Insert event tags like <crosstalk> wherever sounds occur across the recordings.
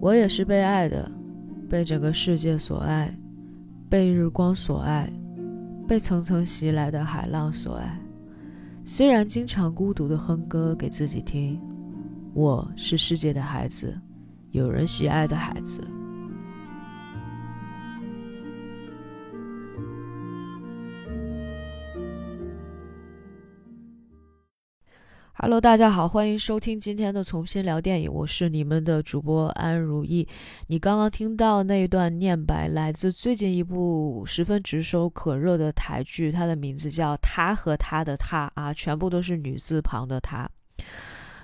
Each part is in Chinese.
我也是被爱的，被整个世界所爱，被日光所爱，被层层袭来的海浪所爱。虽然经常孤独的哼歌给自己听，我是世界的孩子，有人喜爱的孩子。Hello，大家好，欢迎收听今天的重新聊电影，我是你们的主播安如意。你刚刚听到那一段念白，来自最近一部十分炙手可热的台剧，它的名字叫《他和他的他》啊，全部都是女字旁的他。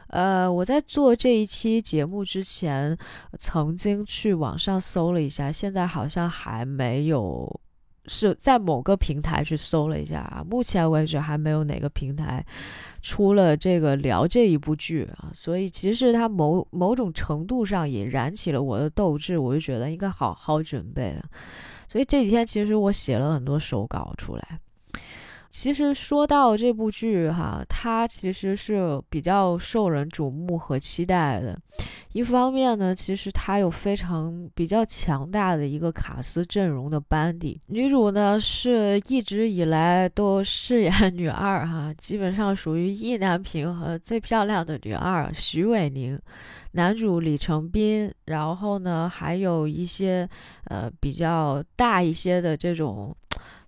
呃，我在做这一期节目之前，曾经去网上搜了一下，现在好像还没有。是在某个平台去搜了一下啊，目前为止还没有哪个平台出了这个聊这一部剧啊，所以其实它某某种程度上也燃起了我的斗志，我就觉得应该好好准备所以这几天其实我写了很多手稿出来。其实说到这部剧哈，它其实是比较受人瞩目和期待的。一方面呢，其实它有非常比较强大的一个卡司阵容的班底。女主呢是一直以来都饰演女二哈，基本上属于意难平和最漂亮的女二徐伟宁。男主李成斌，然后呢还有一些呃比较大一些的这种。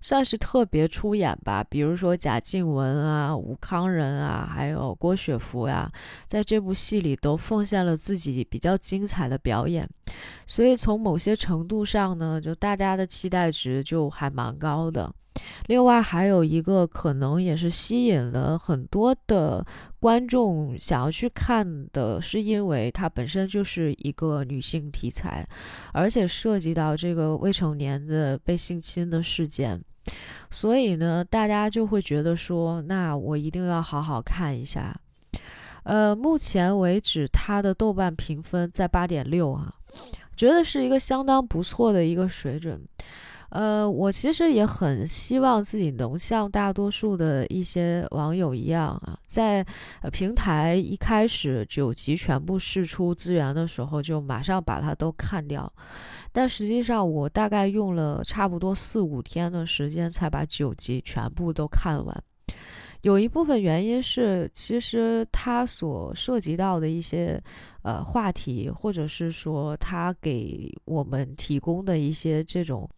算是特别出演吧，比如说贾静雯啊、吴康仁啊，还有郭雪芙呀，在这部戏里都奉献了自己比较精彩的表演，所以从某些程度上呢，就大家的期待值就还蛮高的。另外还有一个可能也是吸引了很多的观众想要去看的，是因为它本身就是一个女性题材，而且涉及到这个未成年的被性侵的事件，所以呢，大家就会觉得说，那我一定要好好看一下。呃，目前为止它的豆瓣评分在八点六啊，觉得是一个相当不错的一个水准。呃，我其实也很希望自己能像大多数的一些网友一样啊，在平台一开始九级全部释出资源的时候，就马上把它都看掉。但实际上，我大概用了差不多四五天的时间才把九集全部都看完。有一部分原因是，其实它所涉及到的一些呃话题，或者是说它给我们提供的一些这种。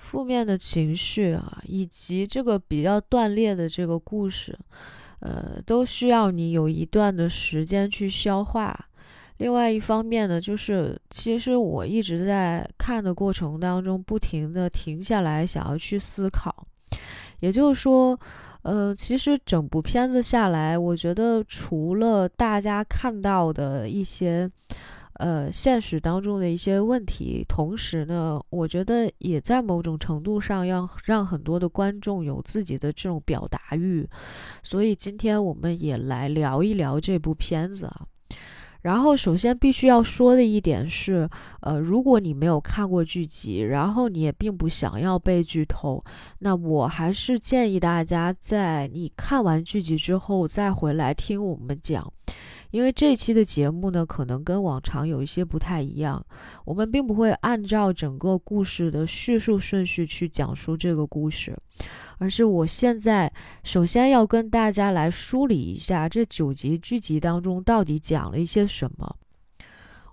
负面的情绪啊，以及这个比较断裂的这个故事，呃，都需要你有一段的时间去消化。另外一方面呢，就是其实我一直在看的过程当中，不停的停下来想要去思考。也就是说，呃，其实整部片子下来，我觉得除了大家看到的一些。呃，现实当中的一些问题，同时呢，我觉得也在某种程度上要让很多的观众有自己的这种表达欲，所以今天我们也来聊一聊这部片子啊。然后，首先必须要说的一点是，呃，如果你没有看过剧集，然后你也并不想要被剧透，那我还是建议大家在你看完剧集之后再回来听我们讲。因为这期的节目呢，可能跟往常有一些不太一样。我们并不会按照整个故事的叙述顺序去讲述这个故事，而是我现在首先要跟大家来梳理一下这九集剧集当中到底讲了一些什么。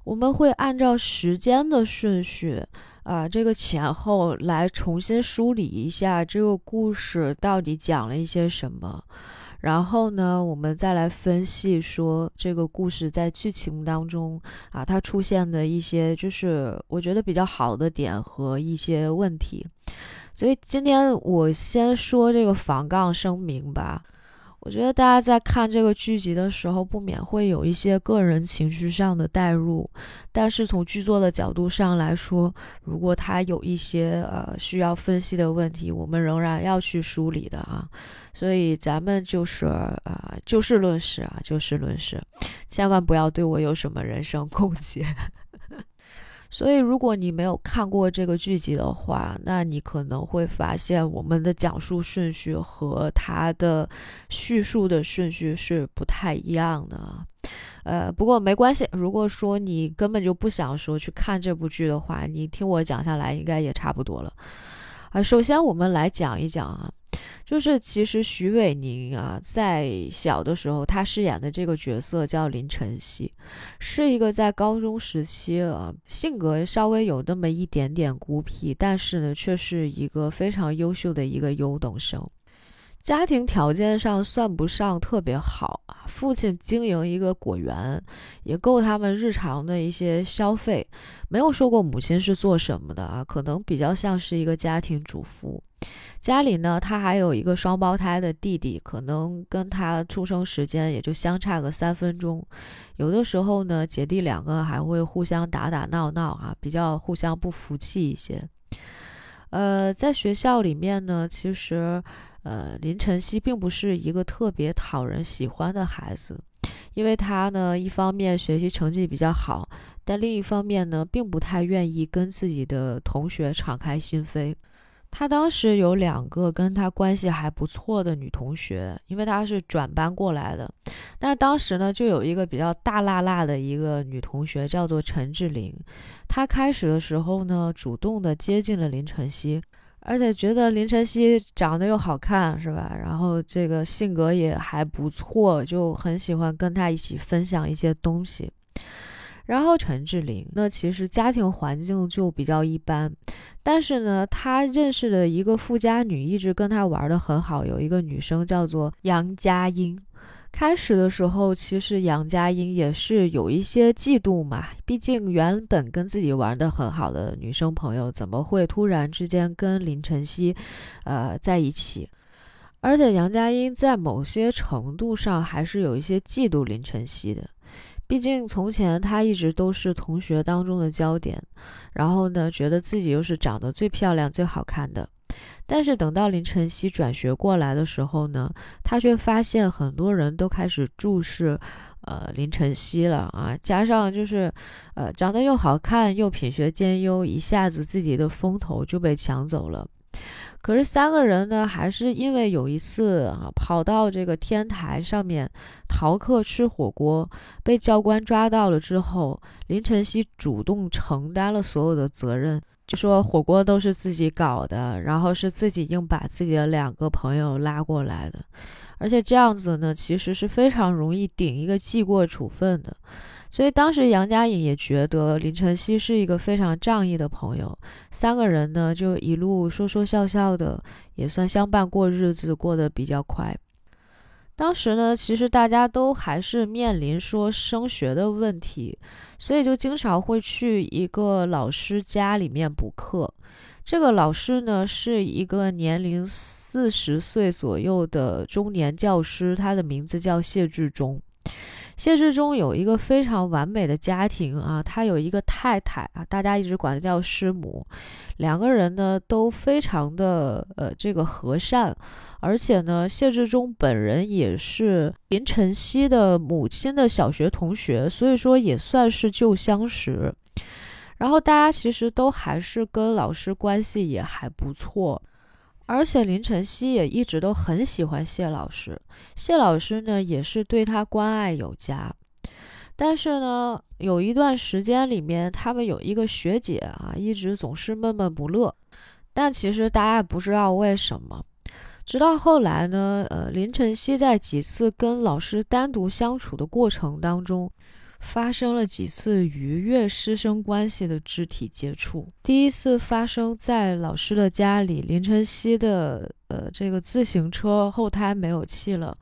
我们会按照时间的顺序啊，这个前后来重新梳理一下这个故事到底讲了一些什么。然后呢，我们再来分析说这个故事在剧情当中啊，它出现的一些就是我觉得比较好的点和一些问题。所以今天我先说这个防杠声明吧。我觉得大家在看这个剧集的时候，不免会有一些个人情绪上的代入，但是从剧作的角度上来说，如果它有一些呃需要分析的问题，我们仍然要去梳理的啊。所以咱们就是啊就事论事啊，就事论事，千万不要对我有什么人身攻击。所以，如果你没有看过这个剧集的话，那你可能会发现我们的讲述顺序和它的叙述的顺序是不太一样的。呃，不过没关系，如果说你根本就不想说去看这部剧的话，你听我讲下来应该也差不多了。啊，首先我们来讲一讲啊。就是其实徐伟宁啊，在小的时候，他饰演的这个角色叫林晨曦，是一个在高中时期啊，性格稍微有那么一点点孤僻，但是呢，却是一个非常优秀的一个优等生。家庭条件上算不上特别好啊，父亲经营一个果园，也够他们日常的一些消费，没有说过母亲是做什么的啊，可能比较像是一个家庭主妇。家里呢，他还有一个双胞胎的弟弟，可能跟他出生时间也就相差个三分钟。有的时候呢，姐弟两个还会互相打打闹闹啊，比较互相不服气一些。呃，在学校里面呢，其实。呃，林晨曦并不是一个特别讨人喜欢的孩子，因为他呢，一方面学习成绩比较好，但另一方面呢，并不太愿意跟自己的同学敞开心扉。他当时有两个跟他关系还不错的女同学，因为他是转班过来的，但当时呢，就有一个比较大辣辣的一个女同学，叫做陈志玲。她开始的时候呢，主动的接近了林晨曦。而且觉得林晨曦长得又好看，是吧？然后这个性格也还不错，就很喜欢跟他一起分享一些东西。然后陈志玲，那其实家庭环境就比较一般，但是呢，他认识的一个富家女一直跟他玩的很好，有一个女生叫做杨佳音。开始的时候，其实杨佳音也是有一些嫉妒嘛，毕竟原本跟自己玩的很好的女生朋友，怎么会突然之间跟林晨曦，呃，在一起？而且杨佳音在某些程度上还是有一些嫉妒林晨曦的，毕竟从前她一直都是同学当中的焦点，然后呢，觉得自己又是长得最漂亮、最好看的。但是等到林晨曦转学过来的时候呢，他却发现很多人都开始注视，呃，林晨曦了啊。加上就是，呃，长得又好看又品学兼优，一下子自己的风头就被抢走了。可是三个人呢，还是因为有一次啊，跑到这个天台上面逃课吃火锅，被教官抓到了之后，林晨曦主动承担了所有的责任。就说火锅都是自己搞的，然后是自己硬把自己的两个朋友拉过来的，而且这样子呢，其实是非常容易顶一个记过处分的。所以当时杨佳颖也觉得林晨曦是一个非常仗义的朋友，三个人呢就一路说说笑笑的，也算相伴过日子，过得比较快。当时呢，其实大家都还是面临说升学的问题，所以就经常会去一个老师家里面补课。这个老师呢，是一个年龄四十岁左右的中年教师，他的名字叫谢志忠。谢志忠有一个非常完美的家庭啊，他有一个太太啊，大家一直管他叫师母，两个人呢都非常的呃这个和善，而且呢谢志忠本人也是林晨曦的母亲的小学同学，所以说也算是旧相识，然后大家其实都还是跟老师关系也还不错。而且林晨曦也一直都很喜欢谢老师，谢老师呢也是对他关爱有加。但是呢，有一段时间里面，他们有一个学姐啊，一直总是闷闷不乐。但其实大家也不知道为什么。直到后来呢，呃，林晨曦在几次跟老师单独相处的过程当中。发生了几次逾越师生关系的肢体接触。第一次发生在老师的家里，林晨曦的呃这个自行车后胎没有气了，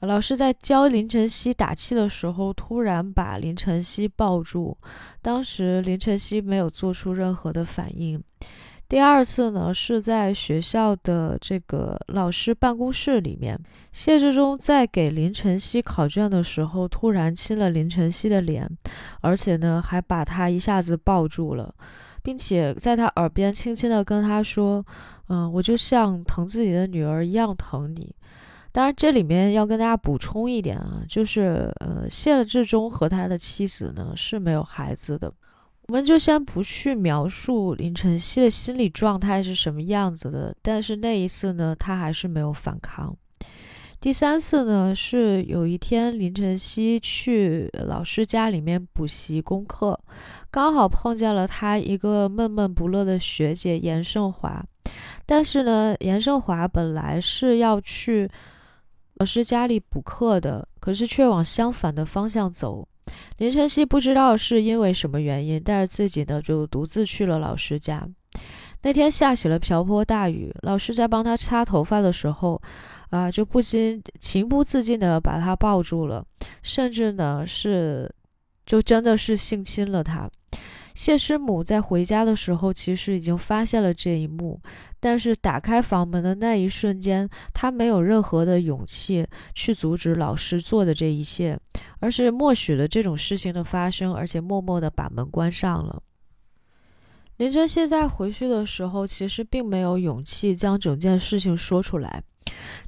老师在教林晨曦打气的时候，突然把林晨曦抱住，当时林晨曦没有做出任何的反应。第二次呢，是在学校的这个老师办公室里面，谢志忠在给林晨曦考卷的时候，突然亲了林晨曦的脸，而且呢，还把他一下子抱住了，并且在他耳边轻轻地跟他说：“嗯，我就像疼自己的女儿一样疼你。”当然，这里面要跟大家补充一点啊，就是呃，谢志忠和他的妻子呢是没有孩子的。我们就先不去描述林晨曦的心理状态是什么样子的，但是那一次呢，他还是没有反抗。第三次呢，是有一天林晨曦去老师家里面补习功课，刚好碰见了他一个闷闷不乐的学姐严胜华。但是呢，严胜华本来是要去老师家里补课的，可是却往相反的方向走。林晨曦不知道是因为什么原因，带着自己呢就独自去了老师家。那天下起了瓢泼大雨，老师在帮他擦头发的时候。啊，就不禁情不自禁的把他抱住了，甚至呢是，就真的是性侵了他。谢师母在回家的时候，其实已经发现了这一幕，但是打开房门的那一瞬间，她没有任何的勇气去阻止老师做的这一切，而是默许了这种事情的发生，而且默默地把门关上了。林晨曦在回去的时候，其实并没有勇气将整件事情说出来。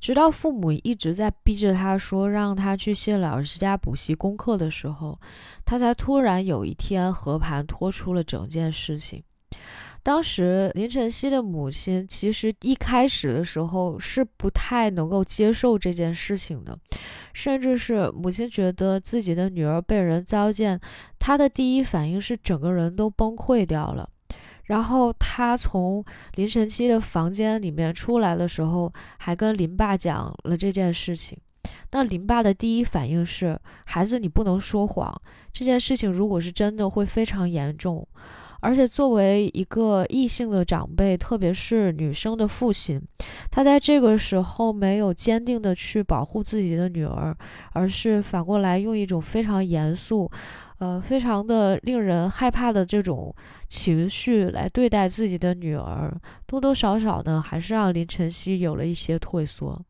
直到父母一直在逼着他说让他去谢老师家补习功课的时候，他才突然有一天和盘托出了整件事情。当时林晨曦的母亲其实一开始的时候是不太能够接受这件事情的，甚至是母亲觉得自己的女儿被人糟践，她的第一反应是整个人都崩溃掉了。然后他从林晨曦的房间里面出来的时候，还跟林爸讲了这件事情。那林爸的第一反应是：孩子，你不能说谎。这件事情如果是真的，会非常严重。而且作为一个异性的长辈，特别是女生的父亲，他在这个时候没有坚定的去保护自己的女儿，而是反过来用一种非常严肃。呃，非常的令人害怕的这种情绪来对待自己的女儿，多多少少呢，还是让林晨曦有了一些退缩。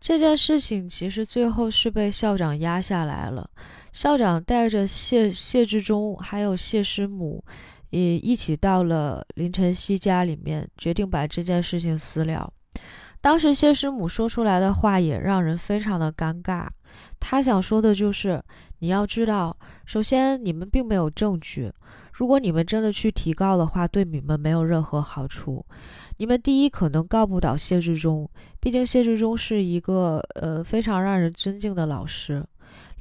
这件事情其实最后是被校长压下来了，校长带着谢谢志忠还有谢师母，也一起到了林晨曦家里面，决定把这件事情私了。当时谢师母说出来的话也让人非常的尴尬，她想说的就是。你要知道，首先你们并没有证据。如果你们真的去提告的话，对你们没有任何好处。你们第一可能告不倒谢志忠，毕竟谢志忠是一个呃非常让人尊敬的老师。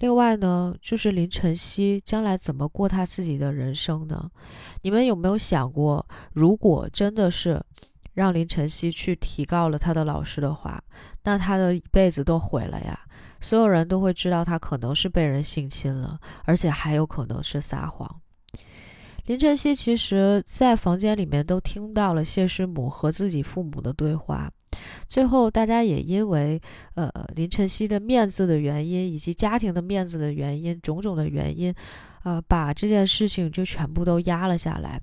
另外呢，就是林晨曦将来怎么过他自己的人生呢？你们有没有想过，如果真的是让林晨曦去提告了他的老师的话，那他的一辈子都毁了呀？所有人都会知道他可能是被人性侵了，而且还有可能是撒谎。林晨曦其实，在房间里面都听到了谢师母和自己父母的对话。最后，大家也因为呃林晨曦的面子的原因，以及家庭的面子的原因，种种的原因，呃，把这件事情就全部都压了下来。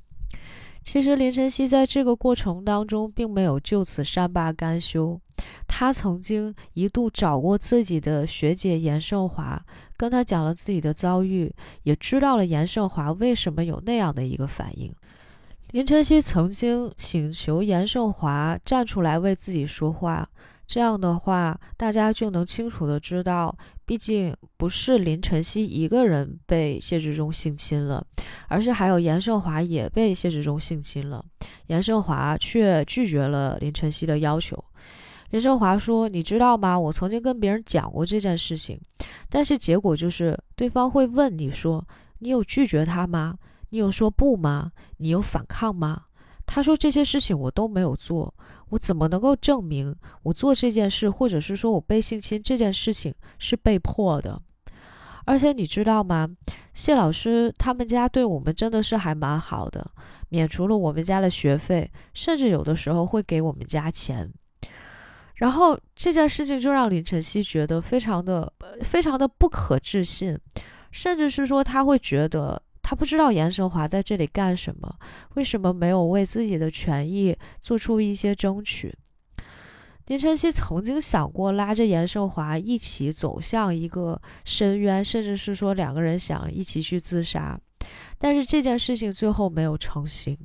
其实林晨曦在这个过程当中，并没有就此善罢甘休。他曾经一度找过自己的学姐严胜华，跟他讲了自己的遭遇，也知道了严胜华为什么有那样的一个反应。林晨曦曾经请求严胜华站出来为自己说话。这样的话，大家就能清楚的知道，毕竟不是林晨曦一个人被谢志忠性侵了，而是还有严胜华也被谢志忠性侵了。严胜华却拒绝了林晨曦的要求。林胜华说：“你知道吗？我曾经跟别人讲过这件事情，但是结果就是对方会问你说，你有拒绝他吗？你有说不吗？你有反抗吗？”他说：“这些事情我都没有做，我怎么能够证明我做这件事，或者是说我被性侵这件事情是被迫的？而且你知道吗？谢老师他们家对我们真的是还蛮好的，免除了我们家的学费，甚至有的时候会给我们家钱。然后这件事情就让林晨曦觉得非常的、非常的不可置信，甚至是说他会觉得。”他不知道严胜华在这里干什么，为什么没有为自己的权益做出一些争取？林晨曦曾经想过拉着严胜华一起走向一个深渊，甚至是说两个人想一起去自杀，但是这件事情最后没有成型。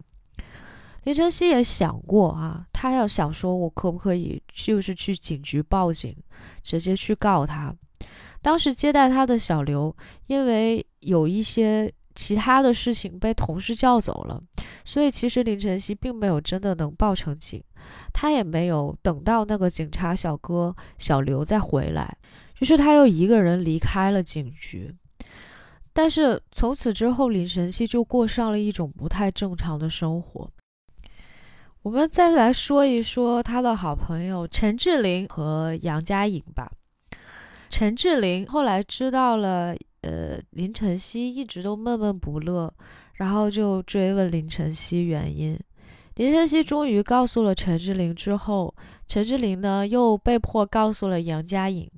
林晨曦也想过啊，他要想说，我可不可以就是去警局报警，直接去告他？当时接待他的小刘，因为有一些。其他的事情被同事叫走了，所以其实林晨曦并没有真的能报成警，他也没有等到那个警察小哥小刘再回来，于是他又一个人离开了警局。但是从此之后，林晨曦就过上了一种不太正常的生活。我们再来说一说他的好朋友陈志玲和杨佳颖吧。陈志玲后来知道了。呃，林晨曦一直都闷闷不乐，然后就追问林晨曦原因。林晨曦终于告诉了陈志玲之后，陈志玲呢又被迫告诉了杨佳颖。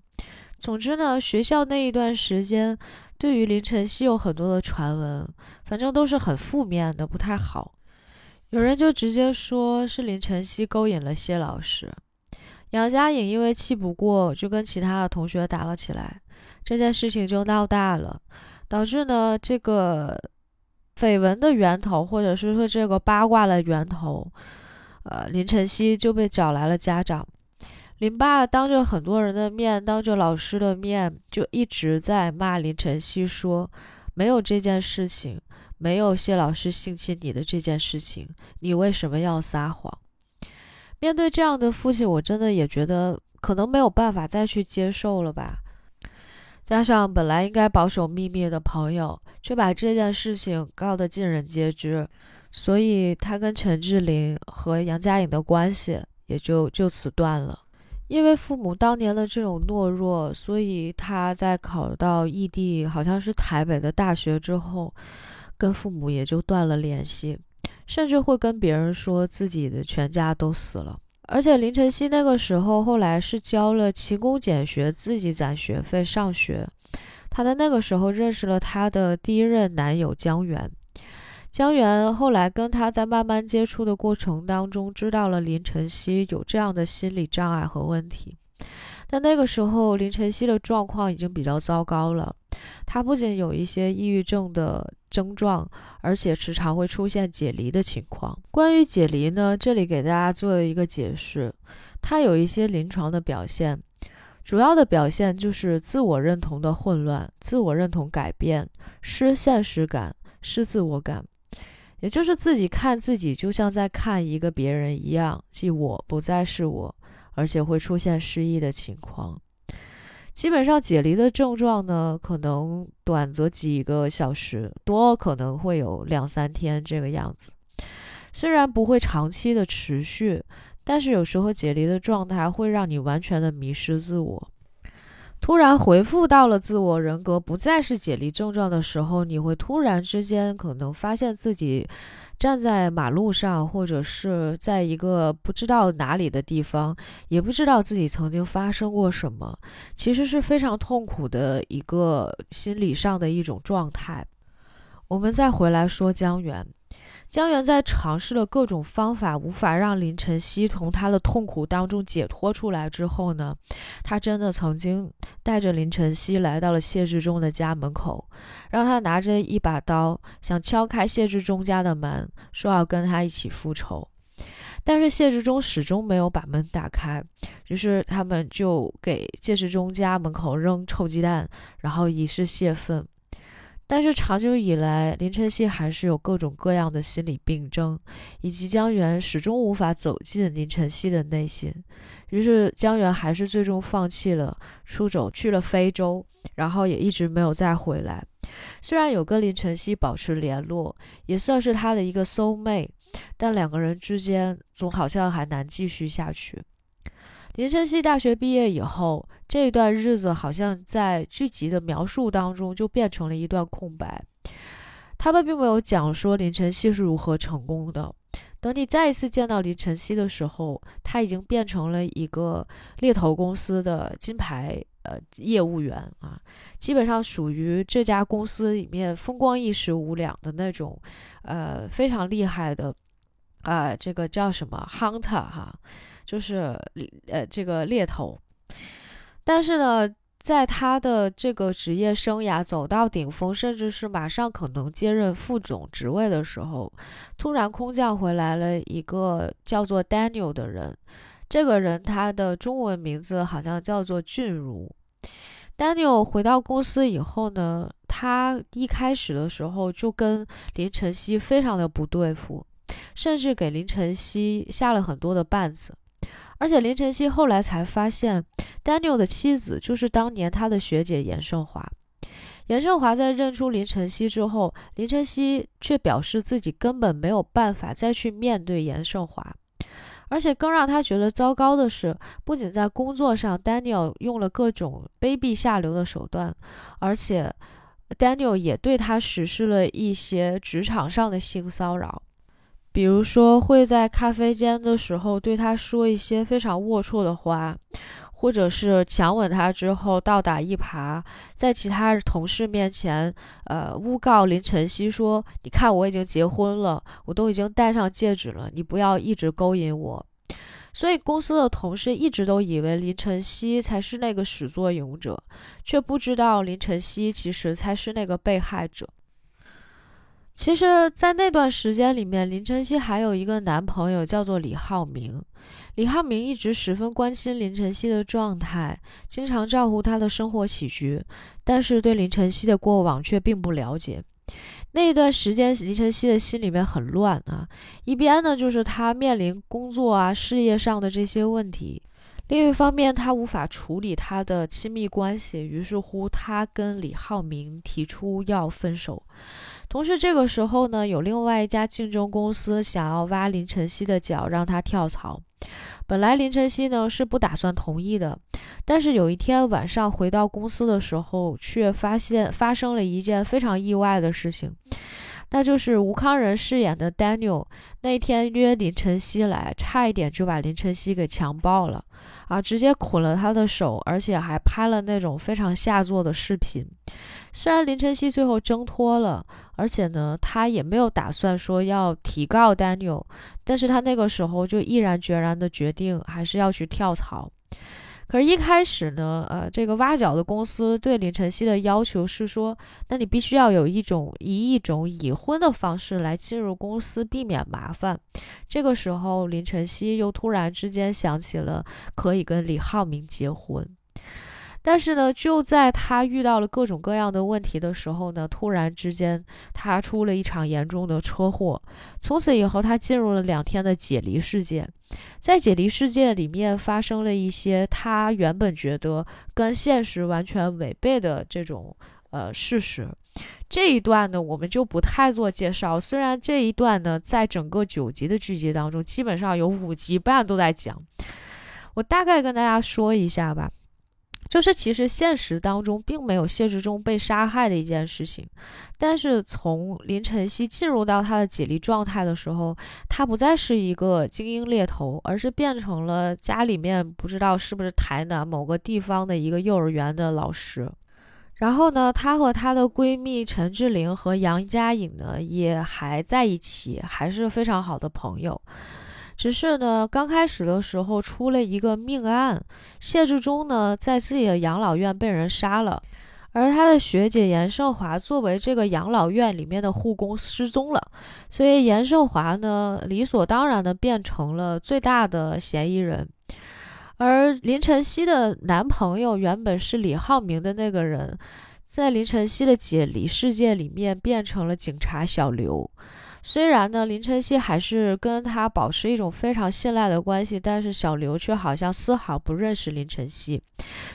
总之呢，学校那一段时间对于林晨曦有很多的传闻，反正都是很负面的，不太好。有人就直接说是林晨曦勾引了谢老师。杨佳颖因为气不过，就跟其他的同学打了起来。这件事情就闹大了，导致呢这个绯闻的源头，或者是说这个八卦的源头，呃，林晨曦就被找来了家长。林爸当着很多人的面，当着老师的面，就一直在骂林晨曦，说没有这件事情，没有谢老师性侵你的这件事情，你为什么要撒谎？面对这样的父亲，我真的也觉得可能没有办法再去接受了吧。加上本来应该保守秘密的朋友，却把这件事情告得尽人皆知，所以他跟陈志玲和杨佳颖的关系也就就此断了。因为父母当年的这种懦弱，所以他在考到异地，好像是台北的大学之后，跟父母也就断了联系，甚至会跟别人说自己的全家都死了。而且林晨曦那个时候后来是交了勤工俭学，自己攒学费上学。他在那个时候认识了他的第一任男友江源。江源后来跟他在慢慢接触的过程当中，知道了林晨曦有这样的心理障碍和问题。但那个时候林晨曦的状况已经比较糟糕了，他不仅有一些抑郁症的。症状，而且时常会出现解离的情况。关于解离呢，这里给大家做一个解释，它有一些临床的表现，主要的表现就是自我认同的混乱、自我认同改变、失现实感、失自我感，也就是自己看自己就像在看一个别人一样，即我不再是我，而且会出现失忆的情况。基本上解离的症状呢，可能短则几个小时，多可能会有两三天这个样子。虽然不会长期的持续，但是有时候解离的状态会让你完全的迷失自我。突然回复到了自我人格，不再是解离症状的时候，你会突然之间可能发现自己。站在马路上，或者是在一个不知道哪里的地方，也不知道自己曾经发生过什么，其实是非常痛苦的一个心理上的一种状态。我们再回来说江源。江源在尝试了各种方法，无法让林晨曦从他的痛苦当中解脱出来之后呢，他真的曾经带着林晨曦来到了谢志忠的家门口，让他拿着一把刀，想敲开谢志忠家的门，说要跟他一起复仇。但是谢志忠始终没有把门打开，于是他们就给谢志忠家门口扔臭鸡蛋，然后以示泄愤。但是长久以来，林晨曦还是有各种各样的心理病症，以及江源始终无法走进林晨曦的内心。于是江源还是最终放弃了出走，去了非洲，然后也一直没有再回来。虽然有跟林晨曦保持联络，也算是他的一个 soul mate，但两个人之间总好像还难继续下去。林晨曦大学毕业以后，这段日子好像在剧集的描述当中就变成了一段空白。他们并没有讲说林晨曦是如何成功的。等你再一次见到林晨曦的时候，他已经变成了一个猎头公司的金牌呃业务员啊，基本上属于这家公司里面风光一时无两的那种，呃非常厉害的啊，这个叫什么 hunter 哈。就是呃，这个猎头，但是呢，在他的这个职业生涯走到顶峰，甚至是马上可能接任副总职位的时候，突然空降回来了一个叫做 Daniel 的人。这个人他的中文名字好像叫做俊如。Daniel 回到公司以后呢，他一开始的时候就跟林晨曦非常的不对付，甚至给林晨曦下了很多的绊子。而且林晨曦后来才发现，Daniel 的妻子就是当年他的学姐严胜华。严胜华在认出林晨曦之后，林晨曦却表示自己根本没有办法再去面对严胜华。而且更让他觉得糟糕的是，不仅在工作上，Daniel 用了各种卑鄙下流的手段，而且 Daniel 也对他实施了一些职场上的性骚扰，比如说会在咖啡间的时候对他说一些非常龌龊的话。或者是强吻他之后倒打一耙，在其他同事面前，呃，诬告林晨曦说：“你看我已经结婚了，我都已经戴上戒指了，你不要一直勾引我。”所以公司的同事一直都以为林晨曦才是那个始作俑者，却不知道林晨曦其实才是那个被害者。其实，在那段时间里面，林晨曦还有一个男朋友叫做李浩明。李浩明一直十分关心林晨曦的状态，经常照顾她的生活起居，但是对林晨曦的过往却并不了解。那一段时间，林晨曦的心里面很乱啊，一边呢就是他面临工作啊、事业上的这些问题，另一方面他无法处理他的亲密关系，于是乎他跟李浩明提出要分手。同时，这个时候呢，有另外一家竞争公司想要挖林晨曦的脚，让他跳槽。本来林晨曦呢是不打算同意的，但是有一天晚上回到公司的时候，却发现发生了一件非常意外的事情。那就是吴康仁饰演的 Daniel 那天约林晨曦来，差一点就把林晨曦给强暴了啊！直接捆了他的手，而且还拍了那种非常下作的视频。虽然林晨曦最后挣脱了，而且呢，他也没有打算说要提告 Daniel，但是他那个时候就毅然决然的决定还是要去跳槽。可是，一开始呢，呃，这个挖角的公司对林晨曦的要求是说，那你必须要有一种以一种已婚的方式来进入公司，避免麻烦。这个时候，林晨曦又突然之间想起了可以跟李浩明结婚。但是呢，就在他遇到了各种各样的问题的时候呢，突然之间他出了一场严重的车祸。从此以后，他进入了两天的解离世界。在解离世界里面，发生了一些他原本觉得跟现实完全违背的这种呃事实。这一段呢，我们就不太做介绍。虽然这一段呢，在整个九集的剧集当中，基本上有五集半都在讲。我大概跟大家说一下吧。就是其实现实当中并没有现实中被杀害的一件事情，但是从林晨曦进入到他的解离状态的时候，他不再是一个精英猎头，而是变成了家里面不知道是不是台南某个地方的一个幼儿园的老师。然后呢，她和她的闺蜜陈志玲和杨佳颖呢也还在一起，还是非常好的朋友。只是呢，刚开始的时候出了一个命案，谢志忠呢在自己的养老院被人杀了，而他的学姐严胜华作为这个养老院里面的护工失踪了，所以严胜华呢理所当然的变成了最大的嫌疑人，而林晨曦的男朋友原本是李浩明的那个人，在林晨曦的解离事件里面变成了警察小刘。虽然呢，林晨曦还是跟他保持一种非常信赖的关系，但是小刘却好像丝毫不认识林晨曦。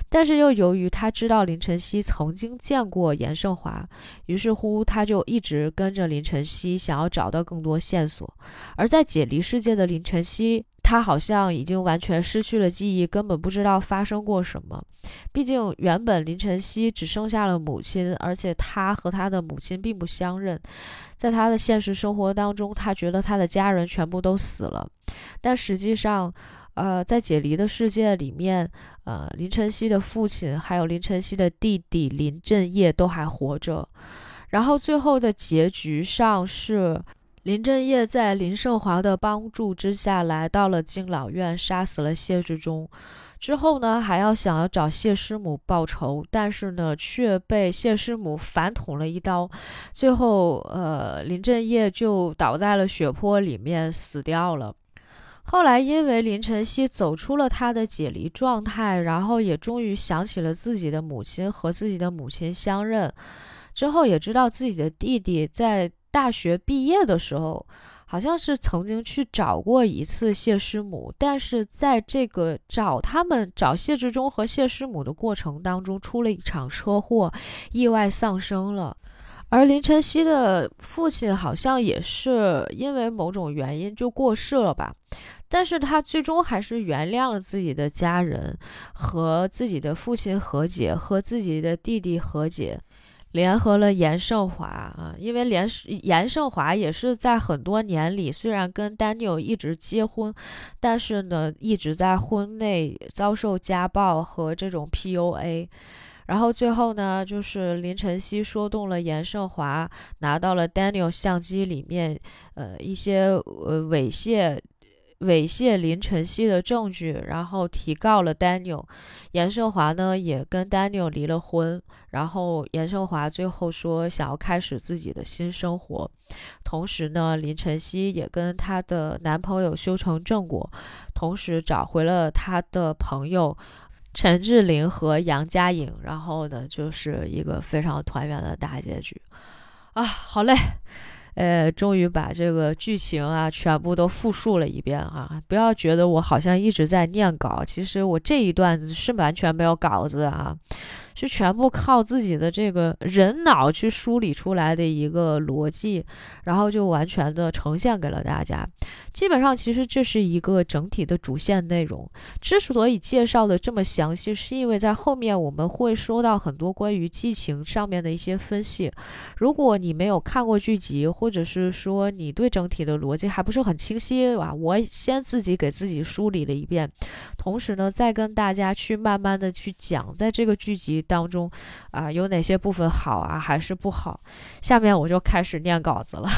但是又由于他知道林晨曦曾经见过严胜华，于是乎他就一直跟着林晨曦，想要找到更多线索。而在解离世界的林晨曦。他好像已经完全失去了记忆，根本不知道发生过什么。毕竟原本林晨曦只剩下了母亲，而且他和他的母亲并不相认。在他的现实生活当中，他觉得他的家人全部都死了。但实际上，呃，在解离的世界里面，呃，林晨曦的父亲还有林晨曦的弟弟林振业都还活着。然后最后的结局上是。林振业在林胜华的帮助之下来到了敬老院，杀死了谢志忠。之后呢，还要想要找谢师母报仇，但是呢，却被谢师母反捅了一刀。最后，呃，林振业就倒在了血泊里面死掉了。后来因为林晨曦走出了他的解离状态，然后也终于想起了自己的母亲和自己的母亲相认，之后也知道自己的弟弟在大学毕业的时候。好像是曾经去找过一次谢师母，但是在这个找他们找谢志忠和谢师母的过程当中，出了一场车祸，意外丧生了。而林晨曦的父亲好像也是因为某种原因就过世了吧，但是他最终还是原谅了自己的家人，和自己的父亲和解，和自己的弟弟和解。联合了严胜华啊，因为严严胜华也是在很多年里，虽然跟 Daniel 一直结婚，但是呢，一直在婚内遭受家暴和这种 PUA，然后最后呢，就是林晨曦说动了严胜华，拿到了 Daniel 相机里面呃一些呃猥亵。猥亵林晨曦的证据，然后提告了 Daniel，严胜华呢也跟 Daniel 离了婚，然后严胜华最后说想要开始自己的新生活，同时呢林晨曦也跟她的男朋友修成正果，同时找回了她的朋友陈志玲和杨佳颖，然后呢就是一个非常团圆的大结局，啊，好嘞。呃，终于把这个剧情啊全部都复述了一遍啊！不要觉得我好像一直在念稿，其实我这一段是完全没有稿子啊。是全部靠自己的这个人脑去梳理出来的一个逻辑，然后就完全的呈现给了大家。基本上，其实这是一个整体的主线内容。之所以介绍的这么详细，是因为在后面我们会说到很多关于剧情上面的一些分析。如果你没有看过剧集，或者是说你对整体的逻辑还不是很清晰吧，我先自己给自己梳理了一遍，同时呢，再跟大家去慢慢的去讲，在这个剧集。当中啊，有哪些部分好啊，还是不好？下面我就开始念稿子了，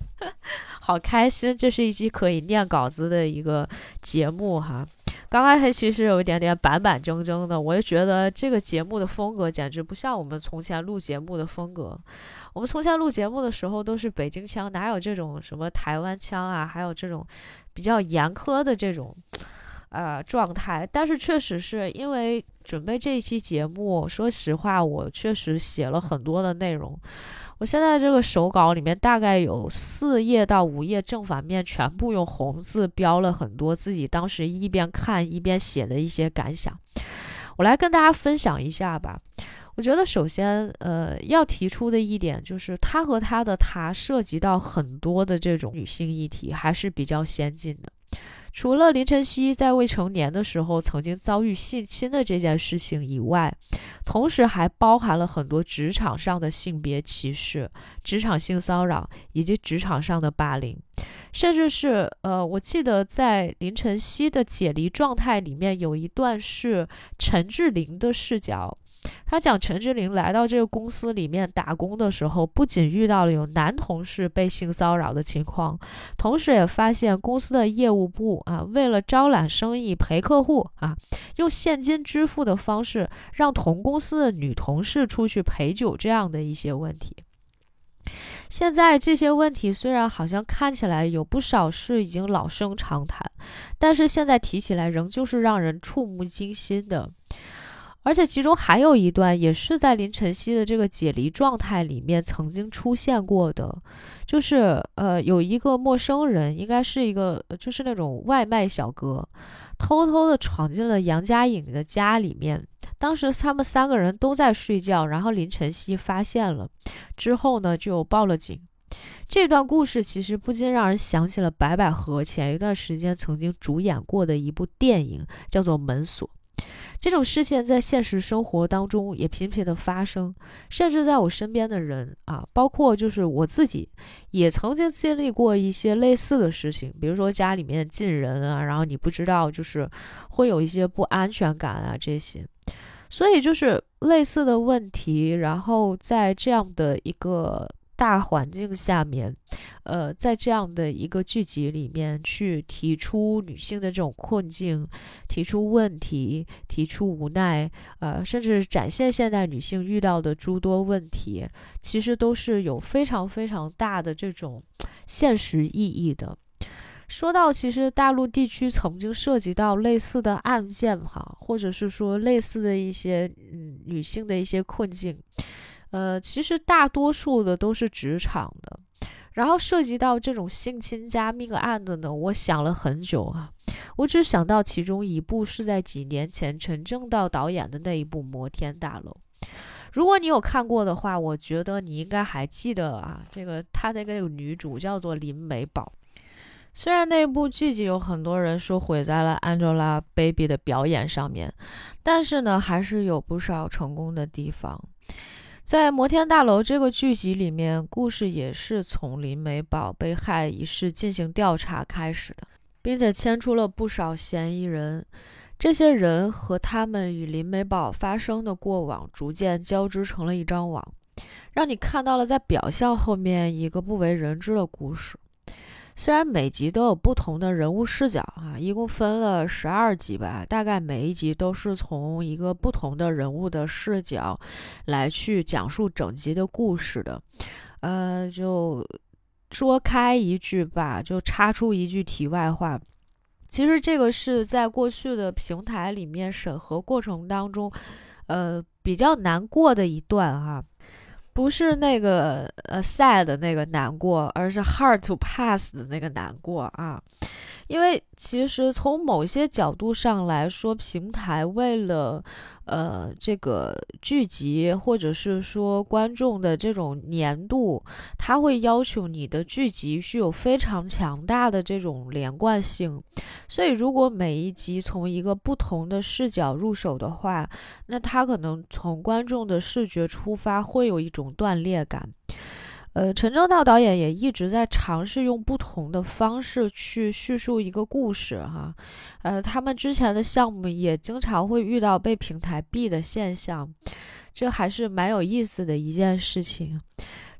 <laughs> 好开心！这是一期可以念稿子的一个节目哈。刚开始其实有一点点板板正正的，我就觉得这个节目的风格简直不像我们从前录节目的风格。我们从前录节目的时候都是北京腔，哪有这种什么台湾腔啊？还有这种比较严苛的这种。呃，状态，但是确实是因为准备这一期节目，说实话，我确实写了很多的内容。我现在这个手稿里面大概有四页到五页正反面，全部用红字标了很多自己当时一边看一边写的一些感想。我来跟大家分享一下吧。我觉得首先，呃，要提出的一点就是，他和他的他涉及到很多的这种女性议题，还是比较先进的。除了林晨曦在未成年的时候曾经遭遇性侵的这件事情以外，同时还包含了很多职场上的性别歧视、职场性骚扰以及职场上的霸凌，甚至是呃，我记得在林晨曦的解离状态里面有一段是陈志玲的视角。他讲陈志玲来到这个公司里面打工的时候，不仅遇到了有男同事被性骚扰的情况，同时也发现公司的业务部啊，为了招揽生意陪客户啊，用现金支付的方式让同公司的女同事出去陪酒这样的一些问题。现在这些问题虽然好像看起来有不少是已经老生常谈，但是现在提起来仍旧是让人触目惊心的。而且其中还有一段也是在林晨曦的这个解离状态里面曾经出现过的，就是呃有一个陌生人，应该是一个就是那种外卖小哥，偷偷的闯进了杨佳颖的家里面。当时他们三个人都在睡觉，然后林晨曦发现了之后呢，就报了警。这段故事其实不禁让人想起了白百合前一段时间曾经主演过的一部电影，叫做《门锁》。这种事件在现实生活当中也频频的发生，甚至在我身边的人啊，包括就是我自己，也曾经经历过一些类似的事情。比如说家里面进人啊，然后你不知道，就是会有一些不安全感啊这些。所以就是类似的问题，然后在这样的一个。大环境下面，呃，在这样的一个剧集里面去提出女性的这种困境，提出问题，提出无奈，呃，甚至展现现代女性遇到的诸多问题，其实都是有非常非常大的这种现实意义的。说到其实大陆地区曾经涉及到类似的案件哈，或者是说类似的一些嗯女性的一些困境，呃，其实大多数的都是职场的。然后涉及到这种性侵加命案的呢，我想了很久啊，我只想到其中一部是在几年前陈正道导演的那一部《摩天大楼》。如果你有看过的话，我觉得你应该还记得啊，这个他那个女主叫做林美宝。虽然那部剧集有很多人说毁在了 Angelababy 的表演上面，但是呢，还是有不少成功的地方。在《摩天大楼》这个剧集里面，故事也是从林美宝被害一事进行调查开始的，并且牵出了不少嫌疑人。这些人和他们与林美宝发生的过往逐渐交织成了一张网，让你看到了在表象后面一个不为人知的故事。虽然每集都有不同的人物视角啊，一共分了十二集吧，大概每一集都是从一个不同的人物的视角来去讲述整集的故事的。呃，就说开一句吧，就插出一句题外话，其实这个是在过去的平台里面审核过程当中，呃，比较难过的一段哈。不是那个呃 sad 的那个难过，而是 hard to pass 的那个难过啊。因为其实从某些角度上来说，平台为了呃这个剧集或者是说观众的这种粘度，它会要求你的剧集具有非常强大的这种连贯性。所以如果每一集从一个不同的视角入手的话，那它可能从观众的视觉出发会有一种断裂感。呃，陈正道导演也一直在尝试用不同的方式去叙述一个故事，哈，呃，他们之前的项目也经常会遇到被平台毙的现象，这还是蛮有意思的一件事情。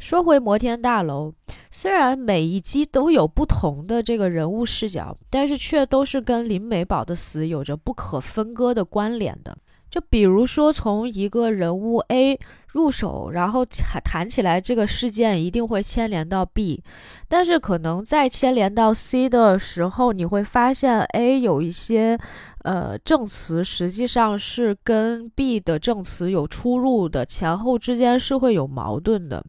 说回摩天大楼，虽然每一集都有不同的这个人物视角，但是却都是跟林美宝的死有着不可分割的关联的。就比如说，从一个人物 A 入手，然后谈谈起来，这个事件一定会牵连到 B，但是可能在牵连到 C 的时候，你会发现 A 有一些。呃，证词实际上是跟 B 的证词有出入的，前后之间是会有矛盾的。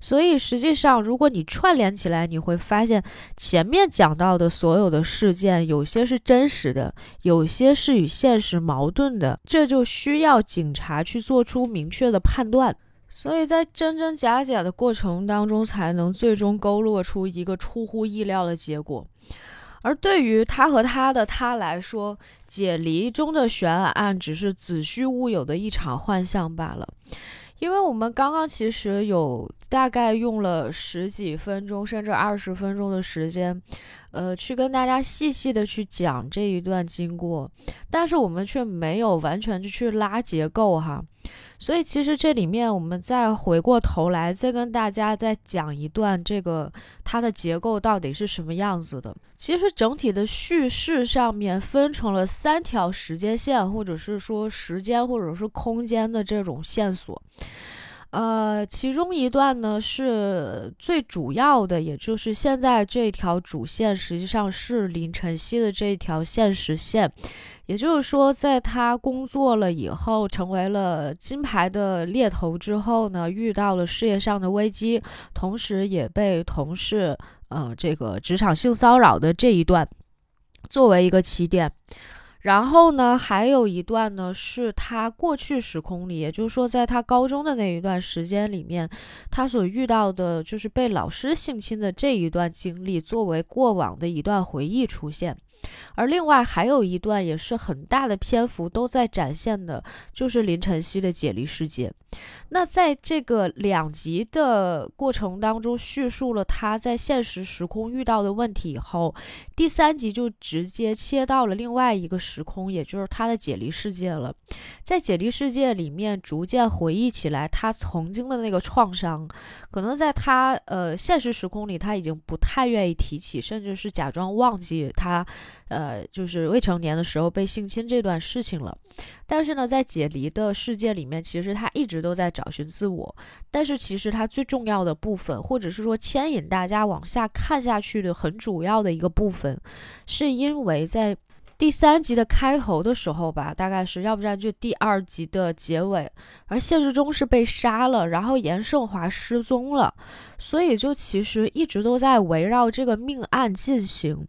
所以实际上，如果你串联起来，你会发现前面讲到的所有的事件，有些是真实的，有些是与现实矛盾的，这就需要警察去做出明确的判断。所以在真真假假的过程当中，才能最终勾勒出一个出乎意料的结果。而对于他和他的他来说，解离中的悬案只是子虚乌有的一场幻象罢了。因为我们刚刚其实有大概用了十几分钟，甚至二十分钟的时间，呃，去跟大家细细的去讲这一段经过，但是我们却没有完全的去拉结构哈。所以其实这里面，我们再回过头来，再跟大家再讲一段这个它的结构到底是什么样子的。其实整体的叙事上面分成了三条时间线，或者是说时间或者是空间的这种线索。呃，其中一段呢是最主要的，也就是现在这条主线实际上是林晨曦的这条现实线。也就是说，在他工作了以后，成为了金牌的猎头之后呢，遇到了事业上的危机，同时也被同事，呃，这个职场性骚扰的这一段，作为一个起点。然后呢，还有一段呢，是他过去时空里，也就是说，在他高中的那一段时间里面，他所遇到的，就是被老师性侵的这一段经历，作为过往的一段回忆出现。而另外还有一段也是很大的篇幅都在展现的，就是林晨曦的解离世界。那在这个两集的过程当中，叙述了他在现实时空遇到的问题以后，第三集就直接切到了另外一个时空，也就是他的解离世界了。在解离世界里面，逐渐回忆起来他曾经的那个创伤，可能在他呃现实时空里他已经不太愿意提起，甚至是假装忘记他呃，就是未成年的时候被性侵这段事情了。但是呢，在解离的世界里面，其实他一直都在找寻自我。但是其实他最重要的部分，或者是说牵引大家往下看下去的很主要的一个部分，是因为在。第三集的开头的时候吧，大概是要不然就第二集的结尾，而现实中是被杀了，然后严胜华失踪了，所以就其实一直都在围绕这个命案进行。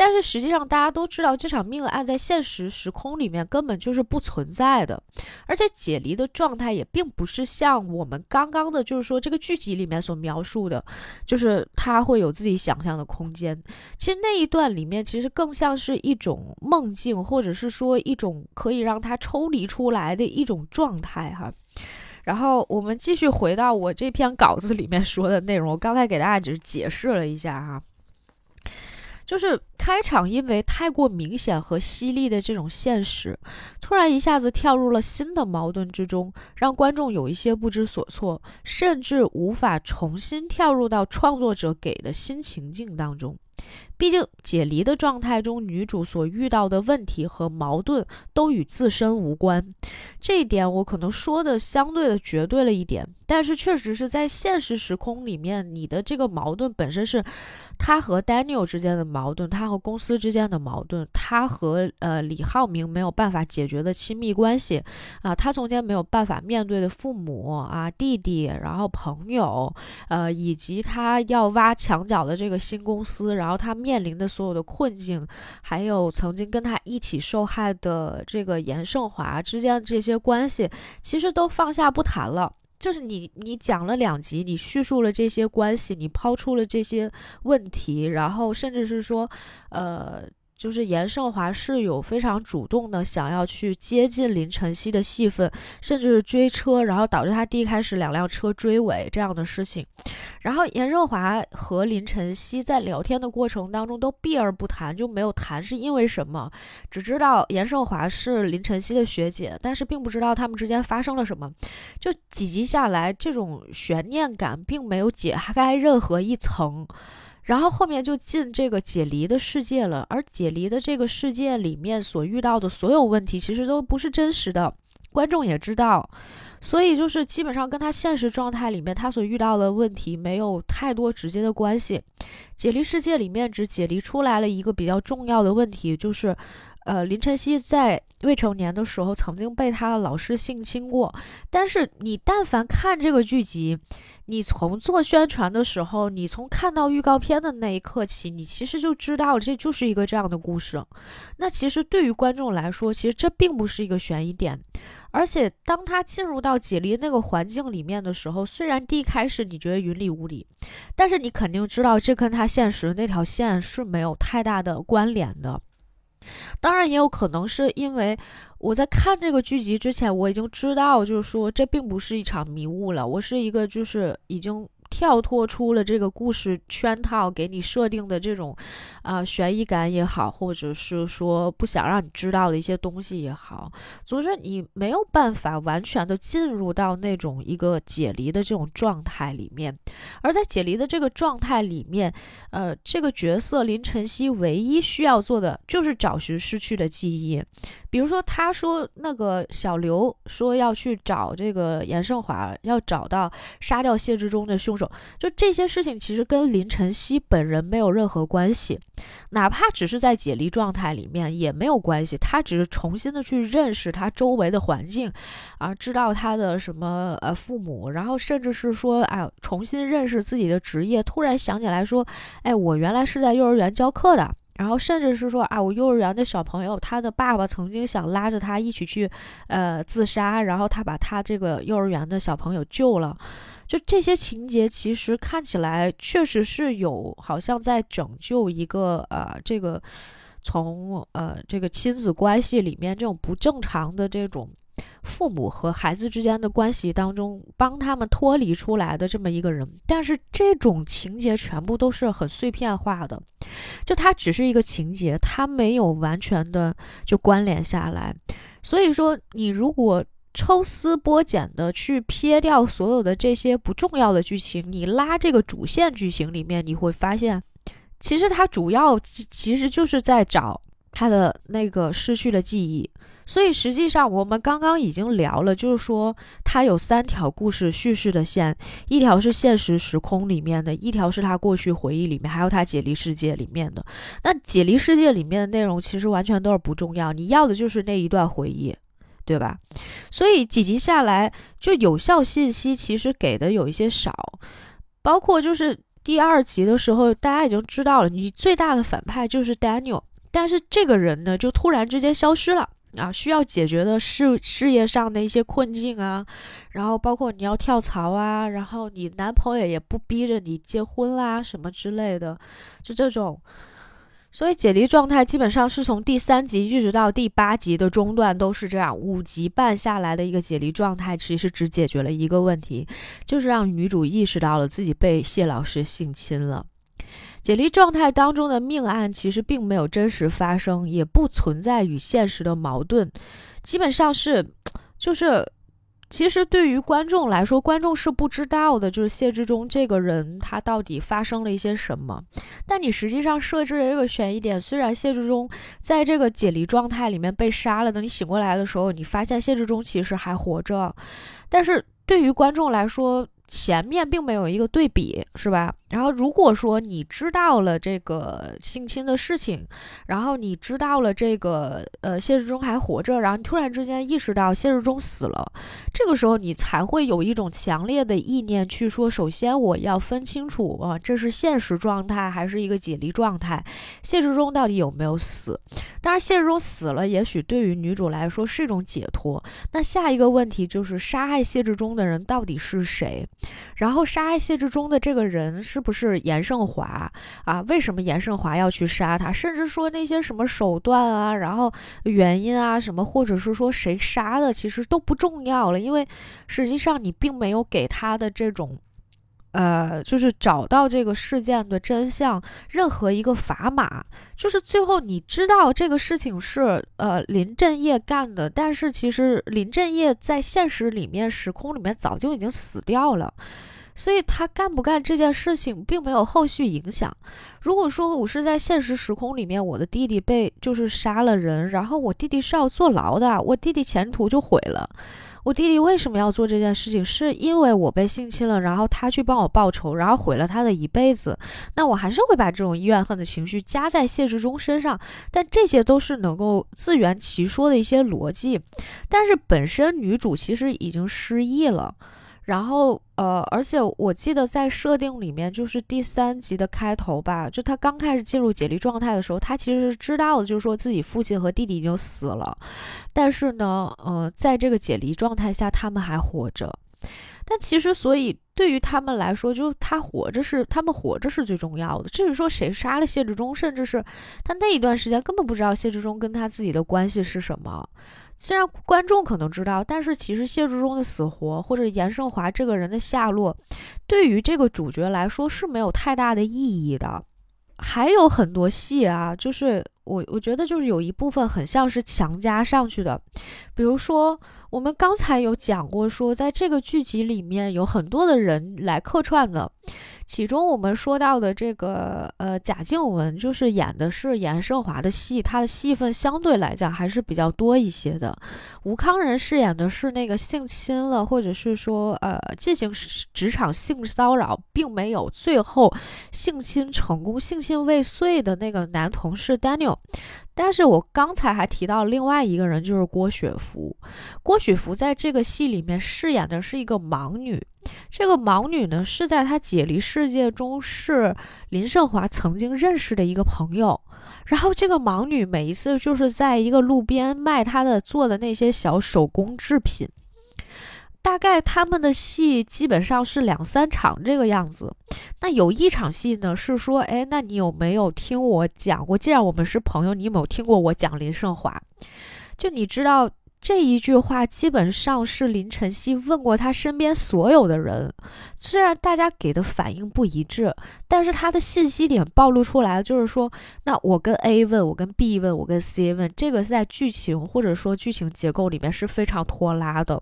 但是实际上，大家都知道这场命案在现实时空里面根本就是不存在的，而且解离的状态也并不是像我们刚刚的，就是说这个剧集里面所描述的，就是他会有自己想象的空间。其实那一段里面，其实更像是一种梦境，或者是说一种可以让他抽离出来的一种状态哈。然后我们继续回到我这篇稿子里面说的内容，我刚才给大家只是解释了一下哈。就是开场，因为太过明显和犀利的这种现实，突然一下子跳入了新的矛盾之中，让观众有一些不知所措，甚至无法重新跳入到创作者给的新情境当中。毕竟解离的状态中，女主所遇到的问题和矛盾都与自身无关，这一点我可能说的相对的绝对了一点。但是确实是在现实时空里面，你的这个矛盾本身是他和 Daniel 之间的矛盾，他和公司之间的矛盾，他和呃李浩明没有办法解决的亲密关系啊，他从前没有办法面对的父母啊、弟弟，然后朋友，呃，以及他要挖墙角的这个新公司，然后他面临的所有的困境，还有曾经跟他一起受害的这个严胜华之间的这些关系，其实都放下不谈了。就是你，你讲了两集，你叙述了这些关系，你抛出了这些问题，然后甚至是说，呃。就是严胜华是有非常主动的想要去接近林晨曦的戏份，甚至是追车，然后导致他第一开始两辆车追尾这样的事情。然后严胜华和林晨曦在聊天的过程当中都避而不谈，就没有谈是因为什么，只知道严胜华是林晨曦的学姐，但是并不知道他们之间发生了什么。就几集下来，这种悬念感并没有解开任何一层。然后后面就进这个解离的世界了，而解离的这个世界里面所遇到的所有问题，其实都不是真实的，观众也知道，所以就是基本上跟他现实状态里面他所遇到的问题没有太多直接的关系。解离世界里面只解离出来了一个比较重要的问题，就是，呃，林晨曦在未成年的时候曾经被他的老师性侵过，但是你但凡看这个剧集。你从做宣传的时候，你从看到预告片的那一刻起，你其实就知道这就是一个这样的故事。那其实对于观众来说，其实这并不是一个悬疑点。而且当他进入到解离那个环境里面的时候，虽然第一开始你觉得云里雾里，但是你肯定知道这跟他现实那条线是没有太大的关联的。当然，也有可能是因为我在看这个剧集之前，我已经知道，就是说这并不是一场迷雾了。我是一个，就是已经。跳脱出了这个故事圈套给你设定的这种，啊悬疑感也好，或者是说不想让你知道的一些东西也好，总之你没有办法完全的进入到那种一个解离的这种状态里面。而在解离的这个状态里面，呃，这个角色林晨曦唯一需要做的就是找寻失去的记忆。比如说，他说那个小刘说要去找这个严胜华，要找到杀掉谢志忠的凶手。就这些事情，其实跟林晨曦本人没有任何关系，哪怕只是在解离状态里面也没有关系。他只是重新的去认识他周围的环境，啊，知道他的什么呃父母，然后甚至是说，哎，重新认识自己的职业。突然想起来说，哎，我原来是在幼儿园教课的。然后甚至是说啊，我幼儿园的小朋友，他的爸爸曾经想拉着他一起去，呃，自杀，然后他把他这个幼儿园的小朋友救了。就这些情节，其实看起来确实是有，好像在拯救一个呃，这个从呃这个亲子关系里面这种不正常的这种。父母和孩子之间的关系当中，帮他们脱离出来的这么一个人，但是这种情节全部都是很碎片化的，就它只是一个情节，它没有完全的就关联下来。所以说，你如果抽丝剥茧的去撇掉所有的这些不重要的剧情，你拉这个主线剧情里面，你会发现。其实它主要其实就是在找他的那个失去的记忆。所以实际上，我们刚刚已经聊了，就是说它有三条故事叙事的线，一条是现实时空里面的，一条是他过去回忆里面，还有他解离世界里面的。那解离世界里面的内容其实完全都是不重要，你要的就是那一段回忆，对吧？所以几集下来，就有效信息其实给的有一些少，包括就是第二集的时候，大家已经知道了，你最大的反派就是 Daniel，但是这个人呢，就突然之间消失了。啊，需要解决的事事业上的一些困境啊，然后包括你要跳槽啊，然后你男朋友也不逼着你结婚啦，什么之类的，就这种。所以解离状态基本上是从第三集一直到第八集的中段都是这样，五集半下来的一个解离状态，其实只解决了一个问题，就是让女主意识到了自己被谢老师性侵了。解离状态当中的命案其实并没有真实发生，也不存在与现实的矛盾，基本上是，就是，其实对于观众来说，观众是不知道的，就是谢志忠这个人他到底发生了一些什么。但你实际上设置了一个悬疑点，虽然谢志忠在这个解离状态里面被杀了，等你醒过来的时候，你发现谢志忠其实还活着，但是对于观众来说。前面并没有一个对比，是吧？然后如果说你知道了这个性侵的事情，然后你知道了这个呃谢志忠还活着，然后突然之间意识到谢志忠死了，这个时候你才会有一种强烈的意念去说：首先我要分清楚啊，这是现实状态还是一个解离状态？谢志忠到底有没有死？当然，谢志忠死了，也许对于女主来说是一种解脱。那下一个问题就是杀害谢志忠的人到底是谁？然后杀害谢志忠的这个人是是不是严胜华啊？为什么严胜华要去杀他？甚至说那些什么手段啊，然后原因啊什么，或者是说谁杀的，其实都不重要了，因为实际上你并没有给他的这种。呃，就是找到这个事件的真相，任何一个砝码，就是最后你知道这个事情是呃林振业干的，但是其实林振业在现实里面时空里面早就已经死掉了，所以他干不干这件事情并没有后续影响。如果说我是在现实时空里面，我的弟弟被就是杀了人，然后我弟弟是要坐牢的，我弟弟前途就毁了。我弟弟为什么要做这件事情？是因为我被性侵了，然后他去帮我报仇，然后毁了他的一辈子。那我还是会把这种怨恨的情绪加在谢志忠身上，但这些都是能够自圆其说的一些逻辑。但是本身女主其实已经失忆了。然后，呃，而且我记得在设定里面，就是第三集的开头吧，就他刚开始进入解离状态的时候，他其实是知道的，就是说自己父亲和弟弟已经死了，但是呢，呃，在这个解离状态下，他们还活着。但其实，所以对于他们来说，就他活着是他们活着是最重要的。至于说谁杀了谢志忠，甚至是他那一段时间根本不知道谢志忠跟他自己的关系是什么。虽然观众可能知道，但是其实谢志忠的死活或者严胜华这个人的下落，对于这个主角来说是没有太大的意义的。还有很多戏啊，就是我我觉得就是有一部分很像是强加上去的，比如说我们刚才有讲过，说在这个剧集里面有很多的人来客串的。其中我们说到的这个呃贾静雯，就是演的是严胜华的戏，她的戏份相对来讲还是比较多一些的。吴康仁饰演的是那个性侵了，或者是说呃进行职场性骚扰，并没有最后性侵成功、性侵未遂的那个男同事 Daniel。但是我刚才还提到另外一个人，就是郭雪芙。郭雪芙在这个戏里面饰演的是一个盲女。这个盲女呢，是在她解离世界中是林胜华曾经认识的一个朋友。然后这个盲女每一次就是在一个路边卖她的做的那些小手工制品。大概他们的戏基本上是两三场这个样子。那有一场戏呢，是说，哎，那你有没有听我讲过？既然我们是朋友，你有没有听过我讲林胜华？就你知道。这一句话基本上是林晨曦问过他身边所有的人，虽然大家给的反应不一致，但是他的信息点暴露出来了，就是说，那我跟 A 问，我跟 B 问，我跟 C 问，这个在剧情或者说剧情结构里面是非常拖拉的，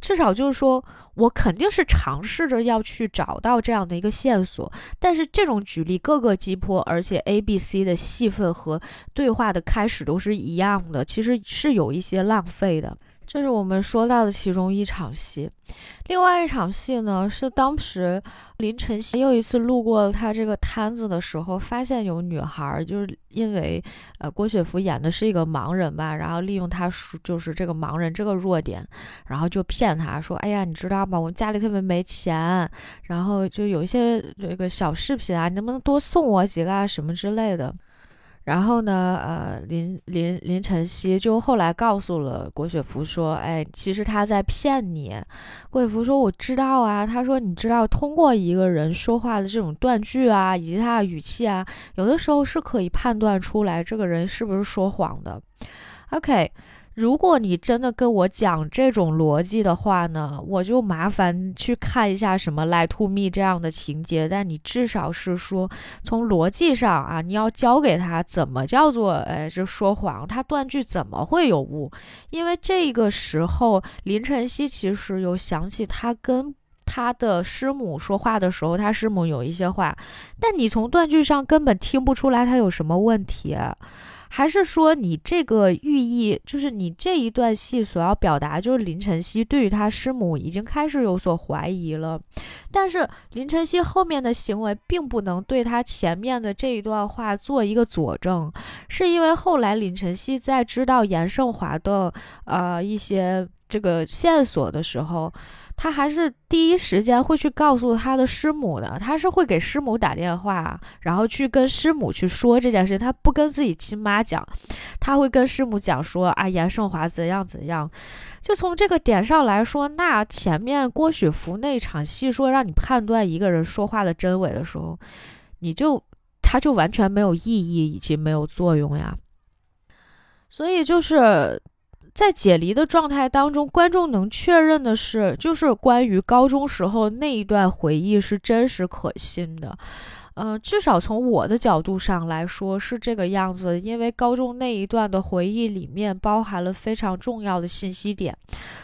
至少就是说我肯定是尝试着要去找到这样的一个线索，但是这种举例各个击破，而且 A、B、C 的戏份和对话的开始都是一样的，其实是有一些浪费的。这是我们说到的其中一场戏，另外一场戏呢是当时林晨曦又一次路过他这个摊子的时候，发现有女孩，就是因为呃郭雪芙演的是一个盲人吧，然后利用他就是这个盲人这个弱点，然后就骗他说，哎呀，你知道吗？我家里特别没钱，然后就有一些这个小饰品啊，你能不能多送我几个啊什么之类的。然后呢，呃，林林林晨曦就后来告诉了郭雪芙说：“哎，其实他在骗你。”郭雪芙说：“我知道啊。”他说：“你知道，通过一个人说话的这种断句啊，以及他的语气啊，有的时候是可以判断出来这个人是不是说谎的。” OK。如果你真的跟我讲这种逻辑的话呢，我就麻烦去看一下什么《Lie to Me》这样的情节。但你至少是说，从逻辑上啊，你要教给他怎么叫做，哎，这说谎，他断句怎么会有误？因为这个时候，林晨曦其实有想起他跟他的师母说话的时候，他师母有一些话，但你从断句上根本听不出来他有什么问题。还是说你这个寓意，就是你这一段戏所要表达，就是林晨曦对于他师母已经开始有所怀疑了。但是林晨曦后面的行为并不能对他前面的这一段话做一个佐证，是因为后来林晨曦在知道严胜华的呃一些这个线索的时候。他还是第一时间会去告诉他的师母的，他是会给师母打电话，然后去跟师母去说这件事情。他不跟自己亲妈讲，他会跟师母讲说啊，严胜华怎样怎样。就从这个点上来说，那前面郭雪芙那场戏说让你判断一个人说话的真伪的时候，你就他就完全没有意义以及没有作用呀。所以就是。在解离的状态当中，观众能确认的是，就是关于高中时候那一段回忆是真实可信的。嗯，至少从我的角度上来说是这个样子，因为高中那一段的回忆里面包含了非常重要的信息点。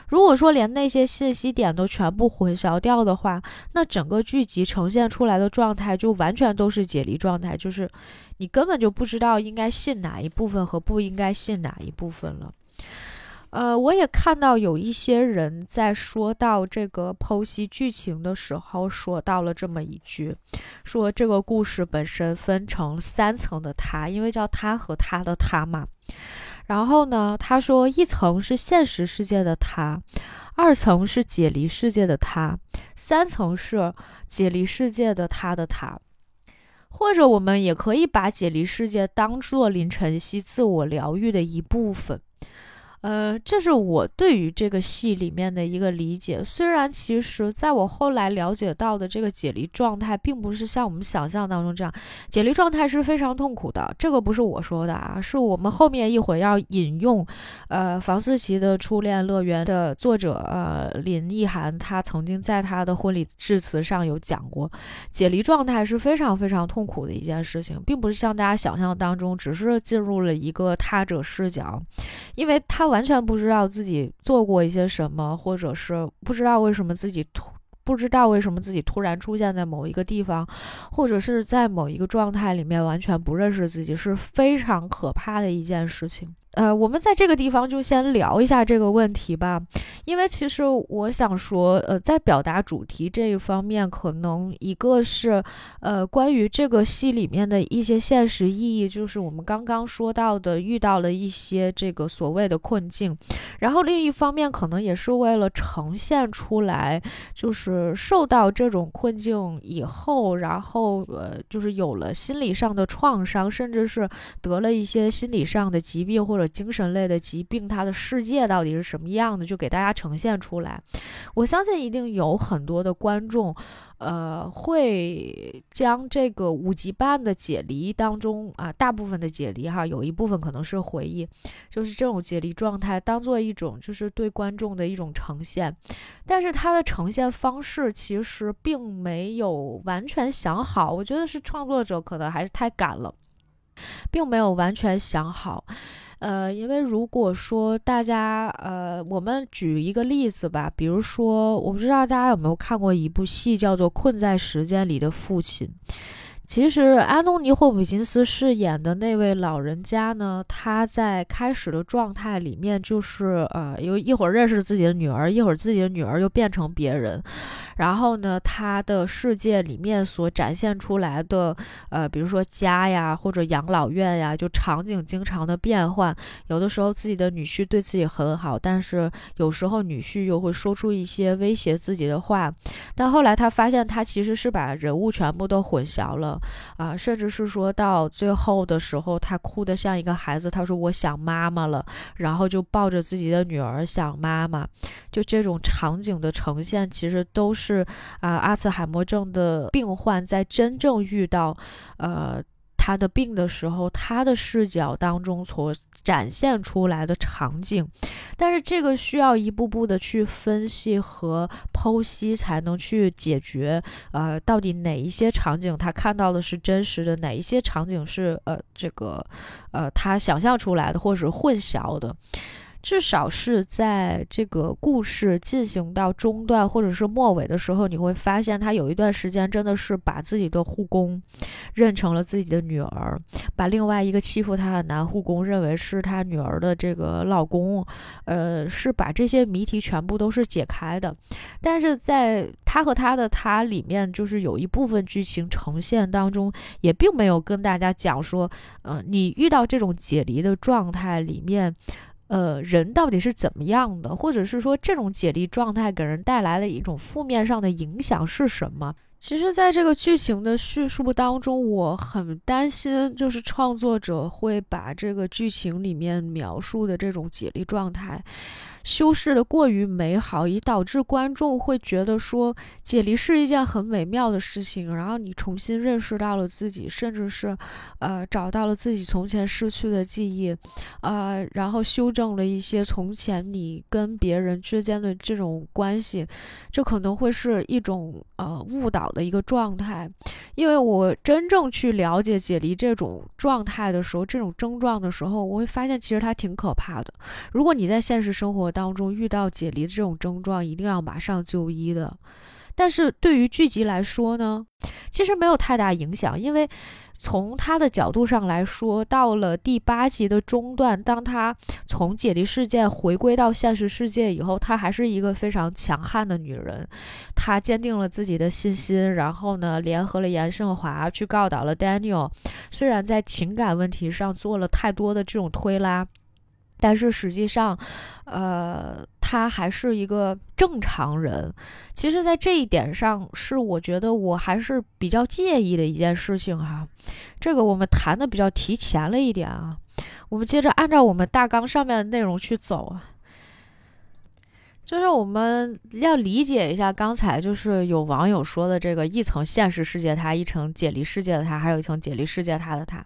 如果说连那些信息点都全部混淆掉的话，那整个剧集呈现出来的状态就完全都是解离状态，就是你根本就不知道应该信哪一部分和不应该信哪一部分了。呃，我也看到有一些人在说到这个剖析剧情的时候，说到了这么一句，说这个故事本身分成三层的他，因为叫他和他的他嘛。然后呢，他说一层是现实世界的他，二层是解离世界的他，三层是解离世界的他的他。或者我们也可以把解离世界当做林晨曦自我疗愈的一部分。呃，这是我对于这个戏里面的一个理解。虽然其实在我后来了解到的这个解离状态，并不是像我们想象当中这样，解离状态是非常痛苦的。这个不是我说的啊，是我们后面一会儿要引用，呃，房思琪的初恋乐园的作者呃林奕涵，他曾经在他的婚礼致辞上有讲过，解离状态是非常非常痛苦的一件事情，并不是像大家想象当中，只是进入了一个他者视角，因为他。完全不知道自己做过一些什么，或者是不知道为什么自己突不知道为什么自己突然出现在某一个地方，或者是在某一个状态里面完全不认识自己，是非常可怕的一件事情。呃，我们在这个地方就先聊一下这个问题吧，因为其实我想说，呃，在表达主题这一方面，可能一个是，呃，关于这个戏里面的一些现实意义，就是我们刚刚说到的，遇到了一些这个所谓的困境，然后另一方面，可能也是为了呈现出来，就是受到这种困境以后，然后呃，就是有了心理上的创伤，甚至是得了一些心理上的疾病或。者精神类的疾病，它的世界到底是什么样的，就给大家呈现出来。我相信一定有很多的观众，呃，会将这个五级半的解离当中啊，大部分的解离哈，有一部分可能是回忆，就是这种解离状态，当做一种就是对观众的一种呈现。但是它的呈现方式其实并没有完全想好，我觉得是创作者可能还是太赶了，并没有完全想好。呃，因为如果说大家，呃，我们举一个例子吧，比如说，我不知道大家有没有看过一部戏，叫做《困在时间里的父亲》。其实，安东尼·霍普金斯饰演的那位老人家呢，他在开始的状态里面就是，呃，有一会儿认识自己的女儿，一会儿自己的女儿又变成别人。然后呢，他的世界里面所展现出来的，呃，比如说家呀，或者养老院呀，就场景经常的变换。有的时候自己的女婿对自己很好，但是有时候女婿又会说出一些威胁自己的话。但后来他发现，他其实是把人物全部都混淆了。啊，甚至是说到最后的时候，他哭得像一个孩子。他说：“我想妈妈了。”然后就抱着自己的女儿想妈妈。就这种场景的呈现，其实都是啊，阿茨海默症的病患在真正遇到呃。他的病的时候，他的视角当中所展现出来的场景，但是这个需要一步步的去分析和剖析，才能去解决。呃，到底哪一些场景他看到的是真实的，哪一些场景是呃这个呃他想象出来的，或者是混淆的。至少是在这个故事进行到中段或者是末尾的时候，你会发现他有一段时间真的是把自己的护工认成了自己的女儿，把另外一个欺负他的男护工认为是他女儿的这个老公，呃，是把这些谜题全部都是解开的。但是在他和他的他里面，就是有一部分剧情呈现当中，也并没有跟大家讲说，呃，你遇到这种解离的状态里面。呃，人到底是怎么样的，或者是说这种解离状态给人带来的一种负面上的影响是什么？其实，在这个剧情的叙述当中，我很担心，就是创作者会把这个剧情里面描述的这种解离状态。修饰的过于美好，以导致观众会觉得说解离是一件很美妙的事情。然后你重新认识到了自己，甚至是，呃，找到了自己从前失去的记忆，呃，然后修正了一些从前你跟别人之间的这种关系，这可能会是一种呃误导的一个状态。因为我真正去了解解离这种状态的时候，这种症状的时候，我会发现其实它挺可怕的。如果你在现实生活，当中遇到解离的这种症状，一定要马上就医的。但是对于剧集来说呢，其实没有太大影响，因为从他的角度上来说，到了第八集的中段，当他从解离事件回归到现实世界以后，她还是一个非常强悍的女人。她坚定了自己的信心，然后呢，联合了严胜华去告倒了 Daniel。虽然在情感问题上做了太多的这种推拉。但是实际上，呃，他还是一个正常人。其实，在这一点上，是我觉得我还是比较介意的一件事情哈。这个我们谈的比较提前了一点啊。我们接着按照我们大纲上面的内容去走啊。就是我们要理解一下刚才就是有网友说的这个一层现实世界他，一层解离世界的他，还有一层解离世界他的他。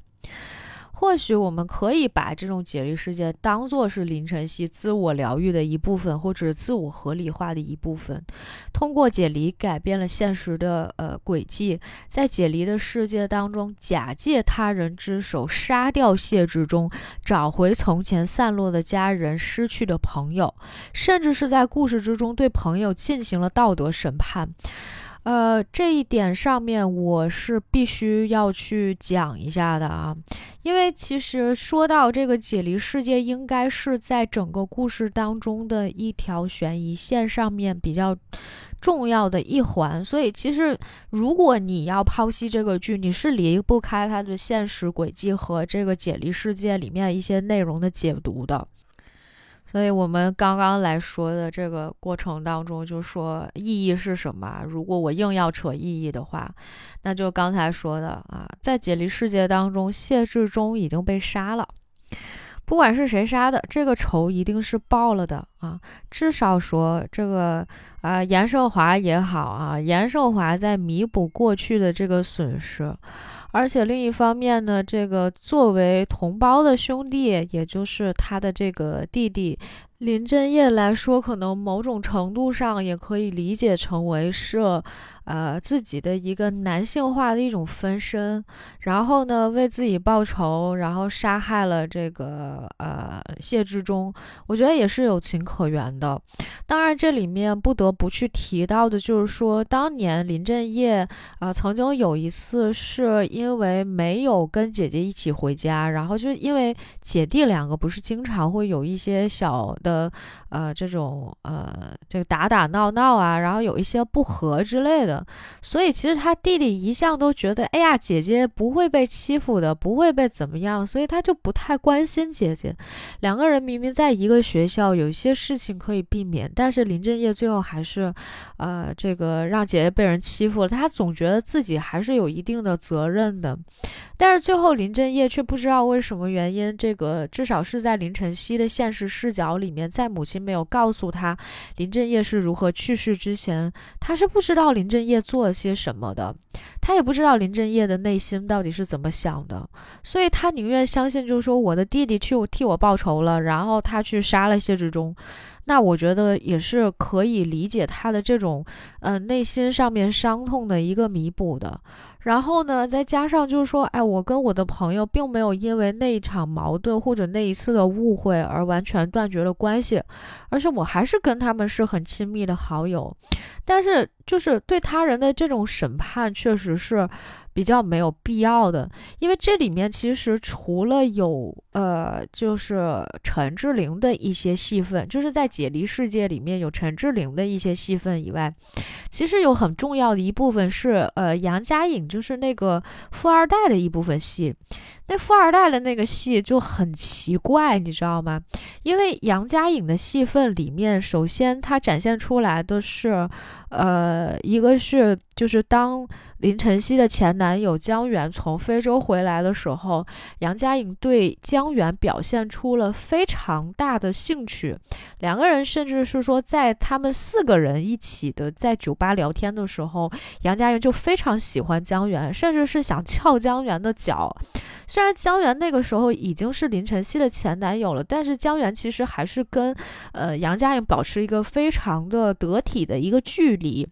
或许我们可以把这种解离事件当做是林晨曦自我疗愈的一部分，或者自我合理化的一部分。通过解离改变了现实的呃轨迹，在解离的世界当中，假借他人之手杀掉谢志忠，找回从前散落的家人、失去的朋友，甚至是在故事之中对朋友进行了道德审判。呃，这一点上面我是必须要去讲一下的啊，因为其实说到这个解离世界，应该是在整个故事当中的一条悬疑线上面比较重要的一环，所以其实如果你要剖析这个剧，你是离不开它的现实轨迹和这个解离世界里面一些内容的解读的。所以，我们刚刚来说的这个过程当中，就说意义是什么？如果我硬要扯意义的话，那就刚才说的啊，在解离世界当中，谢志忠已经被杀了。不管是谁杀的，这个仇一定是报了的啊！至少说这个啊，严胜华也好啊，严胜华在弥补过去的这个损失。而且另一方面呢，这个作为同胞的兄弟，也就是他的这个弟弟林真业来说，可能某种程度上也可以理解成为是，呃自己的一个男性化的一种分身，然后呢为自己报仇，然后杀害了这个呃谢志忠，我觉得也是有情可原的。当然，这里面不得不去提到的就是说，当年林振业啊曾经有一次是因为没有跟姐姐一起回家，然后就因为姐弟两个不是经常会有一些小的呃这种呃这个打打闹闹啊，然后有一些不和之类的，所以其实他弟弟一向都觉得，哎呀，姐姐不会被欺负的，不会被怎么样，所以他就不太关心姐姐。两个人明明在一个学校，有一些事情可以避免。但是林正业最后还是，呃，这个让姐姐被人欺负了，他总觉得自己还是有一定的责任的。但是最后林正业却不知道为什么原因，这个至少是在林晨曦的现实视角里面，在母亲没有告诉他林正业是如何去世之前，他是不知道林正业做了些什么的，他也不知道林正业的内心到底是怎么想的，所以他宁愿相信，就是说我的弟弟去替我报仇了，然后他去杀了谢志忠。那我觉得也是可以理解他的这种，呃，内心上面伤痛的一个弥补的。然后呢，再加上就是说，哎，我跟我的朋友并没有因为那一场矛盾或者那一次的误会而完全断绝了关系，而且我还是跟他们是很亲密的好友。但是，就是对他人的这种审判，确实是。比较没有必要的，因为这里面其实除了有呃，就是陈志玲的一些戏份，就是在解离世界里面有陈志玲的一些戏份以外，其实有很重要的一部分是呃杨佳颖，就是那个富二代的一部分戏。那富二代的那个戏就很奇怪，你知道吗？因为杨佳颖的戏份里面，首先她展现出来的是，呃，一个是就是当林晨曦的前男友江源从非洲回来的时候，杨佳颖对江源表现出了非常大的兴趣，两个人甚至是说，在他们四个人一起的在酒吧聊天的时候，杨佳颖就非常喜欢江源，甚至是想撬江源的脚。虽然江源那个时候已经是林晨曦的前男友了，但是江源其实还是跟呃杨佳颖保持一个非常的得体的一个距离。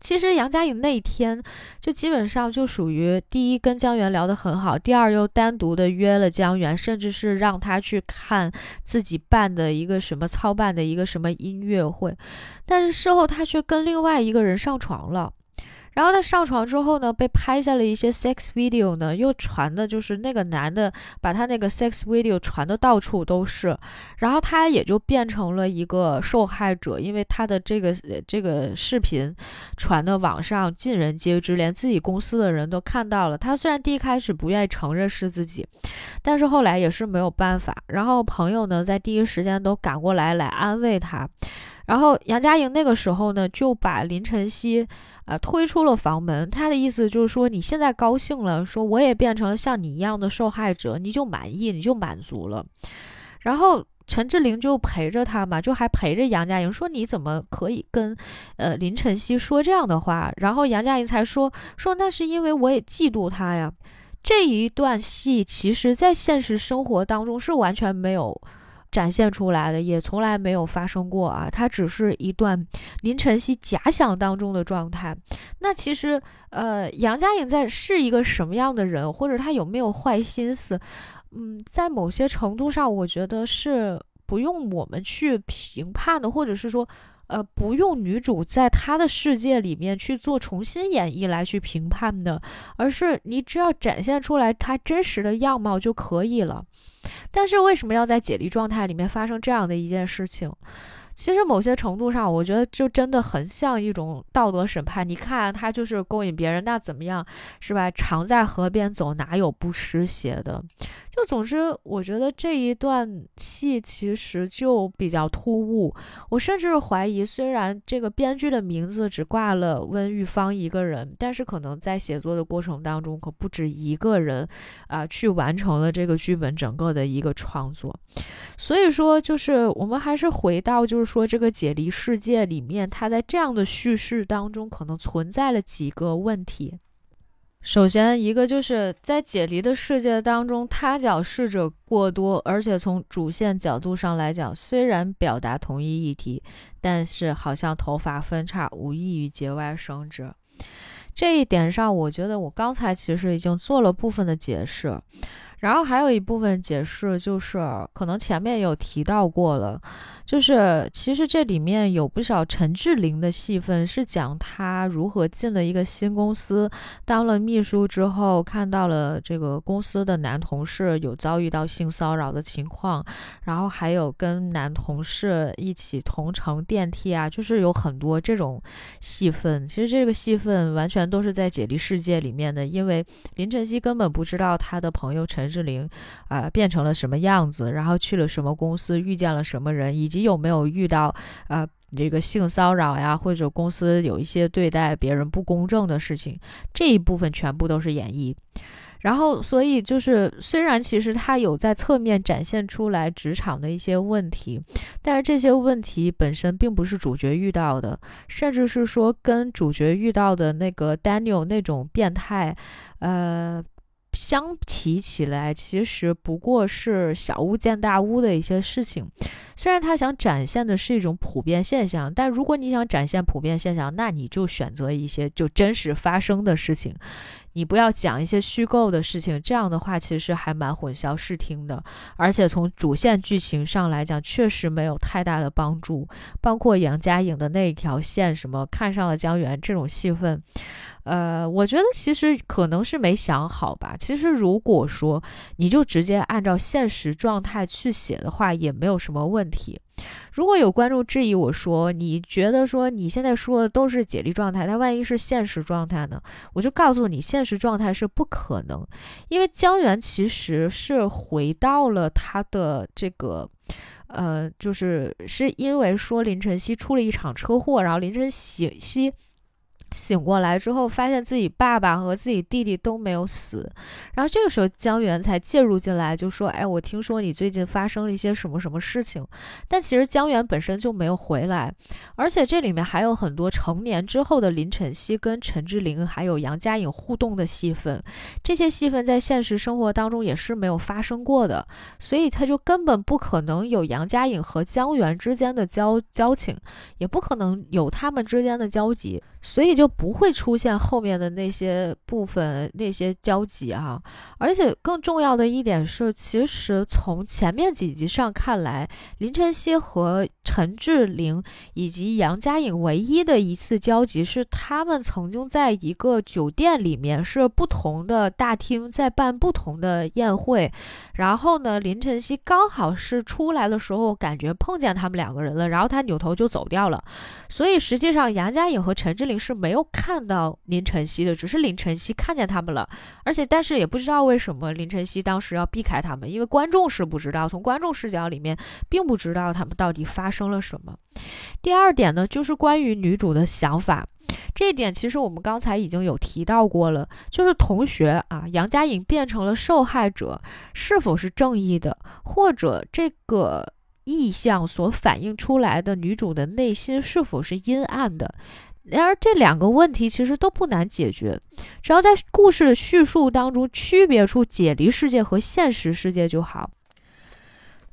其实杨佳颖那一天就基本上就属于第一跟江源聊得很好，第二又单独的约了江源，甚至是让他去看自己办的一个什么操办的一个什么音乐会，但是事后他却跟另外一个人上床了。然后他上床之后呢，被拍下了一些 sex video 呢，又传的就是那个男的把他那个 sex video 传的到处都是，然后他也就变成了一个受害者，因为他的这个这个视频传的网上尽人皆知，连自己公司的人都看到了。他虽然第一开始不愿意承认是自己，但是后来也是没有办法。然后朋友呢，在第一时间都赶过来来安慰他。然后杨佳莹那个时候呢，就把林晨曦。啊，推出了房门。他的意思就是说，你现在高兴了，说我也变成了像你一样的受害者，你就满意，你就满足了。然后陈志玲就陪着他嘛，就还陪着杨佳莹说：“你怎么可以跟呃林晨曦说这样的话？”然后杨佳莹才说：“说那是因为我也嫉妒他呀。”这一段戏其实，在现实生活当中是完全没有。展现出来的也从来没有发生过啊，它只是一段林晨曦假想当中的状态。那其实，呃，杨佳颖在是一个什么样的人，或者她有没有坏心思？嗯，在某些程度上，我觉得是不用我们去评判的，或者是说，呃，不用女主在她的世界里面去做重新演绎来去评判的，而是你只要展现出来她真实的样貌就可以了。但是为什么要在解离状态里面发生这样的一件事情？其实某些程度上，我觉得就真的很像一种道德审判。你看他就是勾引别人，那怎么样，是吧？常在河边走，哪有不湿鞋的？就总之，我觉得这一段戏其实就比较突兀。我甚至怀疑，虽然这个编剧的名字只挂了温玉芳一个人，但是可能在写作的过程当中，可不止一个人啊，去完成了这个剧本整个的一个创作。所以说，就是我们还是回到，就是说这个解离世界里面，它在这样的叙事当中，可能存在了几个问题。首先，一个就是在解离的世界当中，他角视者过多，而且从主线角度上来讲，虽然表达同一议题，但是好像头发分叉，无异于节外生枝。这一点上，我觉得我刚才其实已经做了部分的解释。然后还有一部分解释就是，可能前面有提到过了，就是其实这里面有不少陈志玲的戏份，是讲她如何进了一个新公司，当了秘书之后，看到了这个公司的男同事有遭遇到性骚扰的情况，然后还有跟男同事一起同乘电梯啊，就是有很多这种戏份。其实这个戏份完全都是在解离世界里面的，因为林晨曦根本不知道他的朋友陈。志玲，啊，变成了什么样子？然后去了什么公司？遇见了什么人？以及有没有遇到啊这个性骚扰呀，或者公司有一些对待别人不公正的事情？这一部分全部都是演绎。然后，所以就是，虽然其实他有在侧面展现出来职场的一些问题，但是这些问题本身并不是主角遇到的，甚至是说跟主角遇到的那个 Daniel 那种变态，呃。相提起来，其实不过是小巫见大巫的一些事情。虽然他想展现的是一种普遍现象，但如果你想展现普遍现象，那你就选择一些就真实发生的事情。你不要讲一些虚构的事情，这样的话其实还蛮混淆视听的，而且从主线剧情上来讲，确实没有太大的帮助。包括杨佳颖的那一条线，什么看上了江源这种戏份，呃，我觉得其实可能是没想好吧。其实如果说你就直接按照现实状态去写的话，也没有什么问题。如果有观众质疑我说，你觉得说你现在说的都是解离状态，那万一是现实状态呢？我就告诉你，现实状态是不可能，因为江源其实是回到了他的这个，呃，就是是因为说林晨曦出了一场车祸，然后林晨曦。醒过来之后，发现自己爸爸和自己弟弟都没有死，然后这个时候江源才介入进来，就说：“哎，我听说你最近发生了一些什么什么事情。”但其实江源本身就没有回来，而且这里面还有很多成年之后的林晨曦跟陈志玲还有杨佳颖互动的戏份，这些戏份在现实生活当中也是没有发生过的，所以他就根本不可能有杨佳颖和江源之间的交交情，也不可能有他们之间的交集。所以就不会出现后面的那些部分那些交集哈，而且更重要的一点是，其实从前面几集上看来，林晨曦和陈志玲以及杨佳颖唯一的一次交集是，他们曾经在一个酒店里面是不同的大厅在办不同的宴会，然后呢，林晨曦刚好是出来的时候感觉碰见他们两个人了，然后他扭头就走掉了，所以实际上杨佳颖和陈志玲是没没有看到林晨曦的，只是林晨曦看见他们了，而且但是也不知道为什么林晨曦当时要避开他们，因为观众是不知道，从观众视角里面并不知道他们到底发生了什么。第二点呢，就是关于女主的想法，这一点其实我们刚才已经有提到过了，就是同学啊，杨佳颖变成了受害者，是否是正义的，或者这个意象所反映出来的女主的内心是否是阴暗的？然而这两个问题其实都不难解决，只要在故事的叙述当中区别出解离世界和现实世界就好。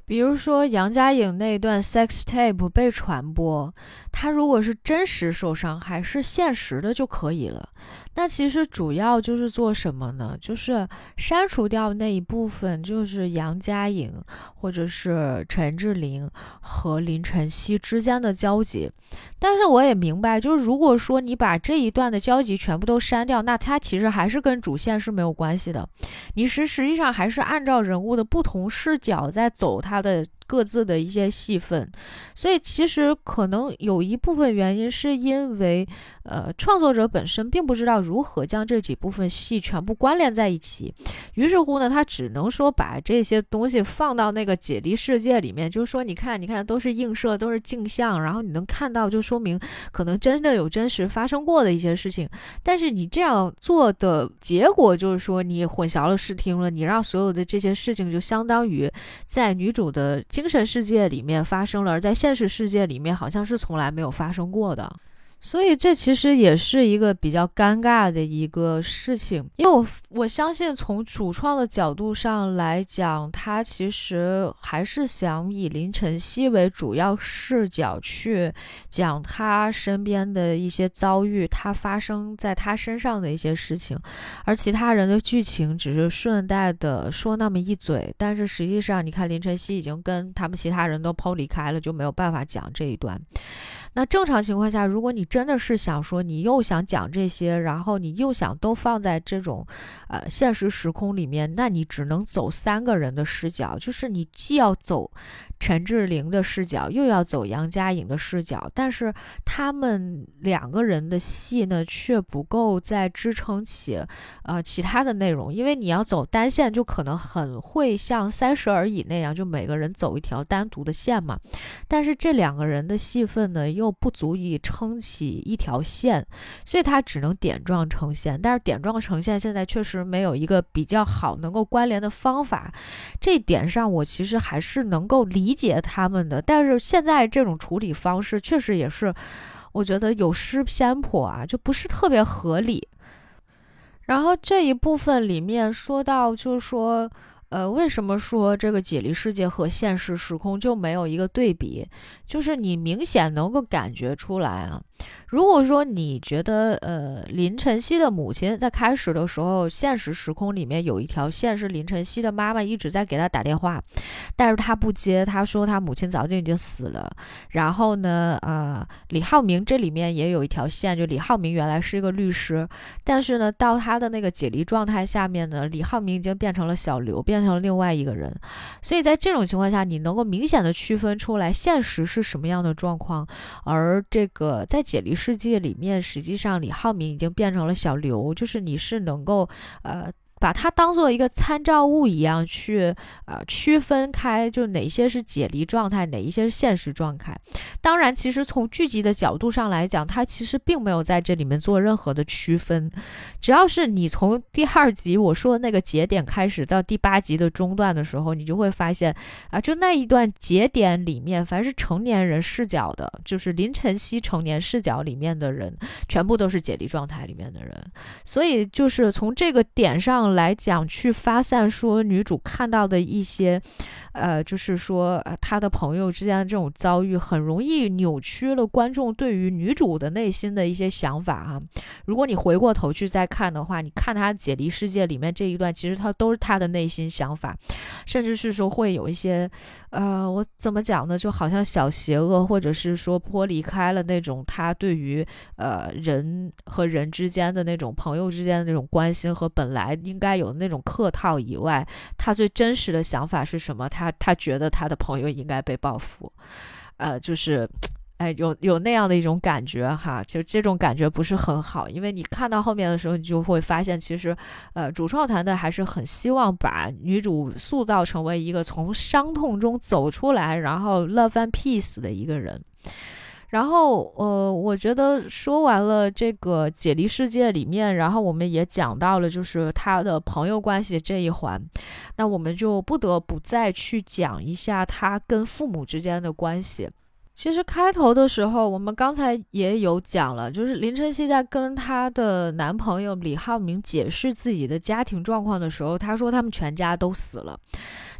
比如说杨佳颖那段 sex tape 被传播，她如果是真实受伤还是现实的就可以了。那其实主要就是做什么呢？就是删除掉那一部分，就是杨佳颖或者是陈志玲和林晨曦之间的交集。但是我也明白，就是如果说你把这一段的交集全部都删掉，那它其实还是跟主线是没有关系的。你是实际上还是按照人物的不同视角在走它的。各自的一些戏份，所以其实可能有一部分原因是因为，呃，创作者本身并不知道如何将这几部分戏全部关联在一起，于是乎呢，他只能说把这些东西放到那个解离世界里面，就是说，你看，你看，都是映射，都是镜像，然后你能看到，就说说明可能真的有真实发生过的一些事情。但是你这样做的结果就是说，你混淆了视听了，你让所有的这些事情就相当于在女主的。精神世界里面发生了，而在现实世界里面好像是从来没有发生过的。所以这其实也是一个比较尴尬的一个事情，因为我我相信从主创的角度上来讲，他其实还是想以林晨曦为主要视角去讲他身边的一些遭遇，他发生在他身上的一些事情，而其他人的剧情只是顺带的说那么一嘴，但是实际上你看林晨曦已经跟他们其他人都抛离开了，就没有办法讲这一段。那正常情况下，如果你真的是想说，你又想讲这些，然后你又想都放在这种，呃，现实时空里面，那你只能走三个人的视角，就是你既要走。陈志玲的视角又要走杨佳颖的视角，但是他们两个人的戏呢，却不够再支撑起呃其他的内容，因为你要走单线，就可能很会像《三十而已》那样，就每个人走一条单独的线嘛。但是这两个人的戏份呢，又又不足以撑起一条线，所以它只能点状呈现。但是点状呈现现在确实没有一个比较好能够关联的方法，这点上我其实还是能够。理解他们的，但是现在这种处理方式确实也是，我觉得有失偏颇啊，就不是特别合理。然后这一部分里面说到，就是说。呃，为什么说这个解离世界和现实时空就没有一个对比？就是你明显能够感觉出来啊。如果说你觉得，呃，林晨曦的母亲在开始的时候，现实时空里面有一条线是林晨曦的妈妈一直在给他打电话，但是他不接，他说他母亲早就已经死了。然后呢，呃，李浩明这里面也有一条线，就李浩明原来是一个律师，但是呢，到他的那个解离状态下面呢，李浩明已经变成了小刘，变成了另外一个人。所以在这种情况下，你能够明显的区分出来现实是什么样的状况，而这个在解离世界里面，实际上李浩明已经变成了小刘，就是你是能够呃。把它当做一个参照物一样去呃区分开，就哪些是解离状态，哪一些是现实状态。当然，其实从剧集的角度上来讲，它其实并没有在这里面做任何的区分。只要是你从第二集我说的那个节点开始到第八集的中段的时候，你就会发现啊，就那一段节点里面，凡是成年人视角的，就是林晨曦成年视角里面的人，全部都是解离状态里面的人。所以，就是从这个点上。来讲去发散说女主看到的一些，呃，就是说呃她的朋友之间的这种遭遇，很容易扭曲了观众对于女主的内心的一些想法哈。如果你回过头去再看的话，你看她解离世界里面这一段，其实她都是她的内心想法，甚至是说会有一些，呃，我怎么讲呢？就好像小邪恶，或者是说脱离开了那种她对于呃人和人之间的那种朋友之间的那种关心和本来。应该有那种客套以外，他最真实的想法是什么？他他觉得他的朋友应该被报复，呃，就是，哎，有有那样的一种感觉哈，就这种感觉不是很好，因为你看到后面的时候，你就会发现，其实，呃，主创团队还是很希望把女主塑造成为一个从伤痛中走出来，然后 love and peace 的一个人。然后，呃，我觉得说完了这个解离世界里面，然后我们也讲到了就是他的朋友关系这一环，那我们就不得不再去讲一下他跟父母之间的关系。其实开头的时候，我们刚才也有讲了，就是林晨曦在跟她的男朋友李浩明解释自己的家庭状况的时候，他说他们全家都死了。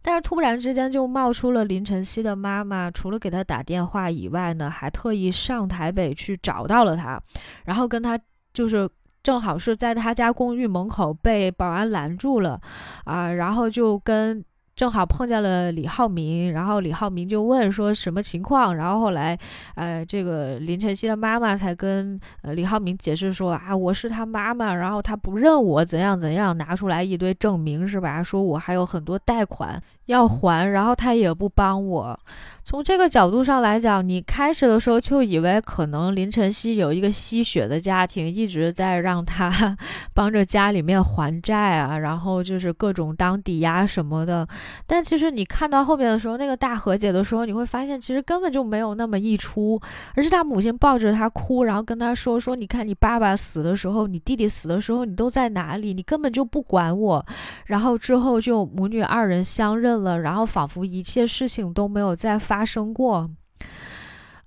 但是突然之间就冒出了林晨曦的妈妈，除了给他打电话以外呢，还特意上台北去找到了他，然后跟他就是正好是在他家公寓门口被保安拦住了，啊，然后就跟。正好碰见了李浩明，然后李浩明就问说什么情况，然后后来，呃，这个林晨曦的妈妈才跟呃李浩明解释说啊，我是他妈妈，然后他不认我，怎样怎样，拿出来一堆证明是吧？说我还有很多贷款。要还，然后他也不帮我。从这个角度上来讲，你开始的时候就以为可能林晨曦有一个吸血的家庭，一直在让他 <laughs> 帮着家里面还债啊，然后就是各种当抵押什么的。但其实你看到后面的时候，那个大和解的时候，你会发现其实根本就没有那么一出，而是他母亲抱着他哭，然后跟他说说：“你看你爸爸死的时候，你弟弟死的时候，你都在哪里？你根本就不管我。”然后之后就母女二人相认。了，然后仿佛一切事情都没有再发生过。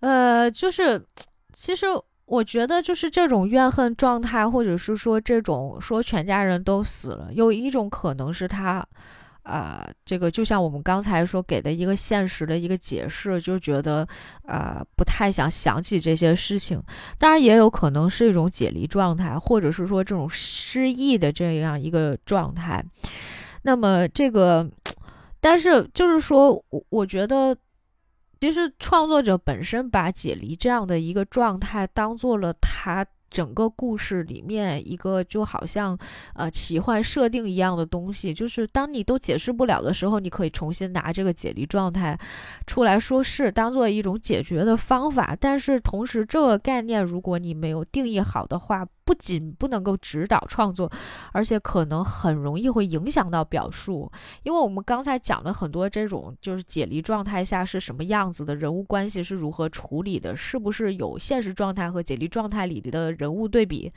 呃，就是其实我觉得就是这种怨恨状态，或者是说这种说全家人都死了，有一种可能是他。啊，这个就像我们刚才说给的一个现实的一个解释，就觉得呃不太想想起这些事情。当然也有可能是一种解离状态，或者是说这种失忆的这样一个状态。那么这个，但是就是说我我觉得，其实创作者本身把解离这样的一个状态当做了他。整个故事里面一个就好像呃奇幻设定一样的东西，就是当你都解释不了的时候，你可以重新拿这个解离状态出来说是当做一种解决的方法。但是同时，这个概念如果你没有定义好的话，不仅不能够指导创作，而且可能很容易会影响到表述。因为我们刚才讲了很多这种就是解离状态下是什么样子的人物关系是如何处理的，是不是有现实状态和解离状态里的。人物对比，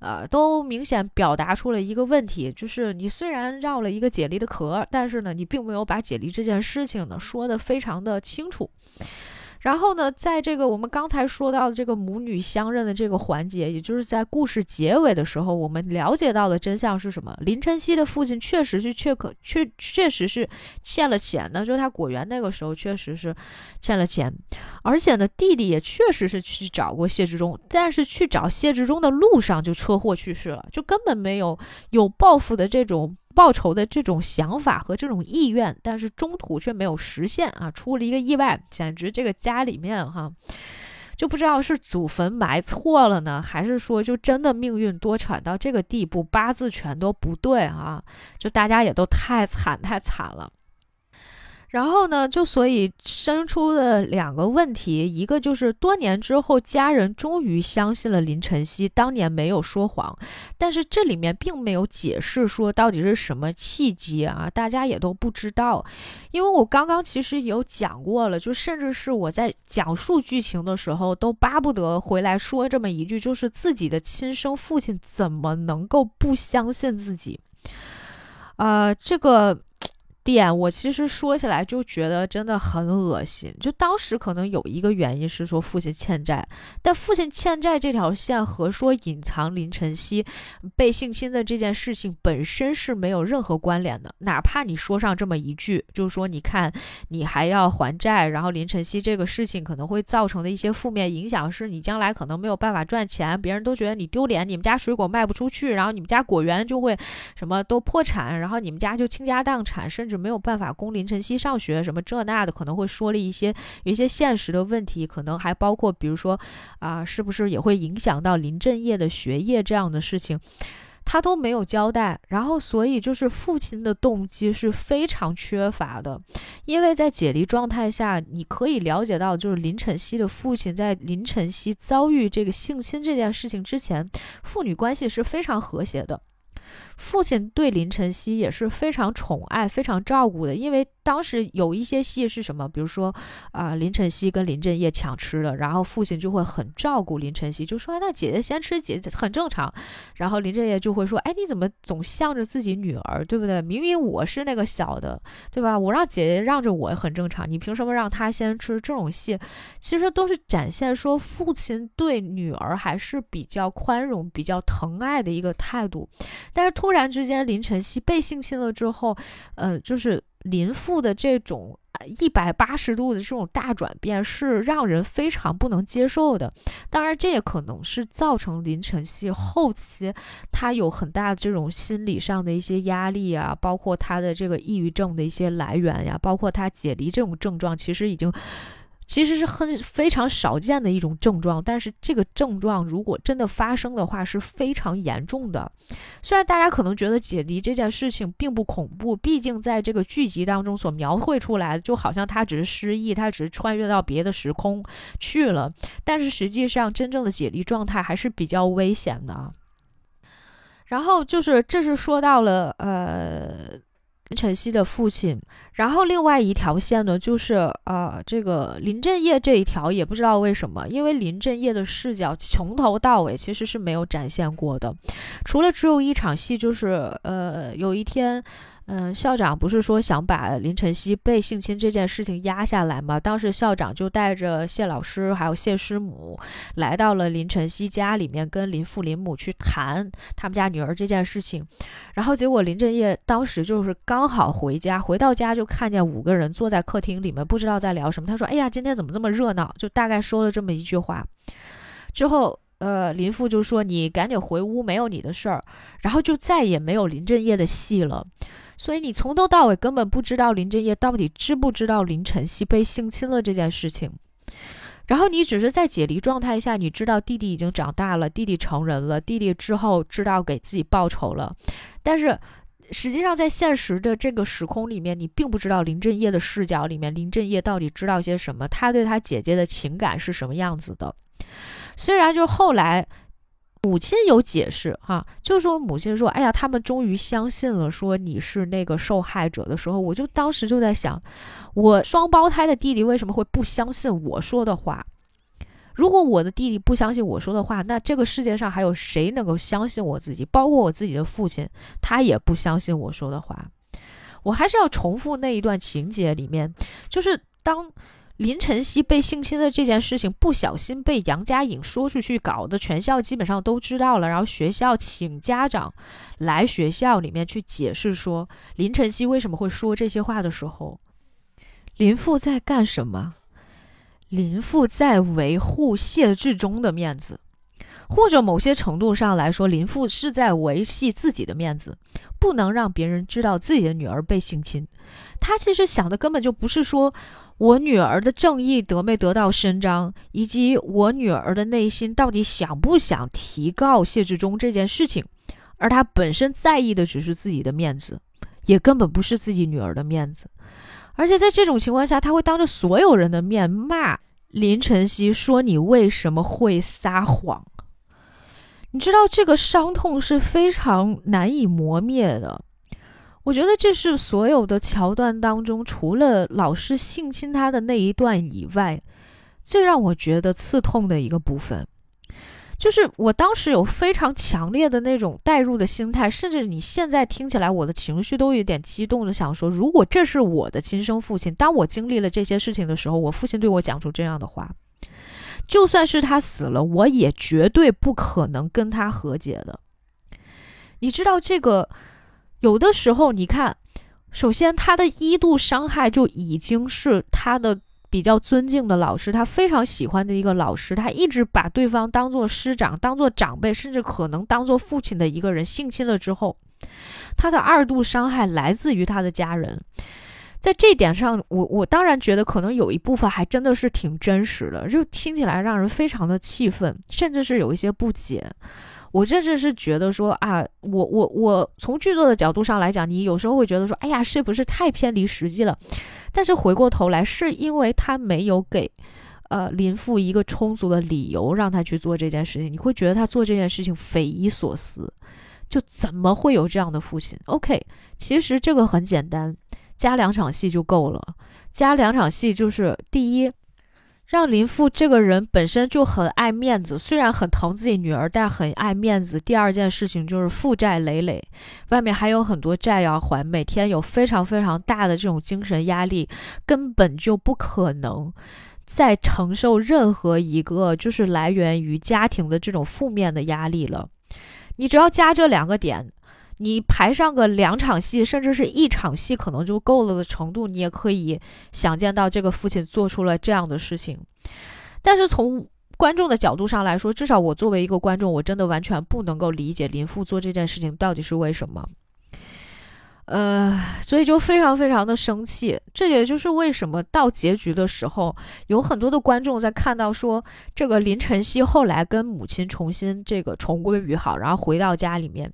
呃，都明显表达出了一个问题，就是你虽然绕了一个解离的壳，但是呢，你并没有把解离这件事情呢说的非常的清楚。然后呢，在这个我们刚才说到的这个母女相认的这个环节，也就是在故事结尾的时候，我们了解到的真相是什么？林晨曦的父亲确实是确可确确实是欠了钱的，就是他果园那个时候确实是欠了钱，而且呢，弟弟也确实是去找过谢志忠，但是去找谢志忠的路上就车祸去世了，就根本没有有报复的这种。报仇的这种想法和这种意愿，但是中途却没有实现啊，出了一个意外，简直这个家里面哈，就不知道是祖坟埋错了呢，还是说就真的命运多舛到这个地步，八字全都不对啊，就大家也都太惨太惨了。然后呢，就所以生出的两个问题，一个就是多年之后，家人终于相信了林晨曦当年没有说谎，但是这里面并没有解释说到底是什么契机啊，大家也都不知道。因为我刚刚其实有讲过了，就甚至是我在讲述剧情的时候，都巴不得回来说这么一句，就是自己的亲生父亲怎么能够不相信自己？啊，这个。点我其实说起来就觉得真的很恶心。就当时可能有一个原因是说父亲欠债，但父亲欠债这条线和说隐藏林晨曦被性侵的这件事情本身是没有任何关联的。哪怕你说上这么一句，就是说你看你还要还债，然后林晨曦这个事情可能会造成的一些负面影响是你将来可能没有办法赚钱，别人都觉得你丢脸，你们家水果卖不出去，然后你们家果园就会什么都破产，然后你们家就倾家荡产，甚至。没有办法供林晨曦上学，什么这那的，可能会说了一些有一些现实的问题，可能还包括，比如说啊，是不是也会影响到林正业的学业这样的事情，他都没有交代。然后，所以就是父亲的动机是非常缺乏的，因为在解离状态下，你可以了解到，就是林晨曦的父亲在林晨曦遭遇这个性侵这件事情之前，父女关系是非常和谐的。父亲对林晨曦也是非常宠爱、非常照顾的，因为当时有一些戏是什么，比如说啊，林晨曦跟林振业抢吃了，然后父亲就会很照顾林晨曦，就说那姐姐先吃，姐姐很正常。然后林振业就会说，哎，你怎么总向着自己女儿，对不对？明明我是那个小的，对吧？我让姐姐让着我很正常，你凭什么让她先吃？这种戏其实都是展现说父亲对女儿还是比较宽容、比较疼爱的一个态度，但是突。突然之间，林晨曦被性侵了之后，呃，就是林父的这种一百八十度的这种大转变，是让人非常不能接受的。当然，这也可能是造成林晨曦后期他有很大的这种心理上的一些压力啊，包括他的这个抑郁症的一些来源呀，包括他解离这种症状，其实已经。其实是很非常少见的一种症状，但是这个症状如果真的发生的话是非常严重的。虽然大家可能觉得解离这件事情并不恐怖，毕竟在这个剧集当中所描绘出来的，就好像他只是失忆，他只是穿越到别的时空去了。但是实际上，真正的解离状态还是比较危险的。然后就是，这是说到了呃。林晨曦的父亲，然后另外一条线呢，就是啊，这个林振业这一条也不知道为什么，因为林振业的视角从头到尾其实是没有展现过的，除了只有一场戏，就是呃，有一天。嗯，校长不是说想把林晨曦被性侵这件事情压下来吗？当时校长就带着谢老师还有谢师母来到了林晨曦家里面，跟林父林母去谈他们家女儿这件事情。然后结果林振业当时就是刚好回家，回到家就看见五个人坐在客厅里面，不知道在聊什么。他说：“哎呀，今天怎么这么热闹？”就大概说了这么一句话。之后，呃，林父就说：“你赶紧回屋，没有你的事儿。”然后就再也没有林振业的戏了。所以你从头到尾根本不知道林振业到底知不知道林晨曦被性侵了这件事情，然后你只是在解离状态下，你知道弟弟已经长大了，弟弟成人了，弟弟之后知道给自己报仇了，但是实际上在现实的这个时空里面，你并不知道林振业的视角里面林振业到底知道些什么，他对他姐姐的情感是什么样子的。虽然就后来。母亲有解释哈，就是说母亲说：“哎呀，他们终于相信了，说你是那个受害者的时候，我就当时就在想，我双胞胎的弟弟为什么会不相信我说的话？如果我的弟弟不相信我说的话，那这个世界上还有谁能够相信我自己？包括我自己的父亲，他也不相信我说的话。我还是要重复那一段情节里面，就是当。”林晨曦被性侵的这件事情不小心被杨佳颖说出去，搞得全校基本上都知道了。然后学校请家长来学校里面去解释说林晨曦为什么会说这些话的时候，林父在干什么？林父在维护谢志忠的面子，或者某些程度上来说，林父是在维系自己的面子，不能让别人知道自己的女儿被性侵。他其实想的根本就不是说。我女儿的正义得没得到伸张，以及我女儿的内心到底想不想提告谢志忠这件事情，而他本身在意的只是自己的面子，也根本不是自己女儿的面子。而且在这种情况下，他会当着所有人的面骂林晨曦，说你为什么会撒谎？你知道这个伤痛是非常难以磨灭的。我觉得这是所有的桥段当中，除了老师性侵他的那一段以外，最让我觉得刺痛的一个部分，就是我当时有非常强烈的那种代入的心态，甚至你现在听起来，我的情绪都有点激动的，想说，如果这是我的亲生父亲，当我经历了这些事情的时候，我父亲对我讲出这样的话，就算是他死了，我也绝对不可能跟他和解的。你知道这个？有的时候，你看，首先他的一度伤害就已经是他的比较尊敬的老师，他非常喜欢的一个老师，他一直把对方当做师长、当做长辈，甚至可能当做父亲的一个人性侵了之后，他的二度伤害来自于他的家人。在这点上，我我当然觉得可能有一部分还真的是挺真实的，就听起来让人非常的气愤，甚至是有一些不解。我甚至是觉得说啊，我我我从剧作的角度上来讲，你有时候会觉得说，哎呀，是不是太偏离实际了？但是回过头来，是因为他没有给，呃，林父一个充足的理由让他去做这件事情，你会觉得他做这件事情匪夷所思，就怎么会有这样的父亲？OK，其实这个很简单，加两场戏就够了，加两场戏就是第一。让林父这个人本身就很爱面子，虽然很疼自己女儿，但很爱面子。第二件事情就是负债累累，外面还有很多债要还，每天有非常非常大的这种精神压力，根本就不可能再承受任何一个就是来源于家庭的这种负面的压力了。你只要加这两个点。你排上个两场戏，甚至是一场戏，可能就够了的程度，你也可以想见到这个父亲做出了这样的事情。但是从观众的角度上来说，至少我作为一个观众，我真的完全不能够理解林父做这件事情到底是为什么。呃，所以就非常非常的生气，这也就是为什么到结局的时候，有很多的观众在看到说这个林晨曦后来跟母亲重新这个重归于好，然后回到家里面，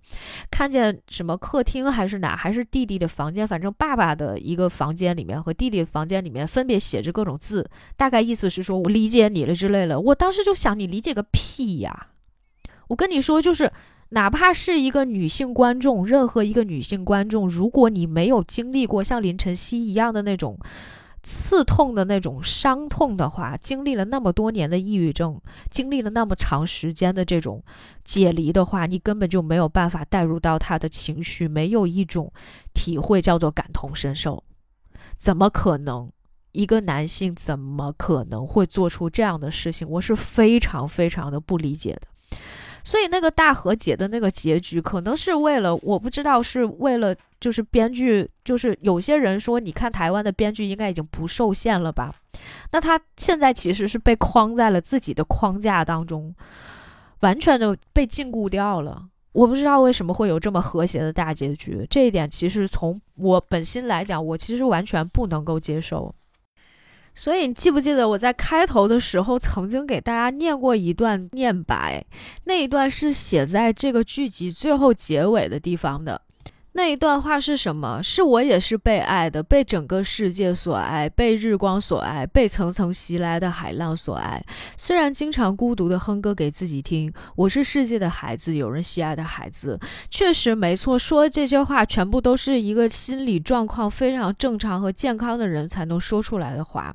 看见什么客厅还是哪，还是弟弟的房间，反正爸爸的一个房间里面和弟弟房间里面分别写着各种字，大概意思是说我理解你了之类的。我当时就想，你理解个屁呀！我跟你说，就是。哪怕是一个女性观众，任何一个女性观众，如果你没有经历过像林晨曦一样的那种刺痛的那种伤痛的话，经历了那么多年的抑郁症，经历了那么长时间的这种解离的话，你根本就没有办法带入到他的情绪，没有一种体会叫做感同身受，怎么可能？一个男性怎么可能会做出这样的事情？我是非常非常的不理解的。所以那个大和解的那个结局，可能是为了我不知道是为了，就是编剧，就是有些人说，你看台湾的编剧应该已经不受限了吧？那他现在其实是被框在了自己的框架当中，完全的被禁锢掉了。我不知道为什么会有这么和谐的大结局，这一点其实从我本心来讲，我其实完全不能够接受。所以你记不记得我在开头的时候曾经给大家念过一段念白？那一段是写在这个剧集最后结尾的地方的。那一段话是什么？是我也是被爱的，被整个世界所爱，被日光所爱，被层层袭来的海浪所爱。虽然经常孤独的哼歌给自己听，我是世界的孩子，有人喜爱的孩子。确实没错，说这些话全部都是一个心理状况非常正常和健康的人才能说出来的话。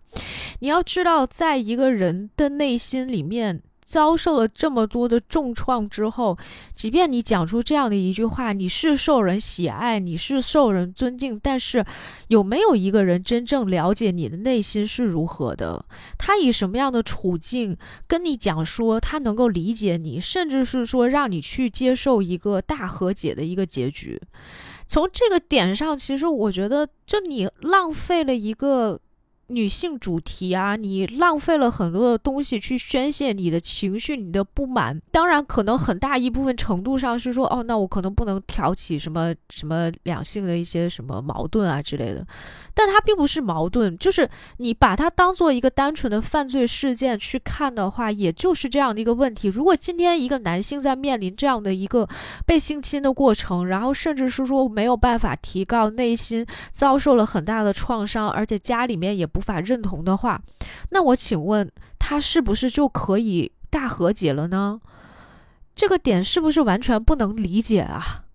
你要知道，在一个人的内心里面。遭受了这么多的重创之后，即便你讲出这样的一句话，你是受人喜爱，你是受人尊敬，但是有没有一个人真正了解你的内心是如何的？他以什么样的处境跟你讲说他能够理解你，甚至是说让你去接受一个大和解的一个结局？从这个点上，其实我觉得，就你浪费了一个。女性主题啊，你浪费了很多的东西去宣泄你的情绪、你的不满。当然，可能很大一部分程度上是说，哦，那我可能不能挑起什么什么两性的一些什么矛盾啊之类的。但它并不是矛盾，就是你把它当做一个单纯的犯罪事件去看的话，也就是这样的一个问题。如果今天一个男性在面临这样的一个被性侵的过程，然后甚至是说没有办法提高内心遭受了很大的创伤，而且家里面也不。无法认同的话，那我请问他是不是就可以大和解了呢？这个点是不是完全不能理解啊？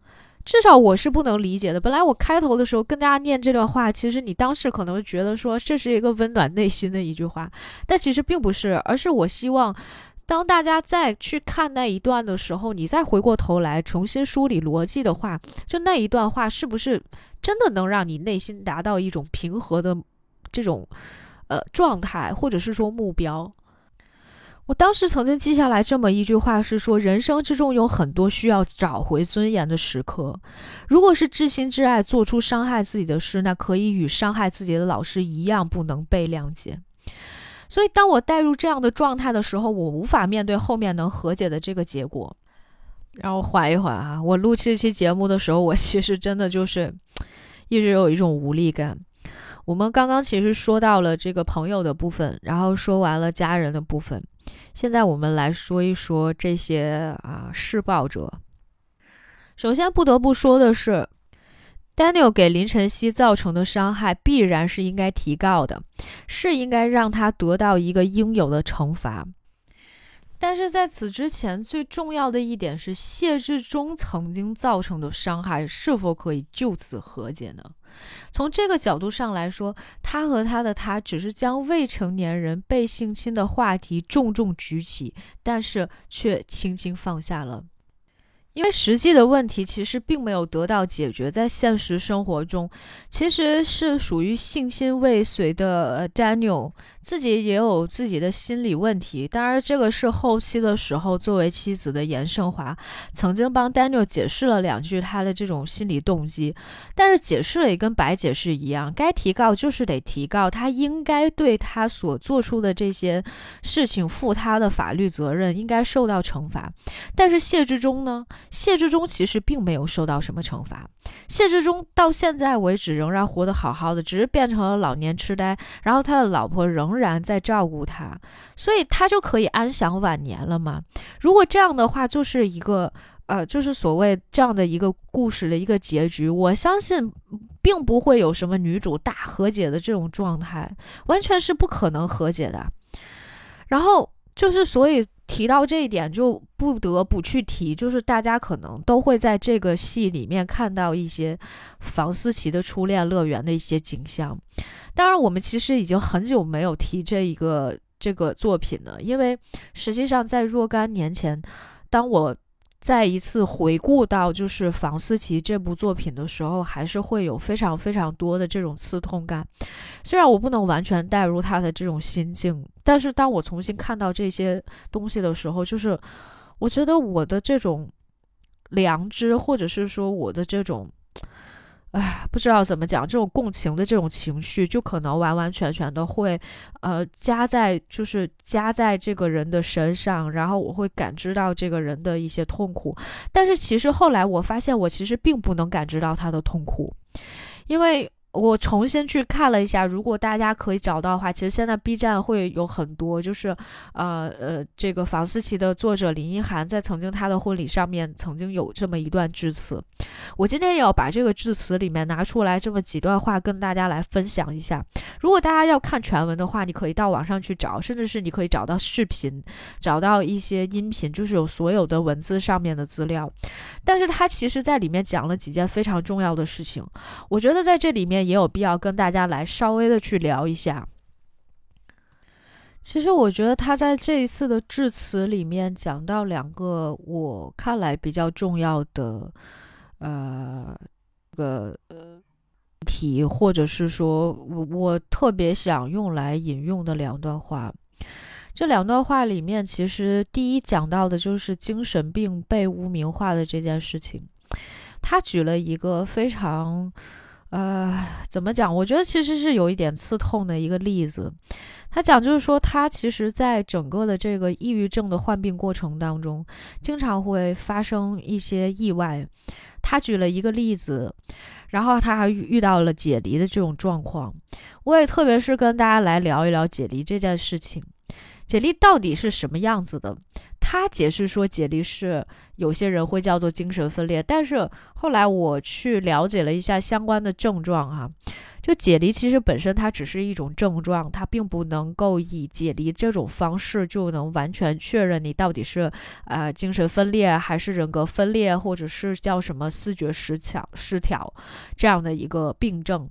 至少我是不能理解的。本来我开头的时候跟大家念这段话，其实你当时可能觉得说这是一个温暖内心的一句话，但其实并不是，而是我希望当大家再去看那一段的时候，你再回过头来重新梳理逻辑的话，就那一段话是不是真的能让你内心达到一种平和的？这种，呃，状态或者是说目标，我当时曾经记下来这么一句话，是说人生之中有很多需要找回尊严的时刻。如果是至亲至爱做出伤害自己的事，那可以与伤害自己的老师一样不能被谅解。所以，当我带入这样的状态的时候，我无法面对后面能和解的这个结果。让我缓一缓啊！我录这期节目的时候，我其实真的就是一直有一种无力感。我们刚刚其实说到了这个朋友的部分，然后说完了家人的部分，现在我们来说一说这些啊施暴者。首先不得不说的是，Daniel 给林晨曦造成的伤害必然是应该提高的，是应该让他得到一个应有的惩罚。但是在此之前，最重要的一点是，谢志忠曾经造成的伤害是否可以就此和解呢？从这个角度上来说，他和他的他只是将未成年人被性侵的话题重重举起，但是却轻轻放下了。因为实际的问题其实并没有得到解决，在现实生活中，其实是属于性侵未遂的 Daniel 自己也有自己的心理问题。当然，这个是后期的时候，作为妻子的严胜华曾经帮 Daniel 解释了两句他的这种心理动机，但是解释了也跟白解释一样，该提告就是得提告，他应该对他所做出的这些事情负他的法律责任，应该受到惩罚。但是谢志忠呢？谢志忠其实并没有受到什么惩罚，谢志忠到现在为止仍然活得好好的，只是变成了老年痴呆，然后他的老婆仍然在照顾他，所以他就可以安享晚年了嘛？如果这样的话，就是一个呃，就是所谓这样的一个故事的一个结局，我相信并不会有什么女主大和解的这种状态，完全是不可能和解的。然后就是所以。提到这一点，就不得不去提，就是大家可能都会在这个戏里面看到一些房思琪的初恋乐园的一些景象。当然，我们其实已经很久没有提这一个这个作品了，因为实际上在若干年前，当我再一次回顾到就是房思琪这部作品的时候，还是会有非常非常多的这种刺痛感。虽然我不能完全带入他的这种心境，但是当我重新看到这些东西的时候，就是我觉得我的这种良知，或者是说我的这种。唉，不知道怎么讲，这种共情的这种情绪，就可能完完全全的会，呃，加在就是加在这个人的身上，然后我会感知到这个人的一些痛苦。但是其实后来我发现，我其实并不能感知到他的痛苦，因为。我重新去看了一下，如果大家可以找到的话，其实现在 B 站会有很多，就是，呃呃，这个房思琪的作者林一涵在曾经他的婚礼上面曾经有这么一段致辞。我今天也要把这个致辞里面拿出来这么几段话跟大家来分享一下。如果大家要看全文的话，你可以到网上去找，甚至是你可以找到视频，找到一些音频，就是有所有的文字上面的资料。但是他其实在里面讲了几件非常重要的事情，我觉得在这里面。也有必要跟大家来稍微的去聊一下。其实我觉得他在这一次的致辞里面讲到两个我看来比较重要的呃个呃题，或者是说我我特别想用来引用的两段话。这两段话里面，其实第一讲到的就是精神病被污名化的这件事情。他举了一个非常。呃，怎么讲？我觉得其实是有一点刺痛的一个例子。他讲就是说，他其实在整个的这个抑郁症的患病过程当中，经常会发生一些意外。他举了一个例子，然后他还遇到了解离的这种状况。我也特别是跟大家来聊一聊解离这件事情。解离到底是什么样子的？他解释说，解离是有些人会叫做精神分裂，但是后来我去了解了一下相关的症状，哈，就解离其实本身它只是一种症状，它并不能够以解离这种方式就能完全确认你到底是呃精神分裂还是人格分裂，或者是叫什么思觉失调失调这样的一个病症。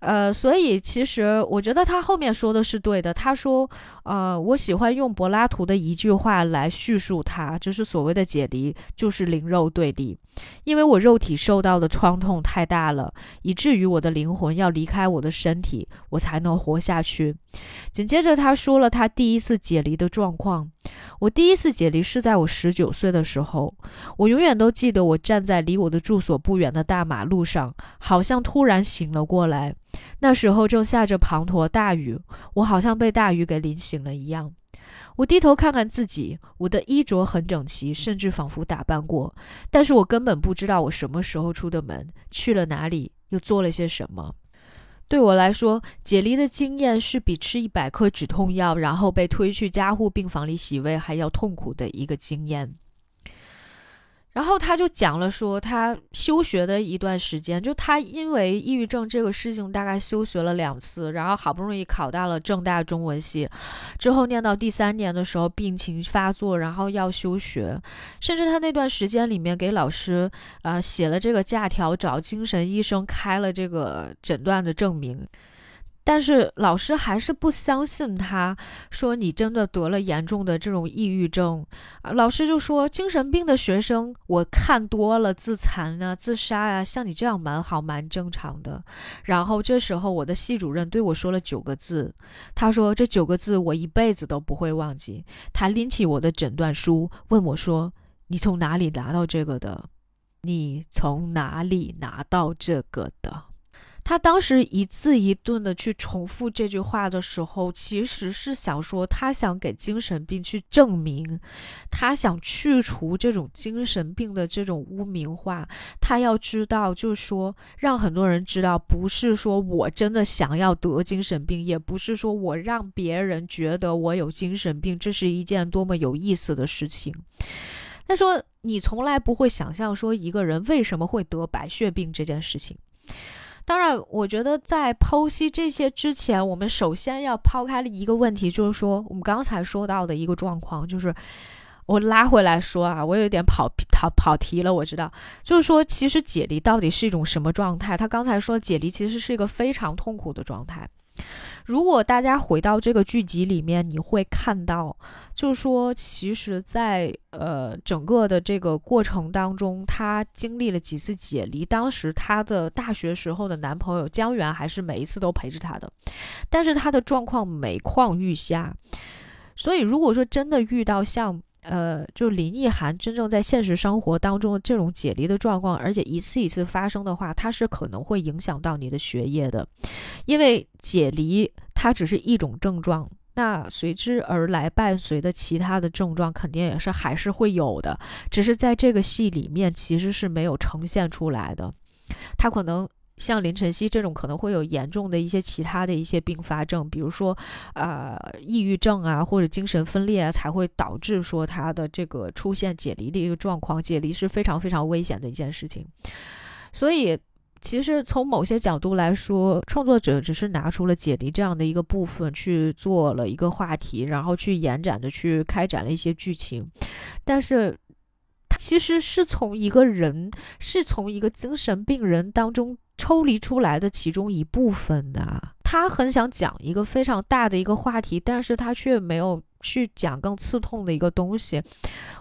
呃，所以其实我觉得他后面说的是对的。他说，呃，我喜欢用柏拉图的一句话来叙述他，就是所谓的解离，就是灵肉对立。因为我肉体受到的创痛太大了，以至于我的灵魂要离开我的身体，我才能活下去。紧接着他说了他第一次解离的状况。我第一次解离是在我十九岁的时候，我永远都记得我站在离我的住所不远的大马路上，好像突然醒了过来。那时候正下着滂沱大雨，我好像被大雨给淋醒了一样。我低头看看自己，我的衣着很整齐，甚至仿佛打扮过，但是我根本不知道我什么时候出的门，去了哪里，又做了些什么。对我来说，解离的经验是比吃一百颗止痛药，然后被推去加护病房里洗胃还要痛苦的一个经验。然后他就讲了说，他休学的一段时间，就他因为抑郁症这个事情，大概休学了两次，然后好不容易考到了正大中文系，之后念到第三年的时候，病情发作，然后要休学，甚至他那段时间里面给老师啊写了这个假条，找精神医生开了这个诊断的证明。但是老师还是不相信他，说你真的得了严重的这种抑郁症啊！老师就说精神病的学生我看多了，自残啊、自杀啊，像你这样蛮好、蛮正常的。然后这时候我的系主任对我说了九个字，他说这九个字我一辈子都不会忘记。他拎起我的诊断书，问我说：“你从哪里拿到这个的？你从哪里拿到这个的？”他当时一字一顿的去重复这句话的时候，其实是想说，他想给精神病去证明，他想去除这种精神病的这种污名化。他要知道，就是说，让很多人知道，不是说我真的想要得精神病，也不是说我让别人觉得我有精神病，这是一件多么有意思的事情。他说，你从来不会想象说一个人为什么会得白血病这件事情。当然，我觉得在剖析这些之前，我们首先要抛开了一个问题，就是说我们刚才说到的一个状况，就是我拉回来说啊，我有点跑跑跑题了。我知道，就是说，其实解离到底是一种什么状态？他刚才说解离其实是一个非常痛苦的状态。如果大家回到这个剧集里面，你会看到，就是说，其实，在呃整个的这个过程当中，她经历了几次解离。当时她的大学时候的男朋友江源还是每一次都陪着她的，但是她的状况每况愈下。所以，如果说真的遇到像呃，就林奕涵真正在现实生活当中这种解离的状况，而且一次一次发生的话，它是可能会影响到你的学业的，因为解离它只是一种症状，那随之而来伴随的其他的症状肯定也是还是会有的，只是在这个戏里面其实是没有呈现出来的，他可能。像林晨曦这种可能会有严重的一些其他的一些并发症，比如说，呃，抑郁症啊，或者精神分裂啊，才会导致说他的这个出现解离的一个状况。解离是非常非常危险的一件事情。所以，其实从某些角度来说，创作者只是拿出了解离这样的一个部分去做了一个话题，然后去延展的去开展了一些剧情，但是。其实是从一个人，是从一个精神病人当中抽离出来的其中一部分的。他很想讲一个非常大的一个话题，但是他却没有去讲更刺痛的一个东西。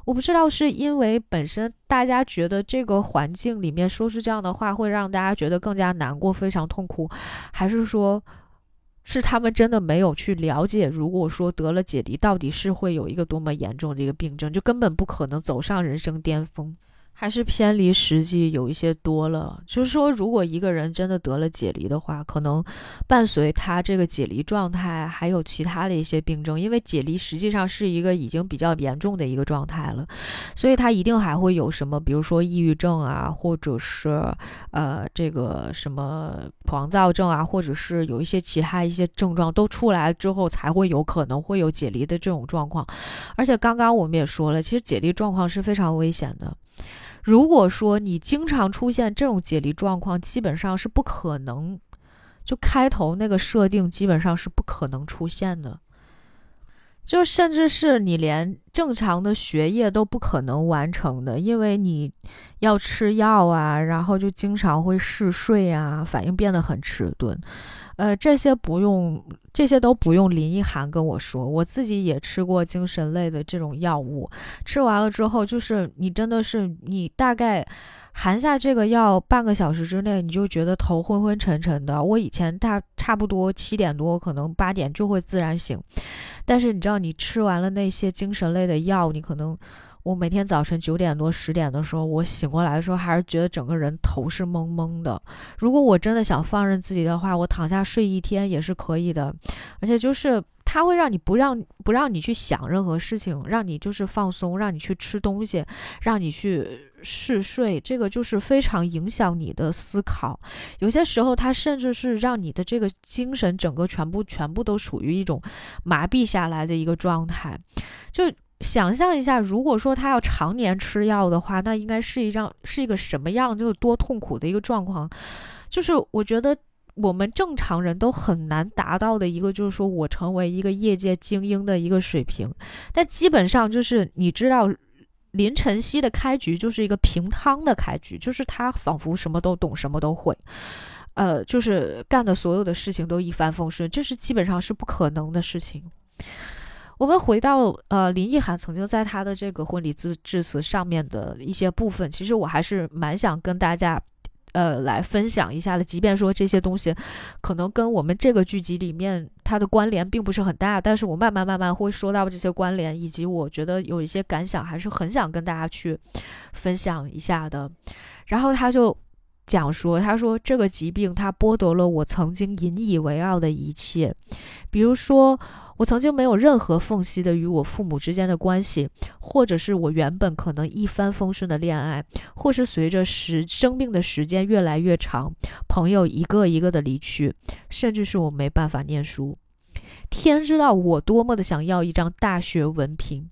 我不知道是因为本身大家觉得这个环境里面说出这样的话会让大家觉得更加难过、非常痛苦，还是说？是他们真的没有去了解，如果说得了解离，到底是会有一个多么严重的一个病症，就根本不可能走上人生巅峰。还是偏离实际有一些多了。就是说，如果一个人真的得了解离的话，可能伴随他这个解离状态还有其他的一些病症，因为解离实际上是一个已经比较严重的一个状态了，所以他一定还会有什么，比如说抑郁症啊，或者是呃这个什么狂躁症啊，或者是有一些其他一些症状都出来之后，才会有可能会有解离的这种状况。而且刚刚我们也说了，其实解离状况是非常危险的。如果说你经常出现这种解离状况，基本上是不可能，就开头那个设定基本上是不可能出现的，就甚至是你连正常的学业都不可能完成的，因为你要吃药啊，然后就经常会嗜睡啊，反应变得很迟钝。呃，这些不用，这些都不用林一涵跟我说，我自己也吃过精神类的这种药物，吃完了之后，就是你真的是你大概含下这个药半个小时之内，你就觉得头昏昏沉沉的。我以前大差不多七点多，可能八点就会自然醒，但是你知道，你吃完了那些精神类的药，你可能。我每天早晨九点多十点的时候，我醒过来的时候，还是觉得整个人头是懵懵的。如果我真的想放任自己的话，我躺下睡一天也是可以的。而且就是它会让你不让不让你去想任何事情，让你就是放松，让你去吃东西，让你去嗜睡。这个就是非常影响你的思考。有些时候，它甚至是让你的这个精神整个全部全部都处于一种麻痹下来的一个状态，就。想象一下，如果说他要常年吃药的话，那应该是一张是一个什么样，就是多痛苦的一个状况。就是我觉得我们正常人都很难达到的一个，就是说我成为一个业界精英的一个水平。但基本上就是你知道，林晨曦的开局就是一个平汤的开局，就是他仿佛什么都懂，什么都会，呃，就是干的所有的事情都一帆风顺，这是基本上是不可能的事情。我们回到呃林奕涵曾经在他的这个婚礼致致辞上面的一些部分，其实我还是蛮想跟大家呃来分享一下的。即便说这些东西可能跟我们这个剧集里面它的关联并不是很大，但是我慢慢慢慢会说到这些关联，以及我觉得有一些感想，还是很想跟大家去分享一下的。然后他就讲说，他说这个疾病它剥夺了我曾经引以为傲的一切，比如说。我曾经没有任何缝隙的与我父母之间的关系，或者是我原本可能一帆风顺的恋爱，或是随着时生病的时间越来越长，朋友一个一个的离去，甚至是我没办法念书。天知道我多么的想要一张大学文凭。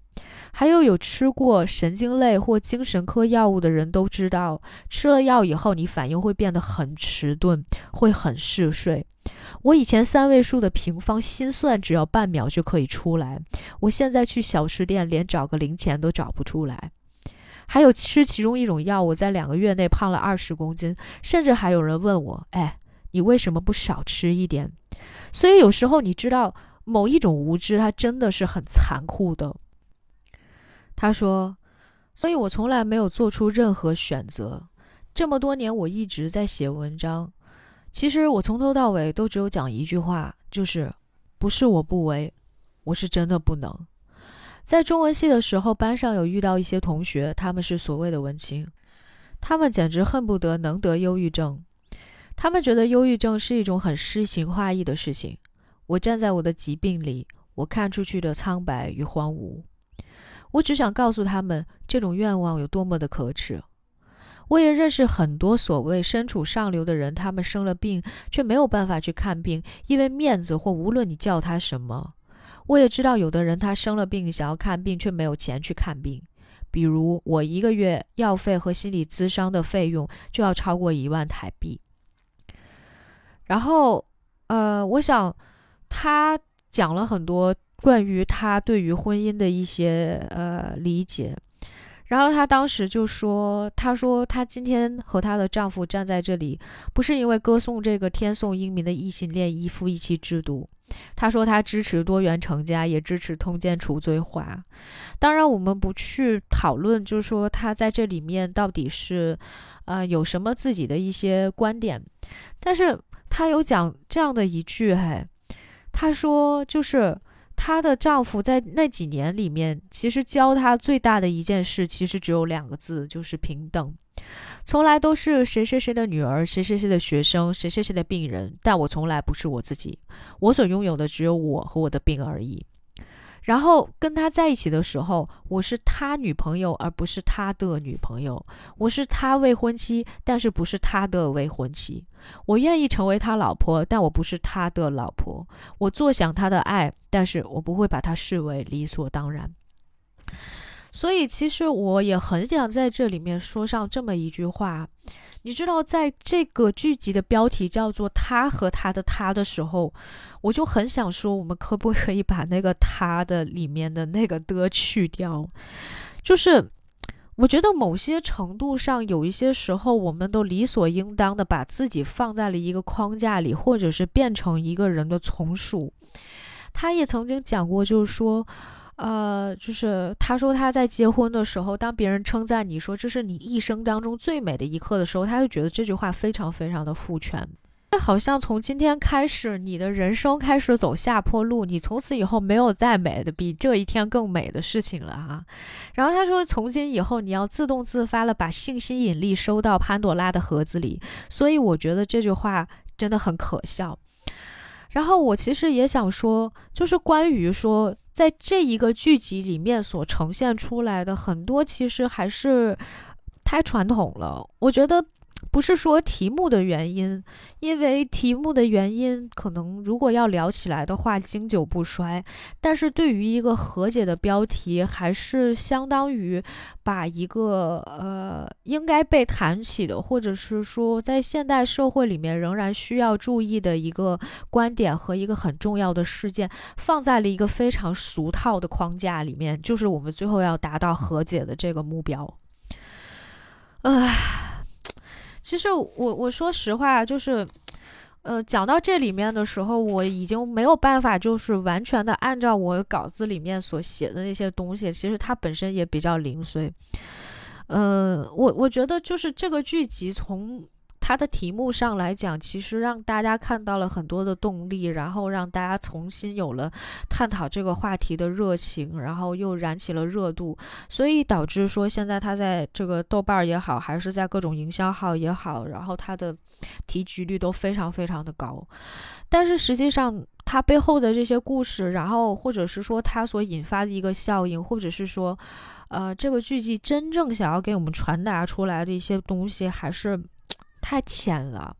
还有有吃过神经类或精神科药物的人都知道，吃了药以后，你反应会变得很迟钝，会很嗜睡。我以前三位数的平方心算只要半秒就可以出来，我现在去小吃店连找个零钱都找不出来。还有吃其中一种药，我在两个月内胖了二十公斤，甚至还有人问我：“哎，你为什么不少吃一点？”所以有时候你知道，某一种无知，它真的是很残酷的。他说：“所以我从来没有做出任何选择，这么多年我一直在写文章。其实我从头到尾都只有讲一句话，就是不是我不为，我是真的不能。”在中文系的时候，班上有遇到一些同学，他们是所谓的文青，他们简直恨不得能得忧郁症。他们觉得忧郁症是一种很诗情画意的事情。我站在我的疾病里，我看出去的苍白与荒芜。我只想告诉他们，这种愿望有多么的可耻。我也认识很多所谓身处上流的人，他们生了病却没有办法去看病，因为面子或无论你叫他什么。我也知道有的人他生了病想要看病却没有钱去看病，比如我一个月药费和心理咨商的费用就要超过一万台币。然后，呃，我想他讲了很多关于他对于婚姻的一些呃理解。然后她当时就说：“她说她今天和她的丈夫站在这里，不是因为歌颂这个天送英明的异性恋一夫一妻制度。”她说她支持多元成家，也支持通奸除罪化。当然，我们不去讨论，就是说他在这里面到底是，呃，有什么自己的一些观点。但是他有讲这样的一句，嘿，他说就是她的丈夫在那几年里面，其实教她最大的一件事，其实只有两个字，就是平等。从来都是谁谁谁的女儿，谁谁谁的学生，谁谁谁的病人，但我从来不是我自己。我所拥有的只有我和我的病而已。然后跟他在一起的时候，我是他女朋友，而不是他的女朋友。我是他未婚妻，但是不是他的未婚妻。我愿意成为他老婆，但我不是他的老婆。我坐享他的爱，但是我不会把他视为理所当然。所以，其实我也很想在这里面说上这么一句话，你知道，在这个剧集的标题叫做“他和他的他”的时候，我就很想说，我们可不可以把那个“他”的里面的那个的去掉？就是我觉得某些程度上，有一些时候，我们都理所应当的把自己放在了一个框架里，或者是变成一个人的从属。他也曾经讲过，就是说。呃，就是他说他在结婚的时候，当别人称赞你说这是你一生当中最美的一刻的时候，他就觉得这句话非常非常的父权。好像从今天开始，你的人生开始走下坡路，你从此以后没有再美的比这一天更美的事情了哈。然后他说，从今以后你要自动自发的把性吸引力收到潘多拉的盒子里。所以我觉得这句话真的很可笑。然后我其实也想说，就是关于说。在这一个剧集里面所呈现出来的很多，其实还是太传统了。我觉得。不是说题目的原因，因为题目的原因可能如果要聊起来的话经久不衰。但是对于一个和解的标题，还是相当于把一个呃应该被谈起的，或者是说在现代社会里面仍然需要注意的一个观点和一个很重要的事件，放在了一个非常俗套的框架里面，就是我们最后要达到和解的这个目标。唉。其实我我说实话，就是，呃，讲到这里面的时候，我已经没有办法，就是完全的按照我稿子里面所写的那些东西。其实它本身也比较零碎。嗯，我我觉得就是这个剧集从。它的题目上来讲，其实让大家看到了很多的动力，然后让大家重新有了探讨这个话题的热情，然后又燃起了热度，所以导致说现在它在这个豆瓣儿也好，还是在各种营销号也好，然后它的提及率都非常非常的高。但是实际上，它背后的这些故事，然后或者是说它所引发的一个效应，或者是说，呃，这个剧集真正想要给我们传达出来的一些东西，还是。太浅了，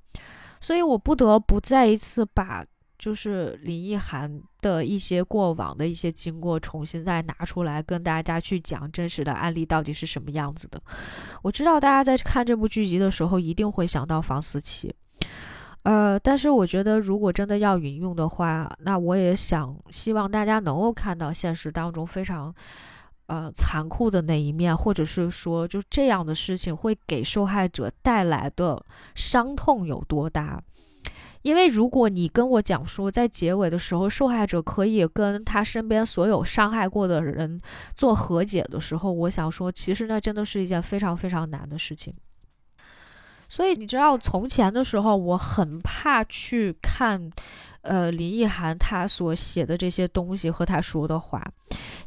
所以我不得不再一次把，就是林奕涵的一些过往的一些经过，重新再拿出来跟大家去讲真实的案例到底是什么样子的。我知道大家在看这部剧集的时候，一定会想到房思琪，呃，但是我觉得如果真的要引用的话，那我也想希望大家能够看到现实当中非常。呃，残酷的那一面，或者是说，就这样的事情会给受害者带来的伤痛有多大？因为如果你跟我讲说，在结尾的时候，受害者可以跟他身边所有伤害过的人做和解的时候，我想说，其实那真的是一件非常非常难的事情。所以你知道，从前的时候，我很怕去看。呃，林奕涵他所写的这些东西和他说的话，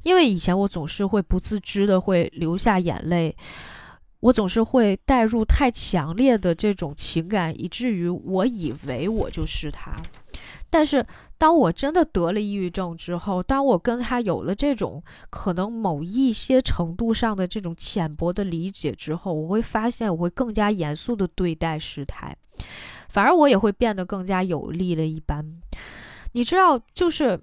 因为以前我总是会不自知的会流下眼泪，我总是会带入太强烈的这种情感，以至于我以为我就是他。但是当我真的得了抑郁症之后，当我跟他有了这种可能某一些程度上的这种浅薄的理解之后，我会发现我会更加严肃的对待事态。反而我也会变得更加有力了一般，你知道，就是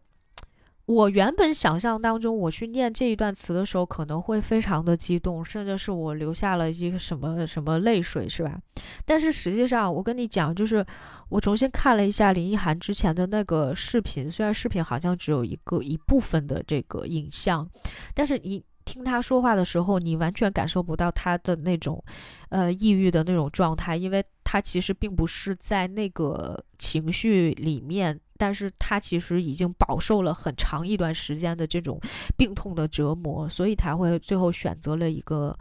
我原本想象当中，我去念这一段词的时候，可能会非常的激动，甚至是我流下了一个什么什么泪水，是吧？但是实际上，我跟你讲，就是我重新看了一下林奕涵之前的那个视频，虽然视频好像只有一个一部分的这个影像，但是你。听他说话的时候，你完全感受不到他的那种，呃，抑郁的那种状态，因为他其实并不是在那个情绪里面，但是他其实已经饱受了很长一段时间的这种病痛的折磨，所以他会最后选择了一个，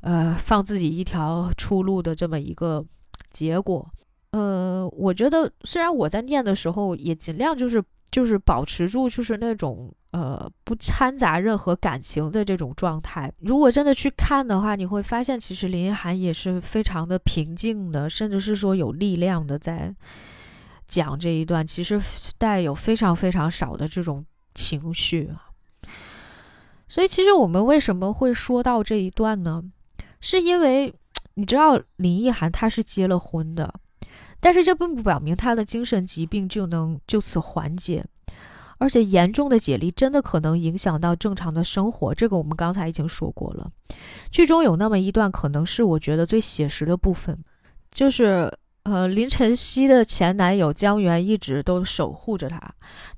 呃，放自己一条出路的这么一个结果。呃，我觉得虽然我在念的时候也尽量就是就是保持住就是那种。呃，不掺杂任何感情的这种状态。如果真的去看的话，你会发现，其实林一涵也是非常的平静的，甚至是说有力量的，在讲这一段，其实带有非常非常少的这种情绪啊。所以，其实我们为什么会说到这一段呢？是因为你知道，林奕涵她是结了婚的，但是这并不表明她的精神疾病就能就此缓解。而且严重的解离真的可能影响到正常的生活，这个我们刚才已经说过了。剧中有那么一段，可能是我觉得最写实的部分，就是呃林晨曦的前男友江源一直都守护着她，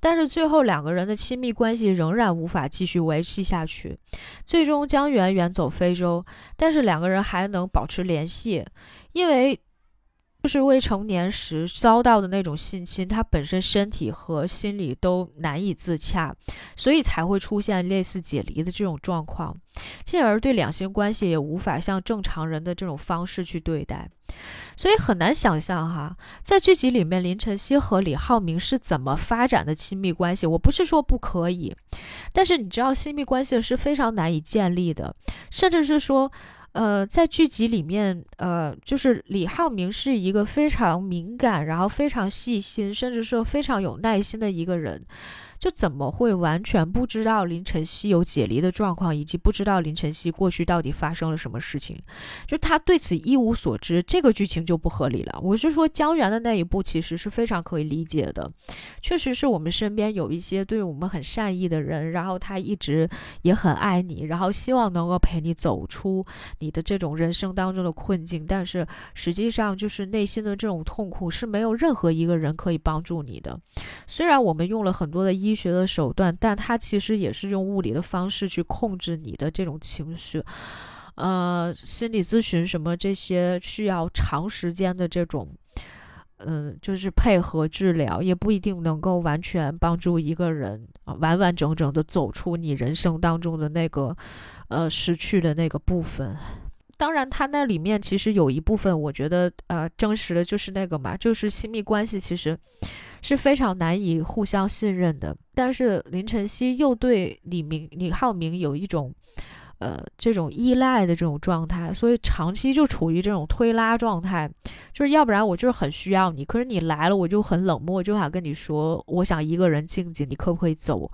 但是最后两个人的亲密关系仍然无法继续维系下去。最终江源远走非洲，但是两个人还能保持联系，因为。就是未成年时遭到的那种性侵，他本身身体和心理都难以自洽，所以才会出现类似解离的这种状况，进而对两性关系也无法像正常人的这种方式去对待，所以很难想象哈，在剧集里面林晨曦和李浩明是怎么发展的亲密关系。我不是说不可以，但是你知道，亲密关系是非常难以建立的，甚至是说。呃，在剧集里面，呃，就是李浩明是一个非常敏感，然后非常细心，甚至说非常有耐心的一个人。就怎么会完全不知道林晨曦有解离的状况，以及不知道林晨曦过去到底发生了什么事情？就他对此一无所知，这个剧情就不合理了。我是说，江源的那一步其实是非常可以理解的，确实是我们身边有一些对我们很善意的人，然后他一直也很爱你，然后希望能够陪你走出你的这种人生当中的困境，但是实际上就是内心的这种痛苦是没有任何一个人可以帮助你的。虽然我们用了很多的医。医学的手段，但它其实也是用物理的方式去控制你的这种情绪。呃，心理咨询什么这些需要长时间的这种，嗯，就是配合治疗，也不一定能够完全帮助一个人啊完完整整的走出你人生当中的那个呃失去的那个部分。当然，他那里面其实有一部分，我觉得呃真实的就是那个嘛，就是亲密关系其实。是非常难以互相信任的，但是林晨曦又对李明、李浩明有一种，呃，这种依赖的这种状态，所以长期就处于这种推拉状态，就是要不然我就是很需要你，可是你来了我就很冷漠，就想跟你说，我想一个人静静，你可不可以走？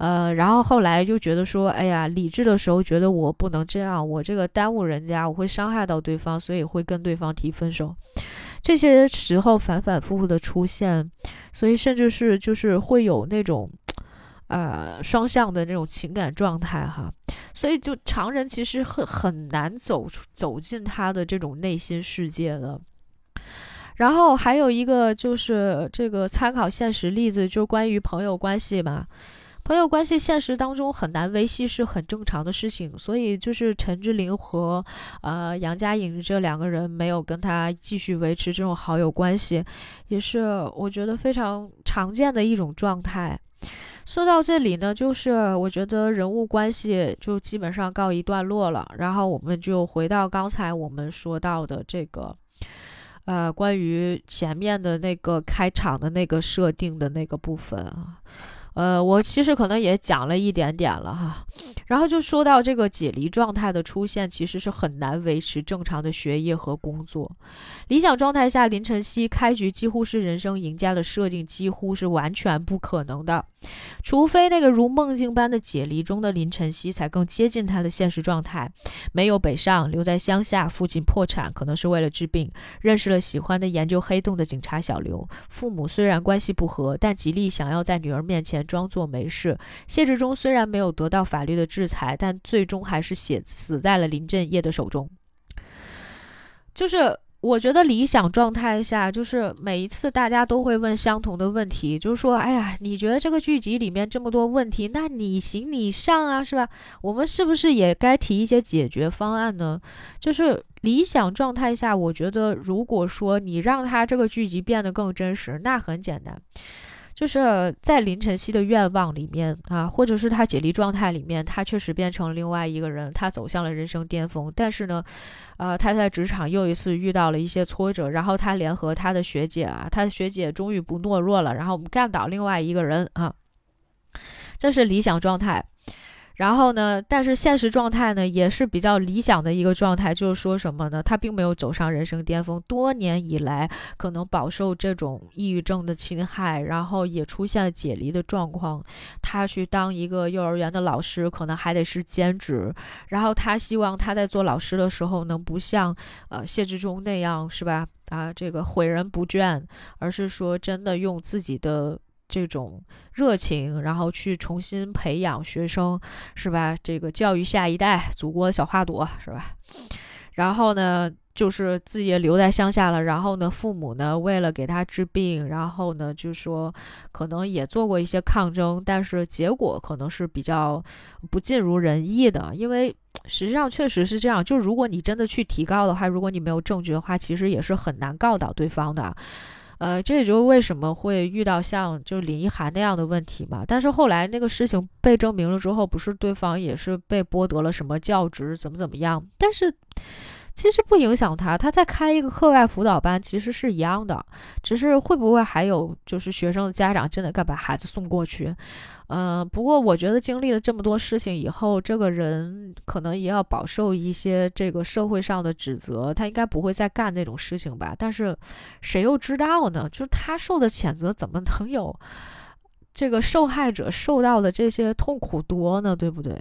呃，然后后来就觉得说，哎呀，理智的时候觉得我不能这样，我这个耽误人家，我会伤害到对方，所以会跟对方提分手。这些时候反反复复的出现，所以甚至是就是会有那种。呃，双向的那种情感状态哈，所以就常人其实很很难走出走进他的这种内心世界的。然后还有一个就是这个参考现实例子，就关于朋友关系嘛。朋友关系现实当中很难维系是很正常的事情，所以就是陈志玲和呃杨佳颖这两个人没有跟他继续维持这种好友关系，也是我觉得非常常见的一种状态。说到这里呢，就是我觉得人物关系就基本上告一段落了。然后我们就回到刚才我们说到的这个，呃，关于前面的那个开场的那个设定的那个部分啊。呃，我其实可能也讲了一点点了哈，然后就说到这个解离状态的出现，其实是很难维持正常的学业和工作。理想状态下，林晨曦开局几乎是人生赢家的设定，几乎是完全不可能的，除非那个如梦境般的解离中的林晨曦才更接近他的现实状态。没有北上，留在乡下，父亲破产，可能是为了治病，认识了喜欢的研究黑洞的警察小刘。父母虽然关系不和，但极力想要在女儿面前。装作没事。谢志忠虽然没有得到法律的制裁，但最终还是写死在了林振业的手中。就是我觉得理想状态下，就是每一次大家都会问相同的问题，就是说，哎呀，你觉得这个剧集里面这么多问题，那你行你上啊，是吧？我们是不是也该提一些解决方案呢？就是理想状态下，我觉得如果说你让他这个剧集变得更真实，那很简单。就是在林晨曦的愿望里面啊，或者是他解离状态里面，他确实变成另外一个人，他走向了人生巅峰。但是呢，呃，他在职场又一次遇到了一些挫折，然后他联合他的学姐啊，他的学姐终于不懦弱了，然后我们干倒另外一个人啊，这是理想状态。然后呢？但是现实状态呢，也是比较理想的一个状态，就是说什么呢？他并没有走上人生巅峰，多年以来可能饱受这种抑郁症的侵害，然后也出现了解离的状况。他去当一个幼儿园的老师，可能还得是兼职。然后他希望他在做老师的时候，能不像呃谢志忠那样，是吧？啊，这个诲人不倦，而是说真的用自己的。这种热情，然后去重新培养学生，是吧？这个教育下一代，祖国的小花朵，是吧？然后呢，就是自己也留在乡下了。然后呢，父母呢，为了给他治病，然后呢，就说可能也做过一些抗争，但是结果可能是比较不尽如人意的。因为实际上确实是这样，就如果你真的去提高的话，如果你没有证据的话，其实也是很难告倒对方的。呃，这也就是为什么会遇到像就林一涵那样的问题嘛。但是后来那个事情被证明了之后，不是对方也是被剥夺了什么教职，怎么怎么样？但是。其实不影响他，他在开一个课外辅导班，其实是一样的，只是会不会还有就是学生的家长真的该把孩子送过去？嗯，不过我觉得经历了这么多事情以后，这个人可能也要饱受一些这个社会上的指责，他应该不会再干那种事情吧？但是谁又知道呢？就是他受的谴责怎么能有这个受害者受到的这些痛苦多呢？对不对？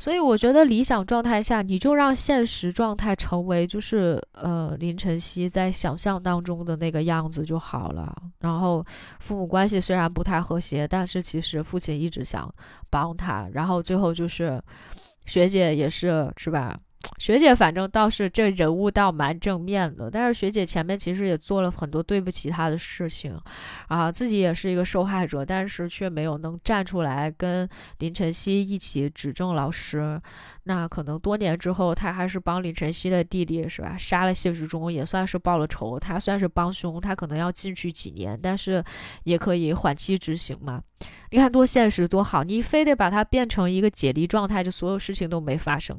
所以我觉得理想状态下，你就让现实状态成为就是呃林晨曦在想象当中的那个样子就好了。然后父母关系虽然不太和谐，但是其实父亲一直想帮他。然后最后就是学姐也是是吧？<tsk> 学姐反正倒是这人物倒蛮正面的，但是学姐前面其实也做了很多对不起他的事情，啊，自己也是一个受害者，但是却没有能站出来跟林晨曦一起指证老师。那可能多年之后，他还是帮林晨曦的弟弟是吧？杀了谢志忠也算是报了仇，他算是帮凶，他可能要进去几年，但是也可以缓期执行嘛。你看多现实多好，你非得把它变成一个解离状态，就所有事情都没发生。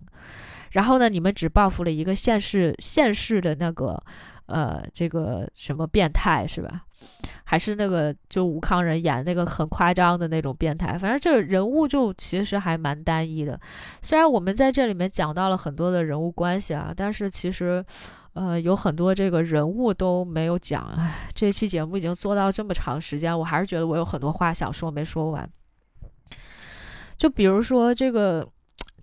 然后呢？你们只报复了一个现世现世的那个，呃，这个什么变态是吧？还是那个就吴康仁演那个很夸张的那种变态？反正这个人物就其实还蛮单一的。虽然我们在这里面讲到了很多的人物关系啊，但是其实，呃，有很多这个人物都没有讲。唉，这期节目已经做到这么长时间，我还是觉得我有很多话想说没说完。就比如说这个。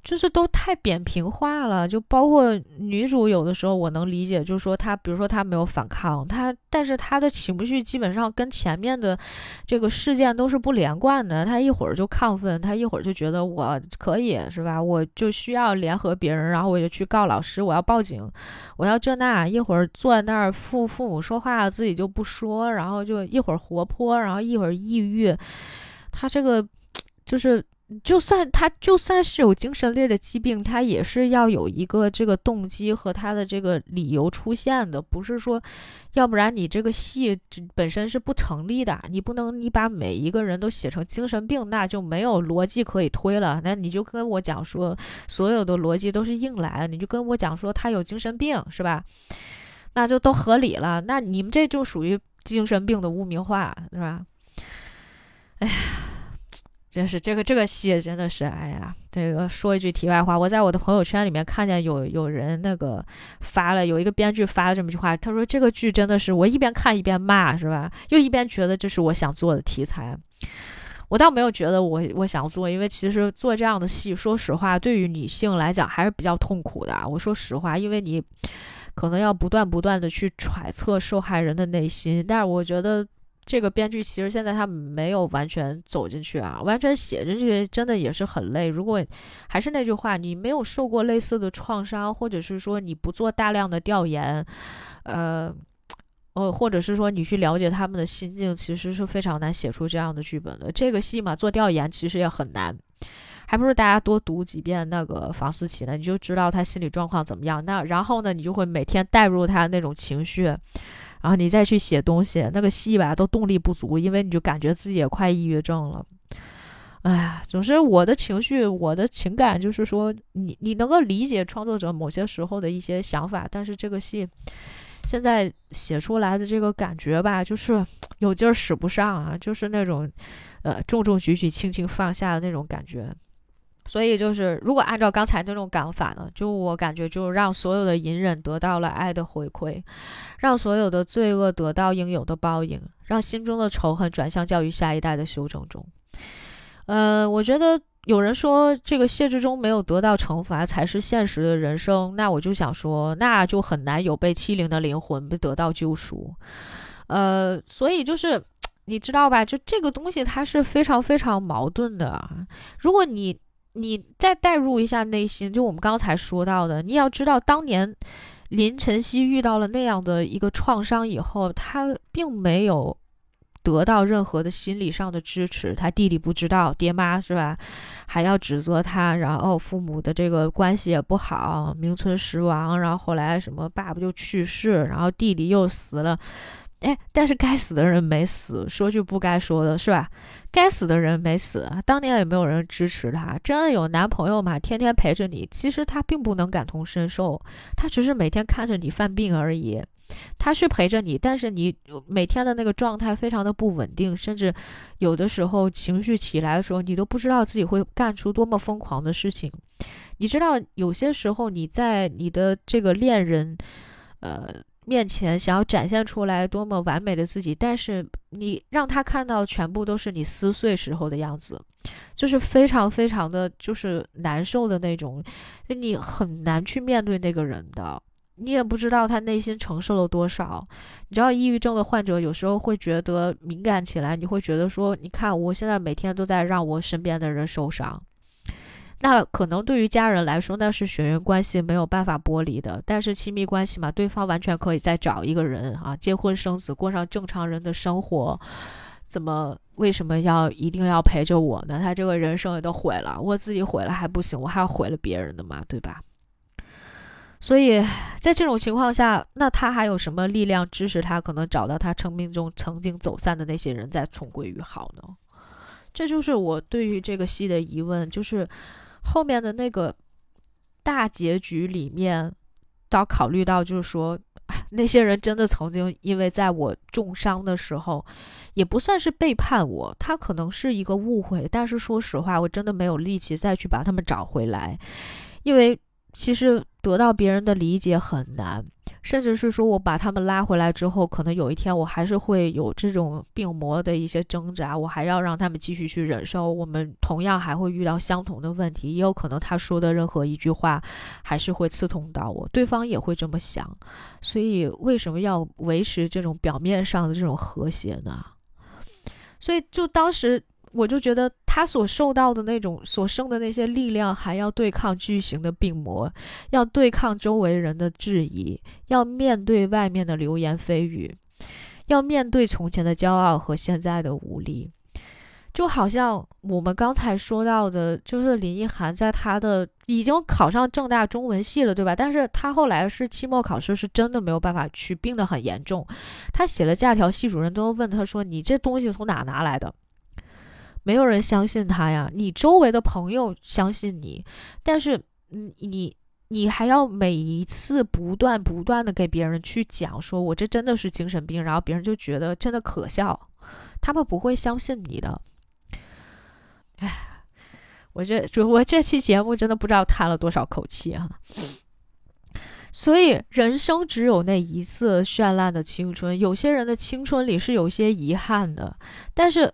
就是都太扁平化了。就包括女主有的时候我能理解，就是说她，比如说她没有反抗，她，但是她的情绪基本上跟前面的这个事件都是不连贯的。她一会儿就亢奋，她一会儿就觉得我可以是吧？我就需要联合别人，然后我就去告老师，我要报警，我要这那。一会儿坐在那儿父父母说话自己就不说，然后就一会儿活泼，然后一会儿抑郁。她这个就是。就算他就算是有精神类的疾病，他也是要有一个这个动机和他的这个理由出现的，不是说，要不然你这个戏本身是不成立的。你不能你把每一个人都写成精神病，那就没有逻辑可以推了。那你就跟我讲说，所有的逻辑都是硬来，你就跟我讲说他有精神病是吧？那就都合理了。那你们这就属于精神病的污名化是吧？哎呀。真是这个这个戏真的是，哎呀，这个说一句题外话，我在我的朋友圈里面看见有有人那个发了，有一个编剧发了这么一句话，他说这个剧真的是我一边看一边骂，是吧？又一边觉得这是我想做的题材。我倒没有觉得我我想做，因为其实做这样的戏，说实话，对于女性来讲还是比较痛苦的。我说实话，因为你可能要不断不断的去揣测受害人的内心，但是我觉得。这个编剧其实现在他没有完全走进去啊，完全写进去真的也是很累。如果还是那句话，你没有受过类似的创伤，或者是说你不做大量的调研，呃，呃，或者是说你去了解他们的心境，其实是非常难写出这样的剧本的。这个戏嘛，做调研其实也很难，还不如大家多读几遍那个房思琪呢，你就知道他心理状况怎么样。那然后呢，你就会每天带入他那种情绪。然后你再去写东西，那个戏吧都动力不足，因为你就感觉自己也快抑郁症了。哎呀，总之我的情绪，我的情感就是说，你你能够理解创作者某些时候的一些想法，但是这个戏现在写出来的这个感觉吧，就是有劲儿使不上啊，就是那种呃重重举举轻轻放下的那种感觉。所以就是，如果按照刚才那种讲法呢，就我感觉，就让所有的隐忍得到了爱的回馈，让所有的罪恶得到应有的报应，让心中的仇恨转向教育下一代的修正中。呃，我觉得有人说这个谢志忠没有得到惩罚才是现实的人生，那我就想说，那就很难有被欺凌的灵魂被得到救赎。呃，所以就是你知道吧，就这个东西它是非常非常矛盾的。如果你你再代入一下内心，就我们刚才说到的，你要知道，当年林晨曦遇到了那样的一个创伤以后，他并没有得到任何的心理上的支持。他弟弟不知道，爹妈是吧，还要指责他，然后父母的这个关系也不好，名存实亡。然后后来什么，爸爸就去世，然后弟弟又死了。哎，但是该死的人没死，说句不该说的是吧？该死的人没死，当年也没有人支持他，真的有男朋友嘛？天天陪着你，其实他并不能感同身受，他只是每天看着你犯病而已。他是陪着你，但是你每天的那个状态非常的不稳定，甚至有的时候情绪起来的时候，你都不知道自己会干出多么疯狂的事情。你知道，有些时候你在你的这个恋人，呃。面前想要展现出来多么完美的自己，但是你让他看到全部都是你撕碎时候的样子，就是非常非常的就是难受的那种，就你很难去面对那个人的，你也不知道他内心承受了多少。你知道，抑郁症的患者有时候会觉得敏感起来，你会觉得说，你看我现在每天都在让我身边的人受伤。那可能对于家人来说，那是血缘关系没有办法剥离的。但是亲密关系嘛，对方完全可以再找一个人啊，结婚生子，过上正常人的生活。怎么为什么要一定要陪着我呢？他这个人生也都毁了，我自己毁了还不行，我还要毁了别人的嘛，对吧？所以在这种情况下，那他还有什么力量支持他可能找到他生命中曾经走散的那些人再重归于好呢？这就是我对于这个戏的疑问，就是。后面的那个大结局里面，到考虑到就是说，那些人真的曾经因为在我重伤的时候，也不算是背叛我，他可能是一个误会。但是说实话，我真的没有力气再去把他们找回来，因为其实得到别人的理解很难。甚至是说我把他们拉回来之后，可能有一天我还是会有这种病魔的一些挣扎，我还要让他们继续去忍受，我们同样还会遇到相同的问题，也有可能他说的任何一句话还是会刺痛到我，对方也会这么想，所以为什么要维持这种表面上的这种和谐呢？所以就当时。我就觉得他所受到的那种所生的那些力量，还要对抗巨型的病魔，要对抗周围人的质疑，要面对外面的流言蜚语，要面对从前的骄傲和现在的无力，就好像我们刚才说到的，就是林奕涵在他的已经考上正大中文系了，对吧？但是他后来是期末考试是真的没有办法去，病得很严重，他写了假条，系主任都问他说：“你这东西从哪拿来的？”没有人相信他呀，你周围的朋友相信你，但是，你，你你还要每一次不断不断的给别人去讲，说我这真的是精神病，然后别人就觉得真的可笑，他们不会相信你的。哎，我这我这期节目真的不知道叹了多少口气啊！所以人生只有那一次绚烂的青春，有些人的青春里是有些遗憾的，但是。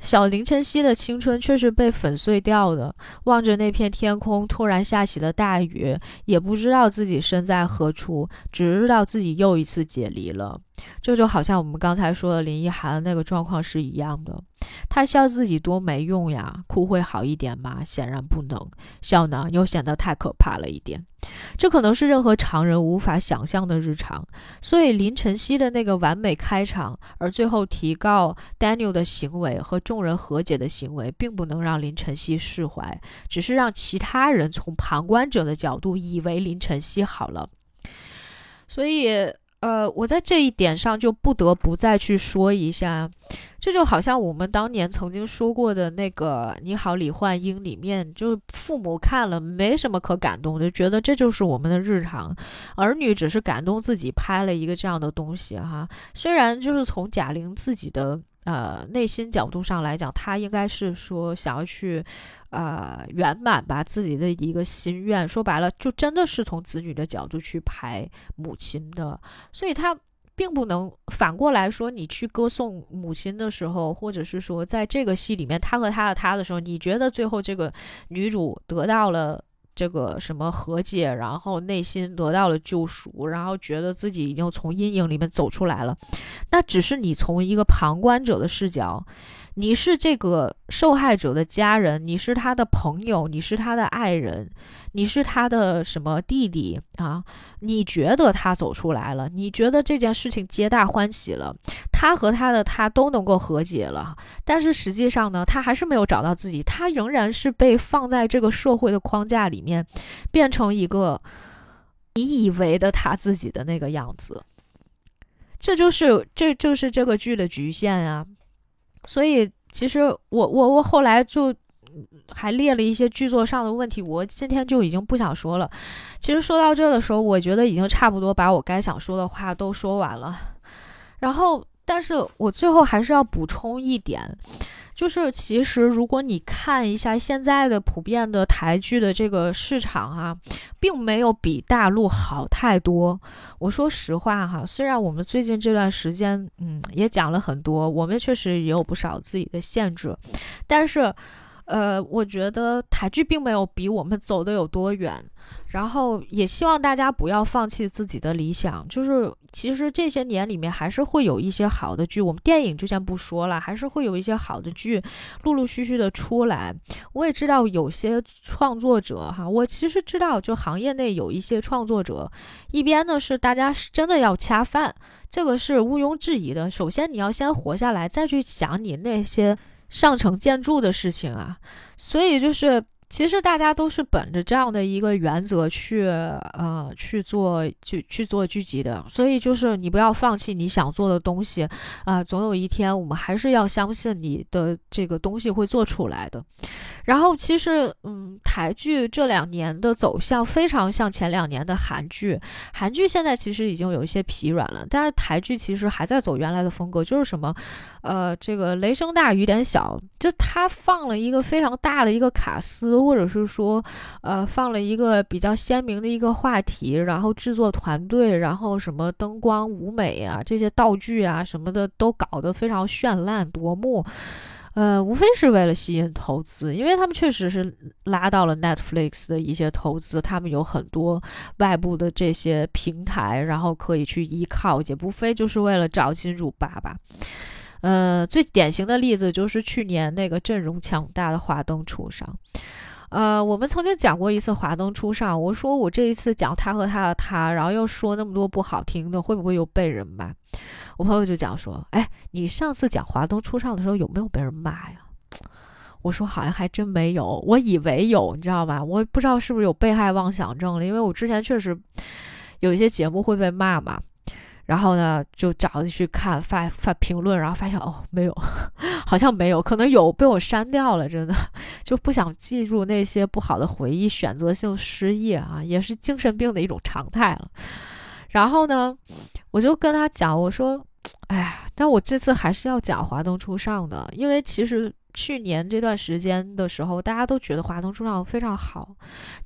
小林晨曦的青春却是被粉碎掉的。望着那片天空，突然下起了大雨，也不知道自己身在何处，只知道自己又一次解离了。这就好像我们刚才说的林奕涵那个状况是一样的。他笑自己多没用呀，哭会好一点吗？显然不能。笑呢，又显得太可怕了一点。这可能是任何常人无法想象的日常。所以林晨曦的那个完美开场，而最后提告 Daniel 的行为和众人和解的行为，并不能让林晨曦释怀，只是让其他人从旁观者的角度以为林晨曦好了。所以。呃，我在这一点上就不得不再去说一下，这就好像我们当年曾经说过的那个《你好，李焕英》里面，就父母看了没什么可感动，就觉得这就是我们的日常，儿女只是感动自己拍了一个这样的东西哈。虽然就是从贾玲自己的。呃，内心角度上来讲，他应该是说想要去，呃，圆满吧自己的一个心愿。说白了，就真的是从子女的角度去排母亲的，所以他并不能反过来说，你去歌颂母亲的时候，或者是说在这个戏里面他和他的他的时候，你觉得最后这个女主得到了。这个什么和解，然后内心得到了救赎，然后觉得自己已经从阴影里面走出来了，那只是你从一个旁观者的视角。你是这个受害者的家人，你是他的朋友，你是他的爱人，你是他的什么弟弟啊？你觉得他走出来了，你觉得这件事情皆大欢喜了，他和他的他都能够和解了，但是实际上呢，他还是没有找到自己，他仍然是被放在这个社会的框架里面，变成一个你以为的他自己的那个样子，这就是这就是这个剧的局限啊。所以，其实我我我后来就还列了一些剧作上的问题，我今天就已经不想说了。其实说到这的时候，我觉得已经差不多把我该想说的话都说完了。然后，但是我最后还是要补充一点。就是，其实如果你看一下现在的普遍的台剧的这个市场啊，并没有比大陆好太多。我说实话哈，虽然我们最近这段时间，嗯，也讲了很多，我们确实也有不少自己的限制，但是。呃，我觉得台剧并没有比我们走的有多远，然后也希望大家不要放弃自己的理想。就是其实这些年里面还是会有一些好的剧，我们电影就先不说了，还是会有一些好的剧陆陆续续的出来。我也知道有些创作者哈，我其实知道就行业内有一些创作者，一边呢是大家是真的要恰饭，这个是毋庸置疑的。首先你要先活下来，再去想你那些。上层建筑的事情啊，所以就是。其实大家都是本着这样的一个原则去，呃，去做，去去做剧集的。所以就是你不要放弃你想做的东西，啊，总有一天我们还是要相信你的这个东西会做出来的。然后其实，嗯，台剧这两年的走向非常像前两年的韩剧。韩剧现在其实已经有一些疲软了，但是台剧其实还在走原来的风格，就是什么，呃，这个雷声大雨点小，就他放了一个非常大的一个卡司。或者是说，呃，放了一个比较鲜明的一个话题，然后制作团队，然后什么灯光、舞美啊，这些道具啊什么的都搞得非常绚烂夺目。呃，无非是为了吸引投资，因为他们确实是拉到了 Netflix 的一些投资，他们有很多外部的这些平台，然后可以去依靠，也无非就是为了找金主爸爸。呃，最典型的例子就是去年那个阵容强大的华灯初上。呃，我们曾经讲过一次华灯初上，我说我这一次讲他和他的他，然后又说那么多不好听的，会不会又被人骂？我朋友就讲说，哎，你上次讲华灯初上的时候有没有被人骂呀？我说好像还真没有，我以为有，你知道吧？我不知道是不是有被害妄想症了，因为我之前确实有一些节目会被骂嘛。然后呢，就找去看发发评论，然后发现哦，没有，<laughs> 好像没有，可能有被我删掉了，真的 <laughs> 就不想记住那些不好的回忆，选择性失忆啊，也是精神病的一种常态了。然后呢，我就跟他讲，我说，<tsk> 哎呀，但我这次还是要讲华灯初上的，因为其实去年这段时间的时候，大家都觉得华灯初上非常好，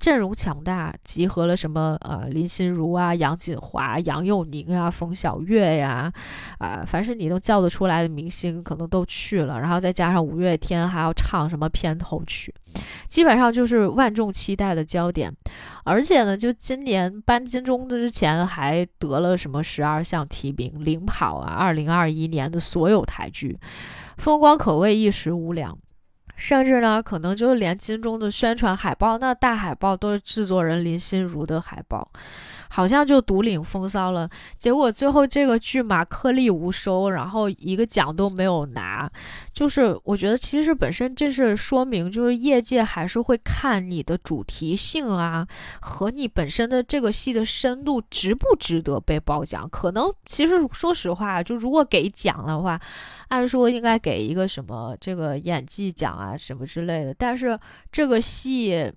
阵容强大，集合了什么呃林心如啊、杨锦华、杨佑宁啊、冯小月呀，啊，凡是你能叫得出来的明星，可能都去了，然后再加上五月天还要唱什么片头曲。基本上就是万众期待的焦点，而且呢，就今年颁金钟之前还得了什么十二项提名，领跑啊！二零二一年的所有台剧，风光可谓一时无两，甚至呢，可能就是连金钟的宣传海报，那大海报都是制作人林心如的海报。好像就独领风骚了，结果最后这个剧嘛颗粒无收，然后一个奖都没有拿。就是我觉得其实本身这是说明，就是业界还是会看你的主题性啊，和你本身的这个戏的深度值不值得被褒奖。可能其实说实话，就如果给奖的话，按说应该给一个什么这个演技奖啊什么之类的，但是这个戏。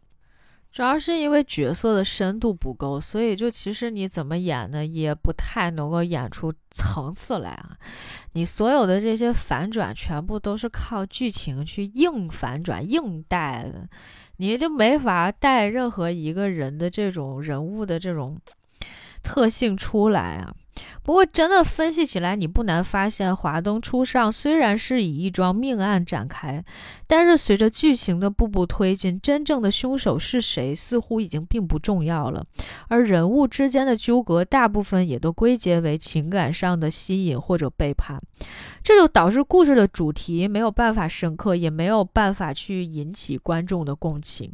主要是因为角色的深度不够，所以就其实你怎么演呢，也不太能够演出层次来啊。你所有的这些反转，全部都是靠剧情去硬反转、硬带的，你就没法带任何一个人的这种人物的这种特性出来啊。不过，真的分析起来，你不难发现，华灯初上虽然是以一桩命案展开，但是随着剧情的步步推进，真正的凶手是谁，似乎已经并不重要了。而人物之间的纠葛，大部分也都归结为情感上的吸引或者背叛。这就导致故事的主题没有办法深刻，也没有办法去引起观众的共情。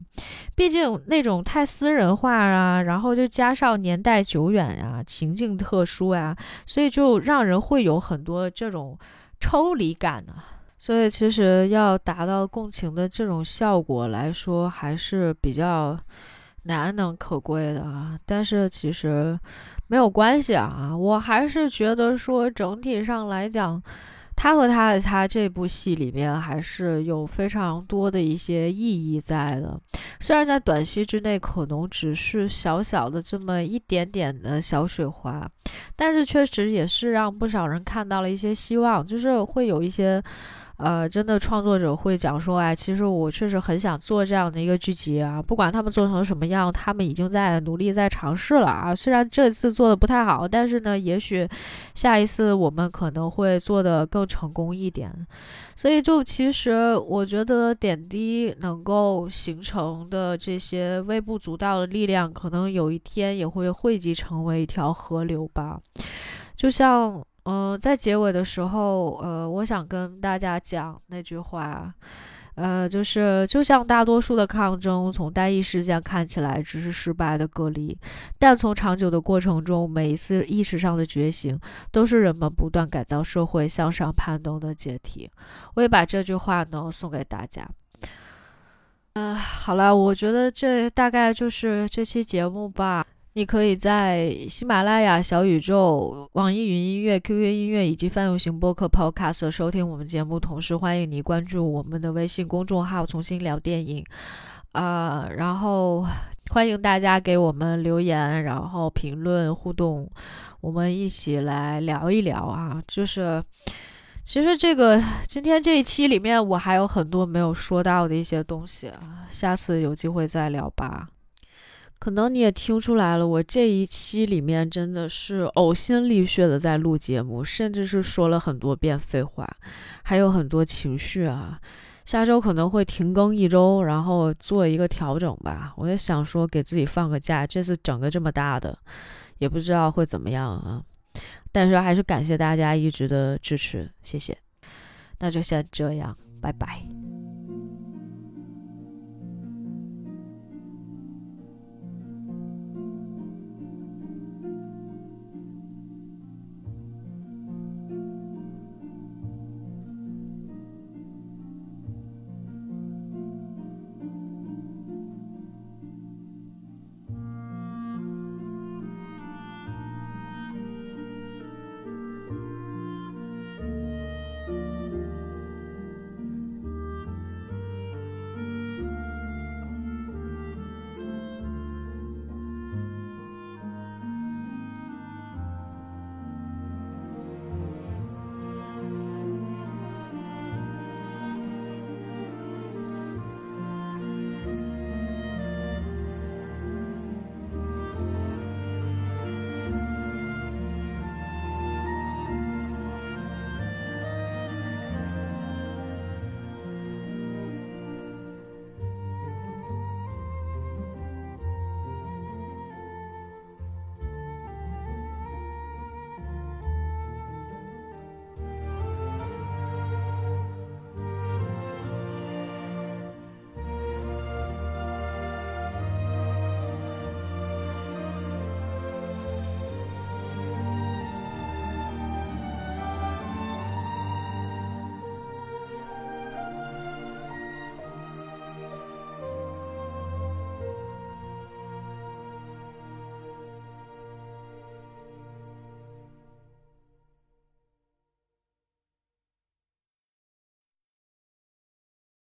毕竟那种太私人化啊，然后就加上年代久远呀，情境特殊啊，所以就让人会有很多这种抽离感呢。所以其实要达到共情的这种效果来说，还是比较难能可贵的啊。但是其实没有关系啊，我还是觉得说整体上来讲。他和他的他这部戏里面还是有非常多的一些意义在的，虽然在短期之内可能只是小小的这么一点点的小水花，但是确实也是让不少人看到了一些希望，就是会有一些。呃，真的创作者会讲说，哎，其实我确实很想做这样的一个剧集啊，不管他们做成什么样，他们已经在努力在尝试了啊。虽然这次做的不太好，但是呢，也许下一次我们可能会做的更成功一点。所以，就其实我觉得点滴能够形成的这些微不足道的力量，可能有一天也会汇集成为一条河流吧，就像。嗯，在结尾的时候，呃，我想跟大家讲那句话，呃，就是就像大多数的抗争，从单一事件看起来只是失败的个例，但从长久的过程中，每一次意识上的觉醒，都是人们不断改造社会、向上攀登的阶梯。我也把这句话呢送给大家。嗯，好了，我觉得这大概就是这期节目吧。你可以在喜马拉雅、小宇宙、网易云音乐、QQ 音乐以及泛用型播客 Podcast 收听我们节目，同时欢迎你关注我们的微信公众号“重新聊电影”。啊，然后欢迎大家给我们留言，然后评论互动，我们一起来聊一聊啊，就是。其实这个今天这一期里面，我还有很多没有说到的一些东西啊，下次有机会再聊吧。可能你也听出来了，我这一期里面真的是呕心沥血的在录节目，甚至是说了很多遍废话，还有很多情绪啊。下周可能会停更一周，然后做一个调整吧。我也想说给自己放个假，这次整个这么大的，也不知道会怎么样啊。但是还是感谢大家一直的支持，谢谢。那就先这样，拜拜。